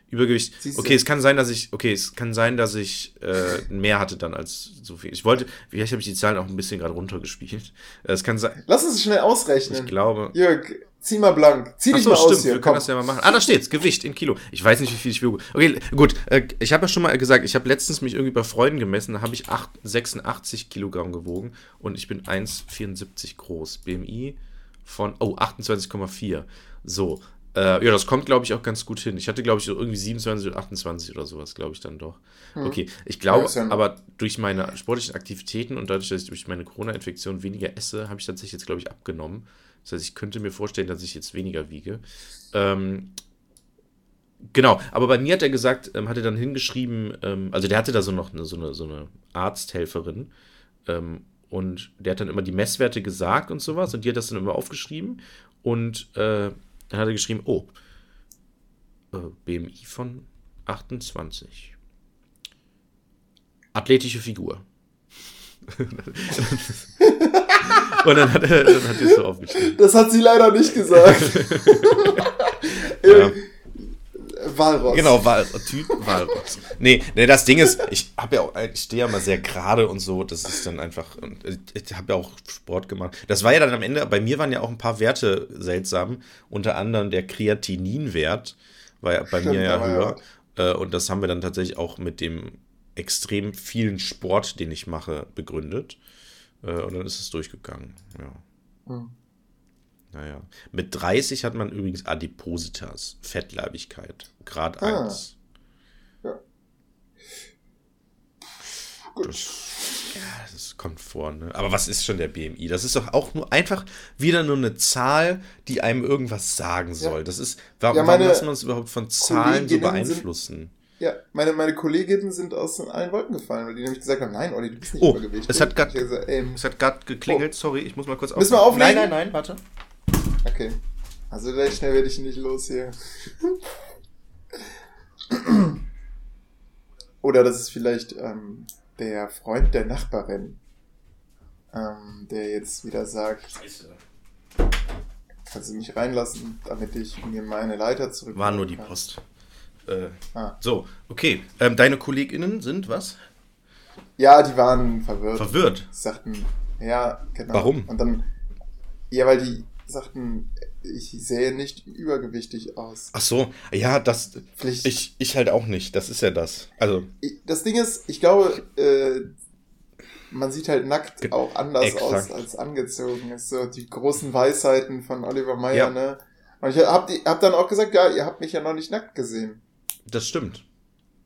Übergewicht. Okay, es kann sein, dass ich, okay, es kann sein, dass ich äh, mehr hatte dann als so viel. Ich wollte, vielleicht habe ich die Zahlen auch ein bisschen gerade runtergespielt. Äh, Es kann sein, Lass uns schnell ausrechnen. ich glaube. Jörg, zieh mal blank. Zieh dich so, mal stimmt, aus hier. wir können das ja mal machen. Ah, da steht's, Gewicht in Kilo. Ich weiß nicht, wie viel ich wiege. Okay, gut. Äh, ich habe ja schon mal gesagt, ich habe letztens mich irgendwie bei Freunden gemessen, da habe ich acht- 86 Kilogramm gewogen und ich bin 1,74 groß. BMI von, oh, 28,4. So. Äh, ja, das kommt, glaube ich, auch ganz gut hin. Ich hatte, glaube ich, so irgendwie 27 oder 28 oder sowas, glaube ich dann doch. Okay, ich glaube, ja- aber durch meine sportlichen Aktivitäten und dadurch, dass ich durch meine Corona-Infektion weniger esse, habe ich tatsächlich jetzt, glaube ich, abgenommen. Das heißt, ich könnte mir vorstellen, dass ich jetzt weniger wiege. Ähm, genau, aber bei mir hat er gesagt, ähm, hat er dann hingeschrieben, ähm, also der hatte da so noch eine, so eine, so eine Arzthelferin ähm, und der hat dann immer die Messwerte gesagt und sowas und die hat das dann immer aufgeschrieben und äh, dann hat er geschrieben, oh, äh, BMI von 28. Athletische Figur. und dann hat er, dann hat er es so aufgeschrieben. Das hat sie leider nicht gesagt. Ja. Walross. Genau, Wal Typ Walross. Nee, nee, das Ding ist, ich habe ja auch, ich stehe ja mal sehr gerade und so, das ist dann einfach, ich habe ja auch Sport gemacht. Das war ja dann am Ende, bei mir waren ja auch ein paar Werte seltsam, unter anderem der Kreatininwert war ja bei Stimmt, mir ja höher. Äh, Und das haben wir dann tatsächlich auch mit dem extrem vielen Sport, den ich mache, begründet. Äh, Und dann ist es durchgegangen, ja. Hm. Naja. Mit 30 hat man übrigens Adipositas, Fettleibigkeit, Grad Ah. 1. Gut. Ja, das kommt vor, ne? Aber was ist schon der BMI? Das ist doch auch nur einfach wieder nur eine Zahl, die einem irgendwas sagen soll. Das ist, warum, Ja, warum lassen wir uns überhaupt von Zahlen so sind- beeinflussen? Ja, meine, meine Kolleginnen sind aus allen Wolken gefallen, weil die nämlich gesagt haben, nein, Olli, du bist nicht Oh, übergewichtig. es hat gerade geklingelt, sorry, ich muss mal kurz Müssen wir auflegen? Nein, nein, nein, warte. Okay. Also recht schnell werde ich nicht los hier. Oder das ist vielleicht ähm, der Freund der Nachbarin, ähm, der jetzt wieder sagt, kannst du mich reinlassen, damit ich mir meine Leiter zurück. War nur die Post. Äh, Ah. So, okay. Ähm, deine KollegInnen sind was? Ja, die waren verwirrt. Verwirrt. sagten, ja, genau. Warum? Und dann, ja, weil die sagten, ich sehe nicht übergewichtig aus. Ach so, ja, das. Vielleicht, Ich, ich halt auch nicht. Das ist ja das. Also, das Ding ist, ich glaube, äh, man sieht halt nackt auch anders exakt. aus als angezogen. Das ist so die großen Weisheiten von Oliver Meyer, Ja. ne? Und ich hab, die, hab dann auch gesagt, ja, ihr habt mich ja noch nicht nackt gesehen. das stimmt.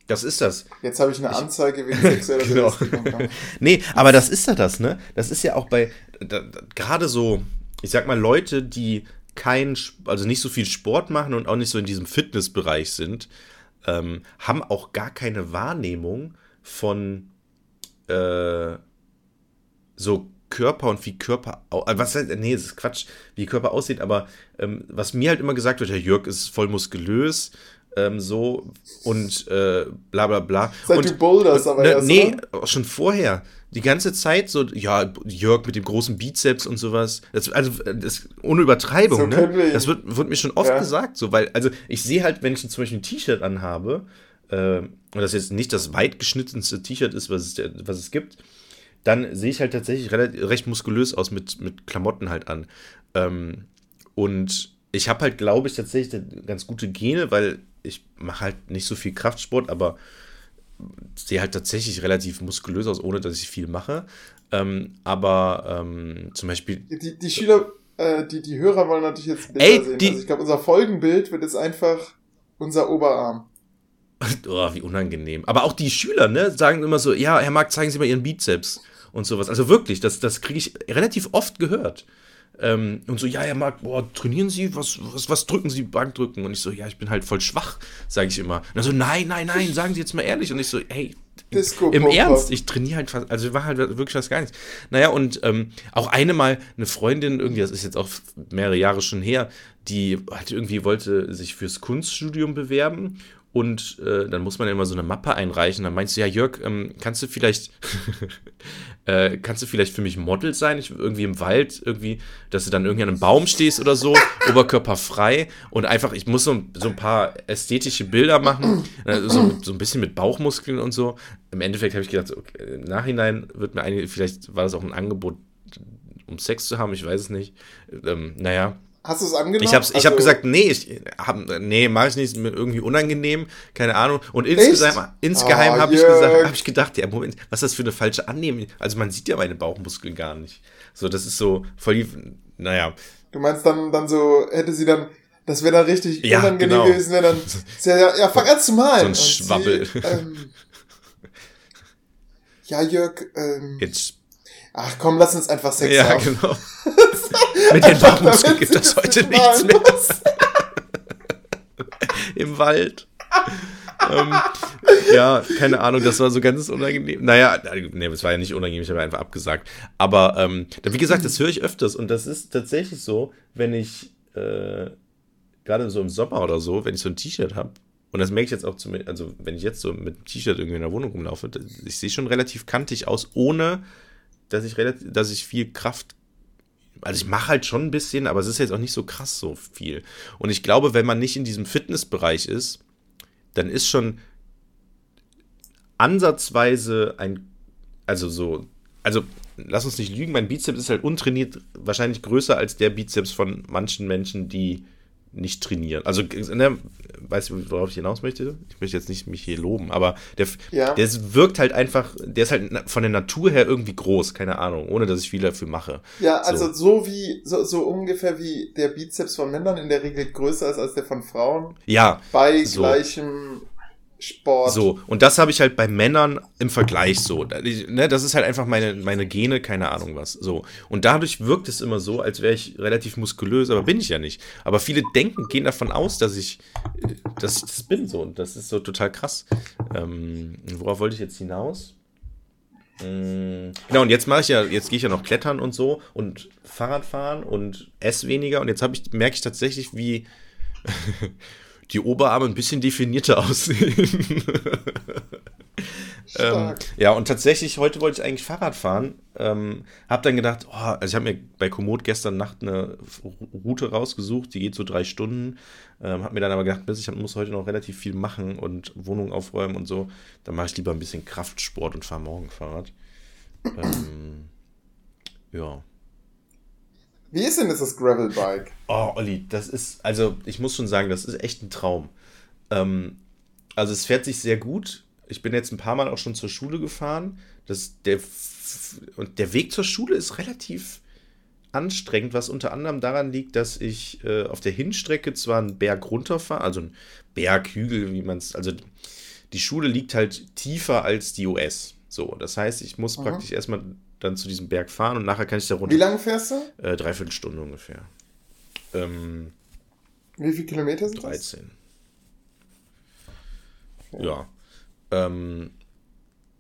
Das ist das. Jetzt habe ich eine Anzeige wegen sexueller Genau. Nee, aber das ist ja das, ne? Das ist ja auch bei, da, da, gerade so, ich sag mal, Leute, die kein, also nicht so viel Sport machen und auch nicht so in diesem Fitnessbereich sind, ähm, haben auch gar keine Wahrnehmung von äh, so Körper und wie Körper, äh, was heißt, nee, das ist Quatsch, wie Körper aussieht, aber ähm, was mir halt immer gesagt wird, Herr Jörg ist voll muskulös, ähm, so und äh, bla bla bla. Seit und, du boulderst aber ne, erst, Nee, oder? schon vorher. Die ganze Zeit so, ja, Jörg mit dem großen Bizeps und sowas. Das, also, das, ohne Übertreibung, So ne? Das wird, wird mir schon oft Ja. gesagt, so, weil, also, ich sehe halt, wenn ich zum Beispiel ein T-Shirt anhabe, äh, und das jetzt nicht das weit geschnittenste T-Shirt ist, was es, was es gibt, dann sehe ich halt tatsächlich relativ, recht muskulös aus mit, mit Klamotten halt an. Ähm, und ich habe halt, glaube ich, tatsächlich ganz gute Gene, weil ich mache halt nicht so viel Kraftsport, aber sehe halt tatsächlich relativ muskulös aus, ohne dass ich viel mache. Ähm, aber ähm, zum Beispiel, Die, die Schüler, äh, die, die Hörer wollen natürlich jetzt Bilder Ey, sehen. die- also ich glaube, unser Folgenbild wird jetzt einfach unser Oberarm. oh, wie unangenehm. Aber auch die Schüler, ne, sagen immer so, ja, Herr Marc, zeigen Sie mal Ihren Bizeps und sowas. Also wirklich, das, das kriege ich relativ oft gehört. Ähm, und so, ja, Herr Marc, boah, trainieren Sie? Was, was, was drücken Sie? Bankdrücken? Und ich so, ja, ich bin halt voll schwach, sage ich immer. Und er so, nein, nein, nein, sagen Sie jetzt mal ehrlich. Und ich so, hey, im Ernst, ich trainiere halt fast, also war halt wirklich fast gar nichts. Naja, und ähm, auch eine Mal eine Freundin, irgendwie, das ist jetzt auch mehrere Jahre schon her, die halt irgendwie wollte sich fürs Kunststudium bewerben und äh, dann muss man immer so eine Mappe einreichen. Dann meinst du, ja, Jörg, ähm, kannst du vielleicht, äh, kannst du vielleicht für mich Model sein? Ich, irgendwie im Wald, irgendwie, dass du dann irgendwie an einem Baum stehst oder so, oberkörperfrei und einfach, ich muss so, so ein paar ästhetische Bilder machen, äh, so, so ein bisschen mit Bauchmuskeln und so. Im Endeffekt habe ich gedacht, okay, im Nachhinein wird mir eigentlich, vielleicht war das auch ein Angebot, um Sex zu haben, ich weiß es nicht. Ähm, naja, Hast du es angenommen? Ich habe also, hab gesagt, nee, ich hab, nee, mache ich nicht, mir irgendwie unangenehm, keine Ahnung. Und insgesamt, insgeheim oh, habe ich gesagt, habe ich gedacht, ja, Moment, was ist das für eine falsche Annehmung? Also man sieht ja meine Bauchmuskeln gar nicht. So, das ist so voll die, naja. Du meinst dann, dann so, hätte sie dann, das wäre dann richtig ja, unangenehm genau. gewesen, wäre dann, ja, ja, fang an zu malen. So ein Schwabbel. Sie, ähm, ja, Jörg, ähm, Jetzt Ach komm, lass uns einfach Sex ja, haben. Ja, genau. Mit den Bauchmuskeln gibt das heute nichts mehr. Im Wald. ähm, ja, keine Ahnung, das war so ganz unangenehm. Naja, nee, das war ja nicht unangenehm, ich habe einfach abgesagt. Aber ähm, wie gesagt, das höre ich öfters und das ist tatsächlich so, wenn ich äh, gerade so im Sommer oder so, wenn ich so ein T-Shirt habe, und das merke ich jetzt auch, zum, also wenn ich jetzt so mit einem T-Shirt irgendwie in der Wohnung rumlaufe, ich sehe schon relativ kantig aus, ohne dass ich relativ, dass ich viel Kraft also ich mache halt schon ein bisschen, aber es ist jetzt auch nicht so krass so viel. Und ich glaube, wenn man nicht in diesem Fitnessbereich ist, dann ist schon ansatzweise ein, also so, also lass uns nicht lügen, mein Bizeps ist halt untrainiert, wahrscheinlich größer als der Bizeps von manchen Menschen, die nicht trainieren. Also, ne, weißt du, worauf ich hinaus möchte? Ich möchte jetzt nicht mich hier loben, aber der, ja. der wirkt halt einfach, der ist halt von der Natur her irgendwie groß, keine Ahnung, ohne dass ich viel dafür mache. Ja, also so, so wie, so, so ungefähr wie der Bizeps von Männern in der Regel größer ist als der von Frauen. Ja. Bei so. gleichem Sport. So, und das habe ich halt bei Männern im Vergleich so. Ne, das ist halt einfach meine, meine Gene, keine Ahnung was. So. Und dadurch wirkt es immer so, als wäre ich relativ muskulös, aber bin ich ja nicht. Aber viele denken, gehen davon aus, dass ich, dass ich das bin so. Und das ist so total krass. Ähm, worauf wollte ich jetzt hinaus? Mm, genau, und jetzt mache ich ja, jetzt gehe ich ja noch klettern und so und Fahrrad fahren und esse weniger. Und jetzt ich, merke ich tatsächlich, wie die Oberarme ein bisschen definierter aussehen. ähm, ja, und tatsächlich, heute wollte ich eigentlich Fahrrad fahren. Ähm, hab dann gedacht, oh, also ich habe mir bei Komoot gestern Nacht eine Route rausgesucht, die geht so drei Stunden. Ähm, hab mir dann aber gedacht, ich muss heute noch relativ viel machen und Wohnung aufräumen und so. Dann mache ich lieber ein bisschen Kraftsport und fahre morgen Fahrrad. Ähm, ja. Wie ist denn das, das Gravelbike? Oh, Olli, das ist, also ich muss schon sagen, das ist echt ein Traum. Ähm, also es fährt sich sehr gut. Ich bin jetzt ein paar Mal auch schon zur Schule gefahren. Das, der, und der Weg zur Schule ist relativ anstrengend, was unter anderem daran liegt, dass ich äh, auf der Hinstrecke zwar einen Berg runterfahre, also einen Berghügel, wie man es, also die Schule liegt halt tiefer als die US. So, das heißt, ich muss Aha. praktisch erstmal dann zu diesem Berg fahren und nachher kann ich da runter. Wie lange fährst du? Äh, dreiviertel Stunde ungefähr. Ähm, Wie viele Kilometer sind 13. das? 13. Ja. Ähm,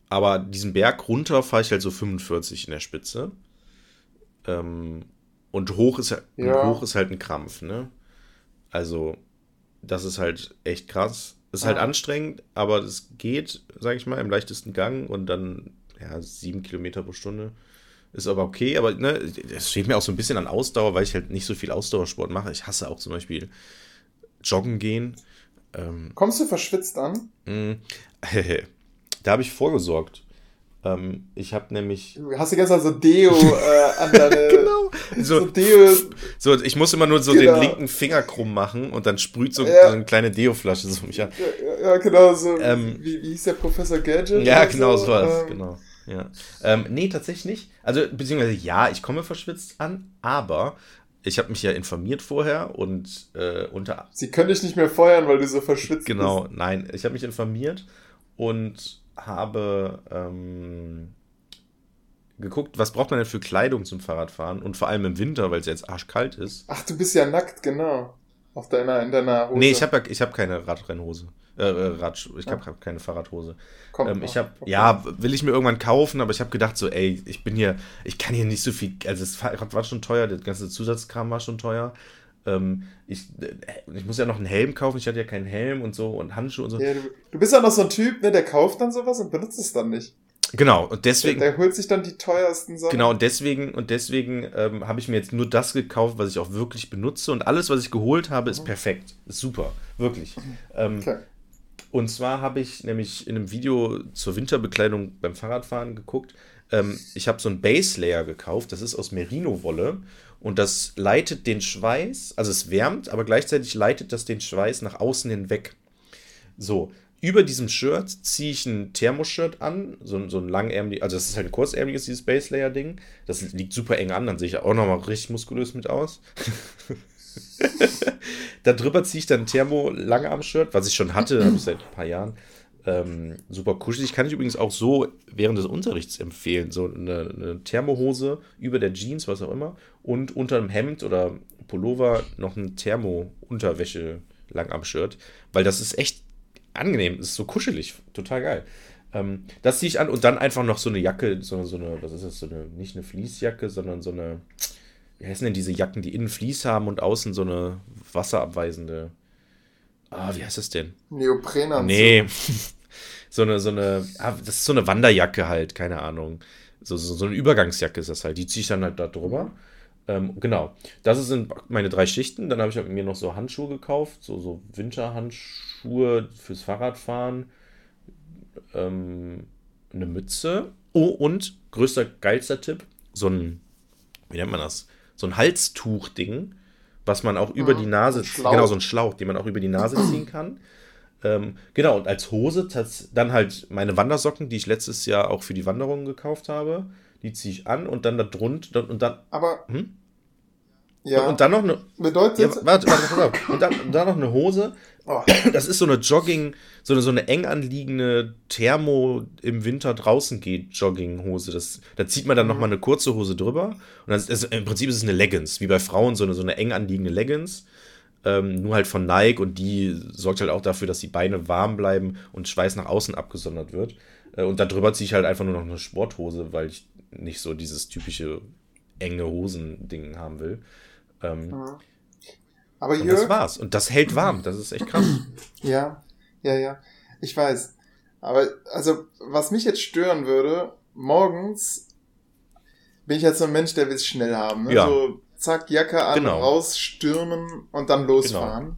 aber diesen Berg runter fahre ich halt so 45 in der Spitze. Ähm, und hoch ist, ja. hoch ist halt ein Krampf, ne? Also, das ist halt echt krass. Ist halt ah. anstrengend, aber es geht, sag ich mal, im leichtesten Gang und dann ja, sieben Kilometer pro Stunde. Ist aber okay, aber ne, es steht mir auch so ein bisschen an Ausdauer, weil ich halt nicht so viel Ausdauersport mache. Ich hasse auch zum Beispiel Joggen gehen. Ähm, Kommst du verschwitzt an? Mh, da habe ich vorgesorgt. Ähm, ich habe nämlich. Du hast ganze Zeit so Deo äh, an deine. genau. So, so, Deo. So, ich muss immer nur so genau. den linken Finger krumm machen und dann sprüht so, ja. so eine kleine Deo-Flasche so mich an. Ja, ja genau, so. Ähm, wie, wie hieß der Professor Gadget? Ja, genau, so, was, ähm, genau. Ja. Ähm, nee, tatsächlich nicht. Also, beziehungsweise ja, ich komme verschwitzt an, aber ich habe mich ja informiert vorher und äh, unter. Sie können dich nicht mehr feuern, weil du so verschwitzt genau, bist. Genau, nein, ich habe mich informiert und habe ähm, geguckt, was braucht man denn für Kleidung zum Fahrradfahren und vor allem im Winter, weil es jetzt arschkalt ist. Ach, du bist ja nackt, genau. Auf deiner, in deiner Hose. Nee, ich habe ja, hab keine Radrennhose. Äh, Rad, ich habe ja. keine Fahrradhose. ähm, ich habe, okay. ja, will ich mir irgendwann kaufen, aber ich habe gedacht so, ey, ich bin hier, ich kann hier nicht so viel, also das Fahrrad war schon teuer, der ganze Zusatzkram war schon teuer. Ähm, ich, äh, ich muss ja noch einen Helm kaufen, ich hatte ja keinen Helm und so und Handschuhe und so. Ja, du, du, bist ja noch so ein Typ, ne, der kauft dann sowas und benutzt es dann nicht. Genau, und deswegen. Der, der holt sich dann die teuersten Sachen. Genau, und deswegen, und deswegen ähm, habe ich mir jetzt nur das gekauft, was ich auch wirklich benutze. Und alles, was ich geholt habe, ist mhm. perfekt. Ist super. Wirklich. Ähm, okay. Und zwar habe ich nämlich in einem Video zur Winterbekleidung beim Fahrradfahren geguckt. Ähm, ich habe so ein Base Layer gekauft, das ist aus Merino-Wolle und das leitet den Schweiß, also es wärmt, aber gleichzeitig leitet das den Schweiß nach außen hinweg. So, über diesem Shirt ziehe ich ein Thermoshirt an, so, so ein langärmliches, also das ist halt ein kurzärmliches, dieses Base Layer Ding. Das liegt super eng an, dann sehe ich auch nochmal richtig muskulös mit aus. da drüber ziehe ich dann ein Thermo-Langarm-Shirt, was ich schon hatte, habe ich seit ein paar Jahren. Ähm, super kuschelig. Kann ich übrigens auch so während des Unterrichts empfehlen. So eine, eine Thermohose über der Jeans, was auch immer. Und unter einem Hemd oder Pullover noch ein Thermo-Unterwäsche-Langarm-Shirt. Weil das ist echt angenehm, ist so kuschelig, total geil. Ähm, das ziehe ich an und dann einfach noch so eine Jacke, so, so eine, was ist das, so eine, nicht eine Fließjacke, sondern so eine, wie heißen denn diese Jacken, die innen Fließ haben und außen so eine wasserabweisende, ah, wie heißt das denn? Neoprenanzug. Nee, so eine, so eine, ah, das ist so eine Wanderjacke halt, keine Ahnung. So, so, so eine Übergangsjacke ist das halt, die ziehe ich dann halt da drüber. Ähm, genau, das sind meine drei Schichten. Dann habe ich mir noch so Handschuhe gekauft, so, so Winterhandschuhe fürs Fahrradfahren, ähm, eine Mütze. Oh, und größter, geilster Tipp, so ein, wie nennt man das? So ein Halstuch-Ding, was man auch über die Nase, genau, so ein Schlauch, den man auch über die Nase ziehen kann. Ähm, genau, und als Hose dann halt meine Wandersocken, die ich letztes Jahr auch für die Wanderungen gekauft habe. Die ziehe ich an und dann da drunter und dann. Aber. Hm? Ja. Und, dann noch eine. Bedeutet. Ja, warte, warte, auf. Und dann, und dann noch eine Hose. Oh. Das ist so eine Jogging, so eine, so eine eng anliegende Thermo im Winter draußen geht Jogginghose. Das, da zieht man dann mhm. noch mal eine kurze Hose drüber. Und das, also im Prinzip ist es eine Leggings, wie bei Frauen so eine, so eine eng anliegende Leggings. Ähm, nur halt von Nike und die sorgt halt auch dafür, dass die Beine warm bleiben und Schweiß nach außen abgesondert wird. Äh, und darüber ziehe ich halt einfach nur noch eine Sporthose, weil ich nicht so dieses typische enge Hosen-Ding haben will. Ähm, mhm. Aber und das war's. Und das hält warm. Das ist echt krass. Ja, ja, ja. Ich weiß. Aber, also, was mich jetzt stören würde, morgens bin ich jetzt so ein Mensch, der will es schnell haben. Ne? Ja. So, zack, Jacke an, genau. rausstürmen und dann losfahren. Genau.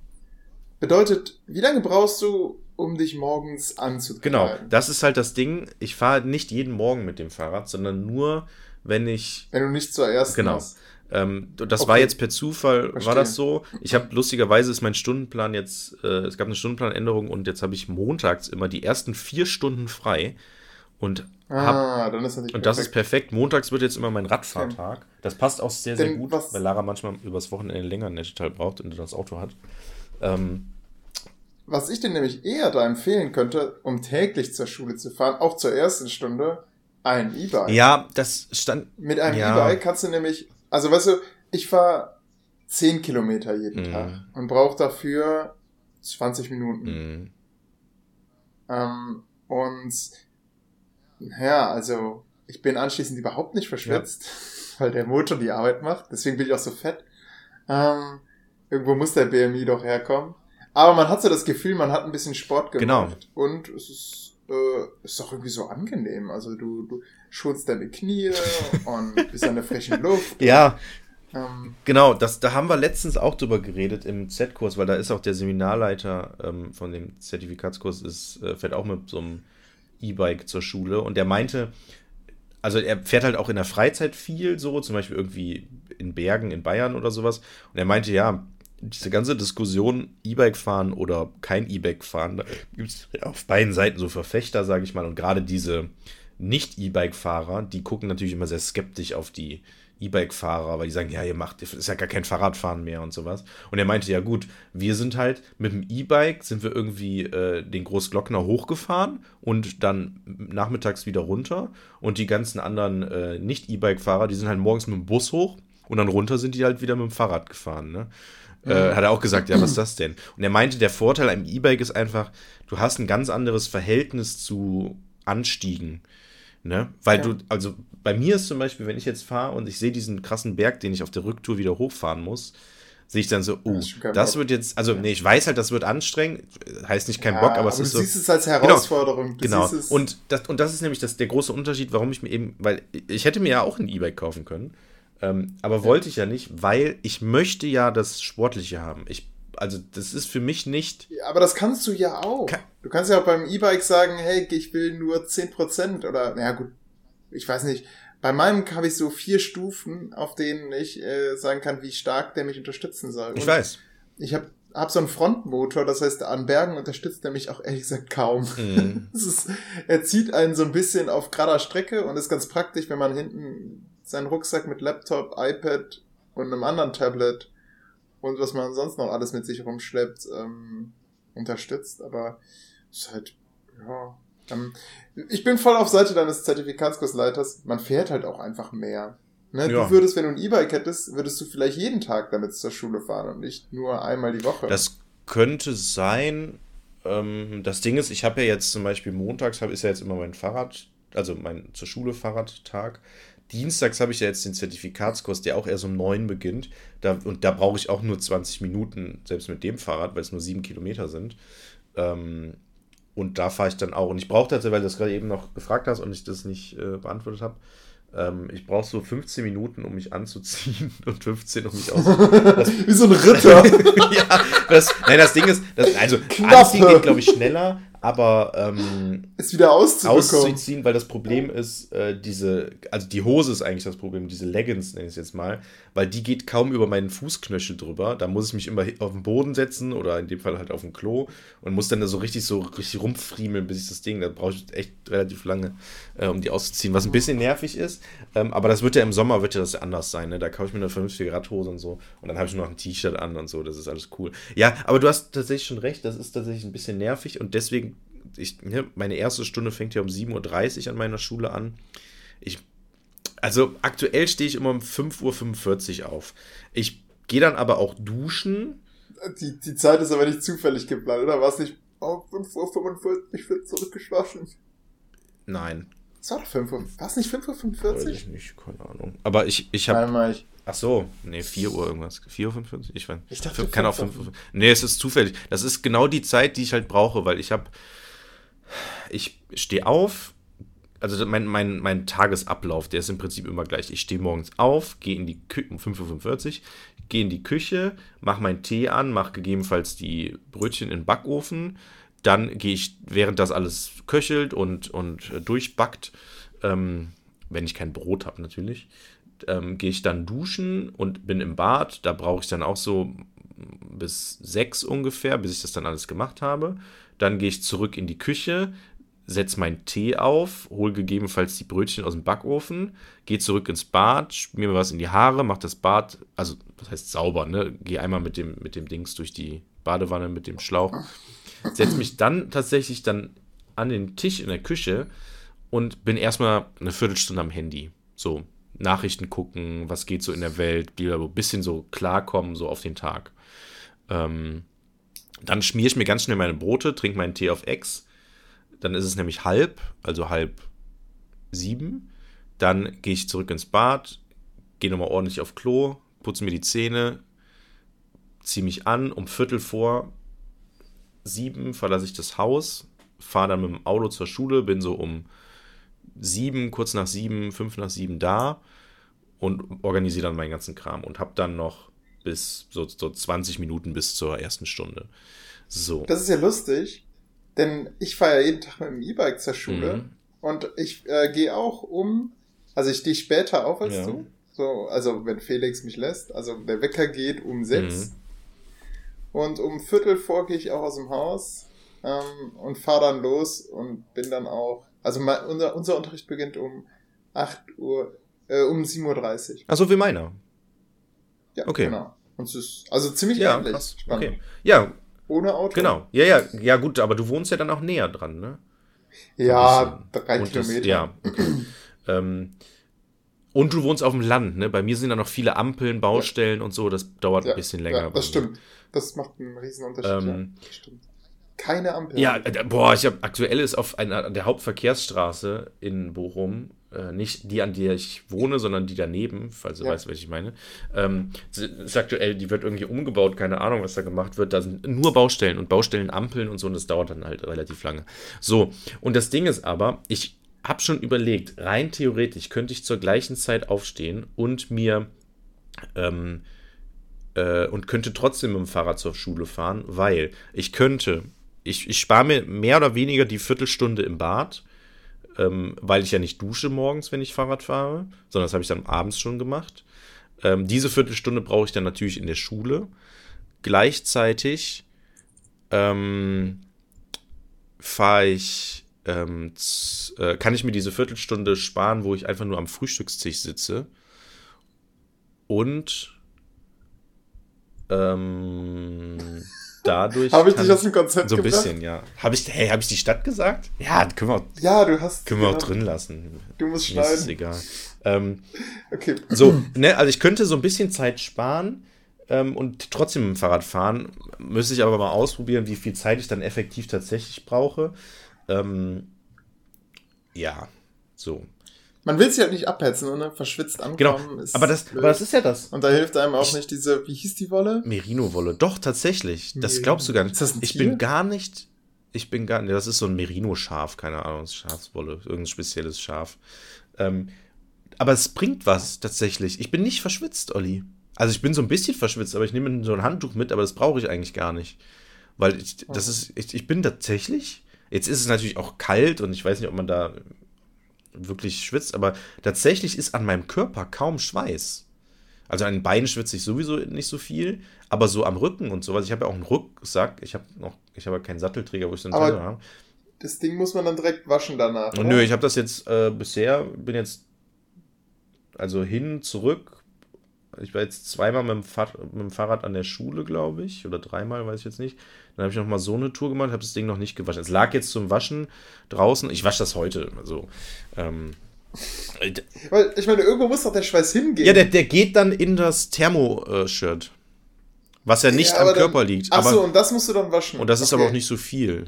Bedeutet, wie lange brauchst du, um dich morgens anzukleiden? Genau, das ist halt das Ding. Ich fahre nicht jeden Morgen mit dem Fahrrad, sondern nur, wenn ich. Wenn du nicht zur ersten Genau. Hast. Ähm, das okay. war jetzt per Zufall, Verstehe. war das so. Ich habe lustigerweise ist mein Stundenplan jetzt, äh, es gab eine Stundenplanänderung und jetzt habe ich montags immer die ersten vier Stunden frei. Und, ah, ist das und das ist perfekt. Montags wird jetzt immer mein Radfahrtag. Das passt auch sehr, sehr Denn gut, weil Lara manchmal übers Wochenende länger ein Netzteil braucht und das Auto hat. Ähm, was ich dir nämlich eher da empfehlen könnte, um täglich zur Schule zu fahren, auch zur ersten Stunde, ein E-Bike. Ja, das stand. Mit einem ja. E-Bike kannst du nämlich also weißt du, ich fahre 10 Kilometer jeden mm. Tag und brauche dafür 20 Minuten. Mm. Ähm, und ja, also ich bin anschließend überhaupt nicht verschwitzt, ja. weil der Motor die Arbeit macht. Deswegen bin ich auch so fett. Ähm, irgendwo muss der BMI doch herkommen. Aber man hat so das Gefühl, man hat ein bisschen Sport gemacht. Genau. Und es ist, äh, ist doch irgendwie so angenehm. Also du, du, schulst deine Knie und bist an der frischen Luft. ja. Ähm, genau, das, da haben wir letztens auch drüber geredet im Z-Kurs, weil da ist auch der Seminarleiter ähm, von dem Zertifikatskurs, ist, äh, fährt auch mit so einem E-Bike zur Schule und der meinte, also er fährt halt auch in der Freizeit viel so, zum Beispiel irgendwie in Bergen in Bayern oder sowas. Und er meinte, ja, diese ganze Diskussion E-Bike fahren oder kein E-Bike fahren, da gibt es auf beiden Seiten so Verfechter, sage ich mal. Und gerade diese Nicht-E-Bike-Fahrer, die gucken natürlich immer sehr skeptisch auf die E-Bike-Fahrer, weil die sagen, ja, ihr macht, ist ja gar kein Fahrradfahren mehr und sowas. Und er meinte, ja gut, wir sind halt mit dem E-Bike, sind wir irgendwie äh, den Großglockner hochgefahren und dann nachmittags wieder runter. Und die ganzen anderen äh, Nicht-E-Bike-Fahrer, die sind halt morgens mit dem Bus hoch und dann runter sind die halt wieder mit dem Fahrrad gefahren, ne? Äh, hat er auch gesagt, ja, was ist das denn? Und er meinte, der Vorteil am E-Bike ist einfach, du hast ein ganz anderes Verhältnis zu Anstiegen. Ne? Weil ja. du, also bei mir ist zum Beispiel, wenn ich jetzt fahre und ich sehe diesen krassen Berg, den ich auf der Rücktour wieder hochfahren muss, sehe ich dann so, oh, das, das wird jetzt, also nee, ich weiß halt, das wird anstrengend, heißt nicht kein ja, Bock, aber, aber es ist so. Du siehst es als genau. Herausforderung. Genau, genau. und, das, und das ist nämlich das, der große Unterschied, warum ich mir eben, weil ich hätte mir ja auch ein E-Bike kaufen können, ähm, aber ja. wollte ich ja nicht, weil ich möchte ja das Sportliche haben. Ich also das ist für mich nicht. Aber das kannst du ja auch. Kann, du kannst ja auch beim E-Bike sagen, hey, ich will nur 10% oder, naja gut, ich weiß nicht. Bei meinem habe ich so vier Stufen, auf denen ich äh, sagen kann, wie stark der mich unterstützen soll. Und ich weiß. Ich habe hab so einen Frontmotor, das heißt, an Bergen unterstützt er mich auch ehrlich gesagt kaum. Mhm. ist, er zieht einen so ein bisschen auf gerader Strecke und ist ganz praktisch, wenn man hinten seinen Rucksack mit Laptop, iPad und einem anderen Tablet und was man sonst noch alles mit sich rumschleppt, ähm, unterstützt. Aber ist halt, ja. Ähm, ich bin voll auf Seite deines Zertifikatskursleiters. Man fährt halt auch einfach mehr. Ne? Ja. Du würdest, wenn du ein E-Bike hättest, würdest du vielleicht jeden Tag damit zur Schule fahren und nicht nur einmal die Woche. Das könnte sein. Ähm, das Ding ist, ich habe ja jetzt zum Beispiel montags, hab, ist ja jetzt immer mein Fahrrad, also mein zur Schule Fahrradtag. Dienstags habe ich ja jetzt den Zertifikatskurs, der auch erst um neun beginnt. Da, und da brauche ich auch nur 20 Minuten, selbst mit dem Fahrrad, weil es nur sieben Kilometer sind. Ähm, und da fahre ich dann auch. Und ich brauche tatsächlich, weil du das gerade eben noch gefragt hast und ich das nicht äh, beantwortet habe, ähm, ich brauche so 15 Minuten, um mich anzuziehen und 15, um mich auszuziehen. Wie so ein Ritter. ja, das, nein, das Ding ist, das, also Knappe. anziehen geht, glaube ich, schneller, aber ähm, es wieder auszuziehen, weil das Problem ist, äh, diese, also die Hose ist eigentlich das Problem, diese Leggings nenne ich es jetzt mal, weil die geht kaum über meinen Fußknöchel drüber. Da muss ich mich immer auf den Boden setzen oder in dem Fall halt auf dem Klo und muss dann da so richtig so richtig rumfriemeln, bis ich das Ding, da brauche ich echt relativ lange, äh, um die auszuziehen, was ein bisschen nervig ist. Ähm, aber das wird ja im Sommer wird ja das anders sein, ne? Da kaufe ich mir eine vernünftige Radhose und so und dann habe ich nur noch ein T-Shirt an und so, das ist alles cool. Ja, aber du hast tatsächlich schon recht, das ist tatsächlich ein bisschen nervig und deswegen ich, ne, meine erste Stunde fängt ja um 7.30 Uhr an meiner Schule an. Ich, also aktuell stehe ich immer um 5.45 Uhr auf. Ich gehe dann aber auch duschen. Die, die Zeit ist aber nicht zufällig geplant, oder? War es nicht oh, 5.45 Uhr wird zurückgeschlafen? Nein. Es war doch 5 Uhr. War es nicht 5.45 Uhr? Weiß ich nicht, keine Ahnung. Aber ich, ich habe. Ach so, nee, 4 Uhr irgendwas. 4.45 Uhr? Ich weiß. Ich dachte, kann auch 5 Uhr. Nee, es ist zufällig. Das ist genau die Zeit, die ich halt brauche, weil ich habe ich stehe auf, also mein, mein, mein Tagesablauf, der ist im Prinzip immer gleich. Ich stehe morgens auf, gehe in die Küche um 5.45 Uhr, gehe in die Küche, mache meinen Tee an, mache gegebenenfalls die Brötchen in den Backofen. Dann gehe ich, während das alles köchelt und, und durchbackt, ähm, wenn ich kein Brot habe natürlich, ähm, gehe ich dann duschen und bin im Bad. Da brauche ich dann auch so bis sechs ungefähr, bis ich das dann alles gemacht habe. Dann gehe ich zurück in die Küche, setze meinen Tee auf, hole gegebenenfalls die Brötchen aus dem Backofen, gehe zurück ins Bad, schmier mir was in die Haare, mache das Bad, also das heißt sauber, ne? Gehe einmal mit dem, mit dem Dings durch die Badewanne mit dem Schlauch, setze mich dann tatsächlich dann an den Tisch in der Küche und bin erstmal eine Viertelstunde am Handy. So, Nachrichten gucken, was geht so in der Welt, ein bisschen so klarkommen, so auf den Tag. Ähm, dann schmiere ich mir ganz schnell meine Brote, trinke meinen Tee auf Ex. Dann ist es nämlich halb, also halb sieben. Dann gehe ich zurück ins Bad, gehe nochmal ordentlich auf Klo, putze mir die Zähne, ziehe mich an. Um Viertel vor sieben verlasse ich das Haus, fahre dann mit dem Auto zur Schule, bin so um sieben, kurz nach sieben, fünf nach sieben da und organisiere dann meinen ganzen Kram und habe dann noch bis so, so 20 Minuten bis zur ersten Stunde. So. Das ist ja lustig, denn ich fahre ja jeden Tag mit dem E-Bike zur Schule mhm. und ich äh, gehe auch um, also ich stehe später auf als ja. du. So, also wenn Felix mich lässt, also der Wecker geht um sechs. Mhm. Und um Viertel vor gehe ich auch aus dem Haus ähm, und fahre dann los und bin dann auch Also mal, unser, unser Unterricht beginnt um 8 Uhr, äh, um 7.30 Uhr. Achso, wie meiner. Ja, Okay. genau. Und es ist also ziemlich Ja, ähnlich. krass. Spannend. Okay. Ja, Ohne Auto. genau. Ja, ja, ja, gut, aber du wohnst ja dann auch näher dran, ne? Ja, drei Und das- Kilometer. ja. Okay. ähm, und du wohnst auf dem Land, ne? Bei mir sind da noch viele Ampeln, Baustellen und so, das dauert Ja, ein bisschen länger. Ja, das stimmt. Das macht einen riesen Unterschied. Ähm, ja, das stimmt. Keine Ampel. Ja, äh, boah, ich habe aktuell ist auf einer der Hauptverkehrsstraße in Bochum, äh, nicht die, an der ich wohne, sondern die daneben, falls du Ja. weißt, welche ich meine. Ähm, ist aktuell, die wird irgendwie umgebaut, keine Ahnung, was da gemacht wird. Da sind nur Baustellen und Baustellenampeln und so, und das dauert dann halt relativ lange. So, und das Ding ist aber, ich habe schon überlegt, rein theoretisch könnte ich zur gleichen Zeit aufstehen und mir ähm, äh, und könnte trotzdem mit dem Fahrrad zur Schule fahren, weil ich könnte, ich, ich spare mir mehr oder weniger die Viertelstunde im Bad, ähm, weil ich ja nicht dusche morgens, wenn ich Fahrrad fahre, sondern das habe ich dann abends schon gemacht. Ähm, diese Viertelstunde brauche ich dann natürlich in der Schule. Gleichzeitig ähm, fahre ich, ähm, äh, kann ich mir diese Viertelstunde sparen, wo ich einfach nur am Frühstückstisch sitze. Und ähm, dadurch. Habe ich dich aus dem Konzept So ein gebracht? bisschen, ja. Habe ich, hey, habe ich die Stadt gesagt? Ja, können wir auch, Ja, du hast. können wir auch genau. drin lassen. Du musst Mir ist schneiden. egal. Ähm, Okay. so, ne, also ich könnte so ein bisschen Zeit sparen ähm, und trotzdem mit dem Fahrrad fahren. Müsste ich aber mal ausprobieren, wie viel Zeit ich dann effektiv tatsächlich brauche. Ähm, ja, so. Man will sich halt nicht abhetzen, ne? Verschwitzt Genau. ankommen. ist Aber das, blöd. aber das ist ja das. Und da hilft einem auch Ich- nicht diese, wie hieß die Wolle? Merino-Wolle. Doch, tatsächlich. Das Merino. glaubst du gar nicht. Ist das ein ich Tier? bin gar nicht. Ich bin gar nicht. Das ist so ein Merino-Schaf, keine Ahnung, Schafswolle, irgendein spezielles Schaf. Ähm, aber es bringt was tatsächlich. Ich bin nicht verschwitzt, Olli. Also ich bin so ein bisschen verschwitzt, aber ich nehme so ein Handtuch mit, aber das brauche ich eigentlich gar nicht. Weil ich, das ist, ich, ich bin tatsächlich. Jetzt ist es natürlich auch kalt und ich weiß nicht, ob man da wirklich schwitzt, aber tatsächlich ist an meinem Körper kaum Schweiß. Also an den Beinen schwitze ich sowieso nicht so viel, aber so am Rücken und sowas. Ich habe ja auch einen Rucksack. Ich habe noch, ich habe ja keinen Sattelträger, wo ich so einen Teller habe. Das Ding muss man dann direkt waschen danach. Oder? nö, ich habe das jetzt äh, bisher, bin jetzt also hin, zurück. Ich war jetzt zweimal mit dem, Fahr mit dem Fahrrad an der Schule, glaube ich, oder dreimal, weiß ich jetzt nicht. Dann habe ich noch mal so eine Tour gemacht, habe das Ding noch nicht gewaschen. Es lag jetzt zum Waschen draußen. Ich wasche das heute. Also, ähm, äh, Weil, ich meine, irgendwo muss doch der Schweiß hingehen. ja, der, der geht dann in das Thermo-Shirt. Was ja nicht Ja, am dann- Körper liegt. Ach aber, so, und das musst du dann waschen. Und das ist aber auch nicht so viel.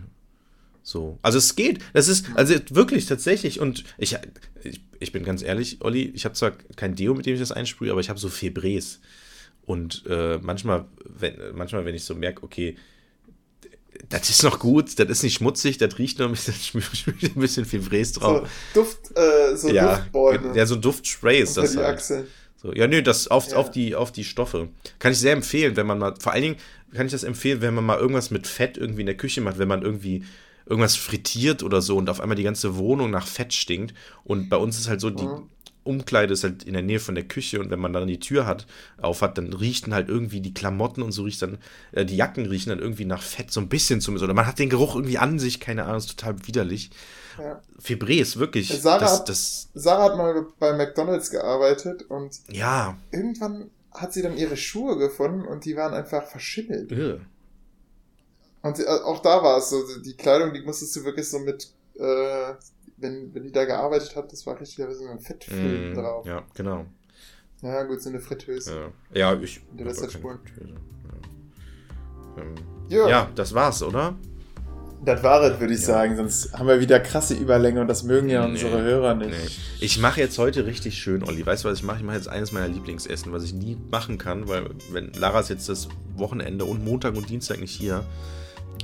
So. Also es geht. Das ist, also wirklich, tatsächlich. Und ich, ich, ich bin ganz ehrlich, Olli, ich habe zwar kein Deo, mit dem ich das einsprühe, aber ich habe so Febres. Und äh, manchmal, wenn, manchmal, wenn ich so merke, okay, das ist noch gut, das ist nicht schmutzig, das riecht noch ein bisschen, ein bisschen Febres drauf. So Duft, äh, so ja, Duftbäume. ja, so Duftspray ist das die halt. Achseln. So, ja, nö, das auf, Ja. auf, die, auf die Stoffe. Kann ich sehr empfehlen, wenn man mal, vor allen Dingen kann ich das empfehlen, wenn man mal irgendwas mit Fett irgendwie in der Küche macht, wenn man irgendwie irgendwas frittiert oder so und auf einmal die ganze Wohnung nach Fett stinkt. Und bei uns ist halt so, die Mhm. Umkleide ist halt in der Nähe von der Küche und wenn man dann die Tür hat, auf hat, dann riechen halt irgendwie die Klamotten und so riecht dann, äh, die Jacken riechen dann irgendwie nach Fett, so ein bisschen zumindest. Oder man hat den Geruch irgendwie an sich, keine Ahnung, ist total widerlich. Ja. Febres, wirklich. Sarah das, hat- das, Sarah hat mal bei McDonalds gearbeitet und ja, irgendwann hat sie dann ihre Schuhe gefunden und die waren einfach verschimmelt. irre. Und sie, äh, auch da war es so, die Kleidung, die musstest du wirklich so mit, äh, wenn, wenn die da gearbeitet hat, das war richtig, da war so ein Fettfilm Mm, drauf. ja, genau. Ja, gut, so eine Fritteuse. Ja, ja ich. Der Rest hat Spuren. Ja. Ähm, Ja, ja, das war's, oder? das war es, würde ich Ja. sagen. Sonst haben wir wieder krasse Überlänge und das mögen ja Nee, unsere Hörer nicht. Nee. Ich mache jetzt heute richtig schön, Olli. Weißt du, was ich mache? Ich mache jetzt eines meiner Lieblingsessen, was ich nie machen kann, weil wenn Lara ist jetzt das Wochenende und Montag und Dienstag nicht hier.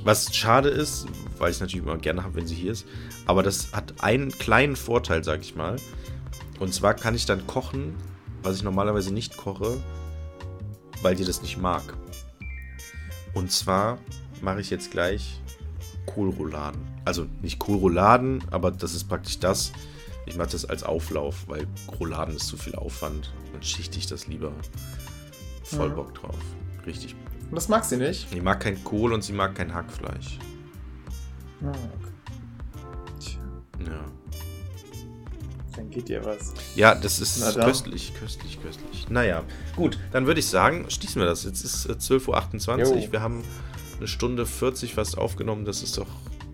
Was schade ist, weil ich es natürlich immer gerne habe, wenn sie hier ist. Aber das hat einen kleinen Vorteil, sag ich mal. Und zwar kann ich dann kochen, was ich normalerweise nicht koche, weil die das nicht mag. Und zwar mache ich jetzt gleich Kohlrouladen. Also nicht Kohlrouladen, aber das ist praktisch das. Ich mache das als Auflauf, weil Rouladen ist zu viel Aufwand. Dann schichte ich das lieber. Voll. Bock drauf. Richtig. Und das mag sie nicht. Sie mag kein Kohl und sie mag kein Hackfleisch. Ah, okay. Tja. Ja. geht dir was. Ja, das ist dann. köstlich, köstlich, köstlich. Naja, gut, dann würde ich sagen, schließen wir das. Jetzt ist äh, 12.28 Uhr. Jo. Wir haben eine Stunde 40 fast aufgenommen. Das ist doch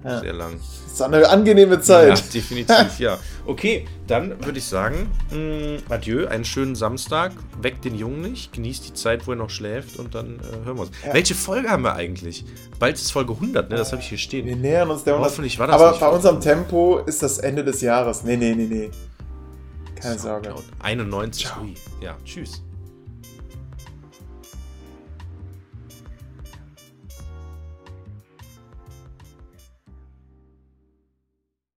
Ja. sehr lang. Das ist eine angenehme Ja, Zeit. definitiv, ja. Okay, dann würde ich sagen, mh, adieu, einen schönen Samstag. Weckt den Jungen nicht, genießt die Zeit, wo er noch schläft und dann äh, hören wir uns. Ja. Welche Folge haben wir eigentlich? Bald ist Folge 100, ne? Das habe ich hier Wir stehen. nähern uns der 100. Hoffentlich war das Aber nicht bei unserem Tempo ist das Ende des Jahres. Nee, nee, nee, nee. Keine Sorge. Soundcloud. 91, Ciao. ui. Ja, tschüss.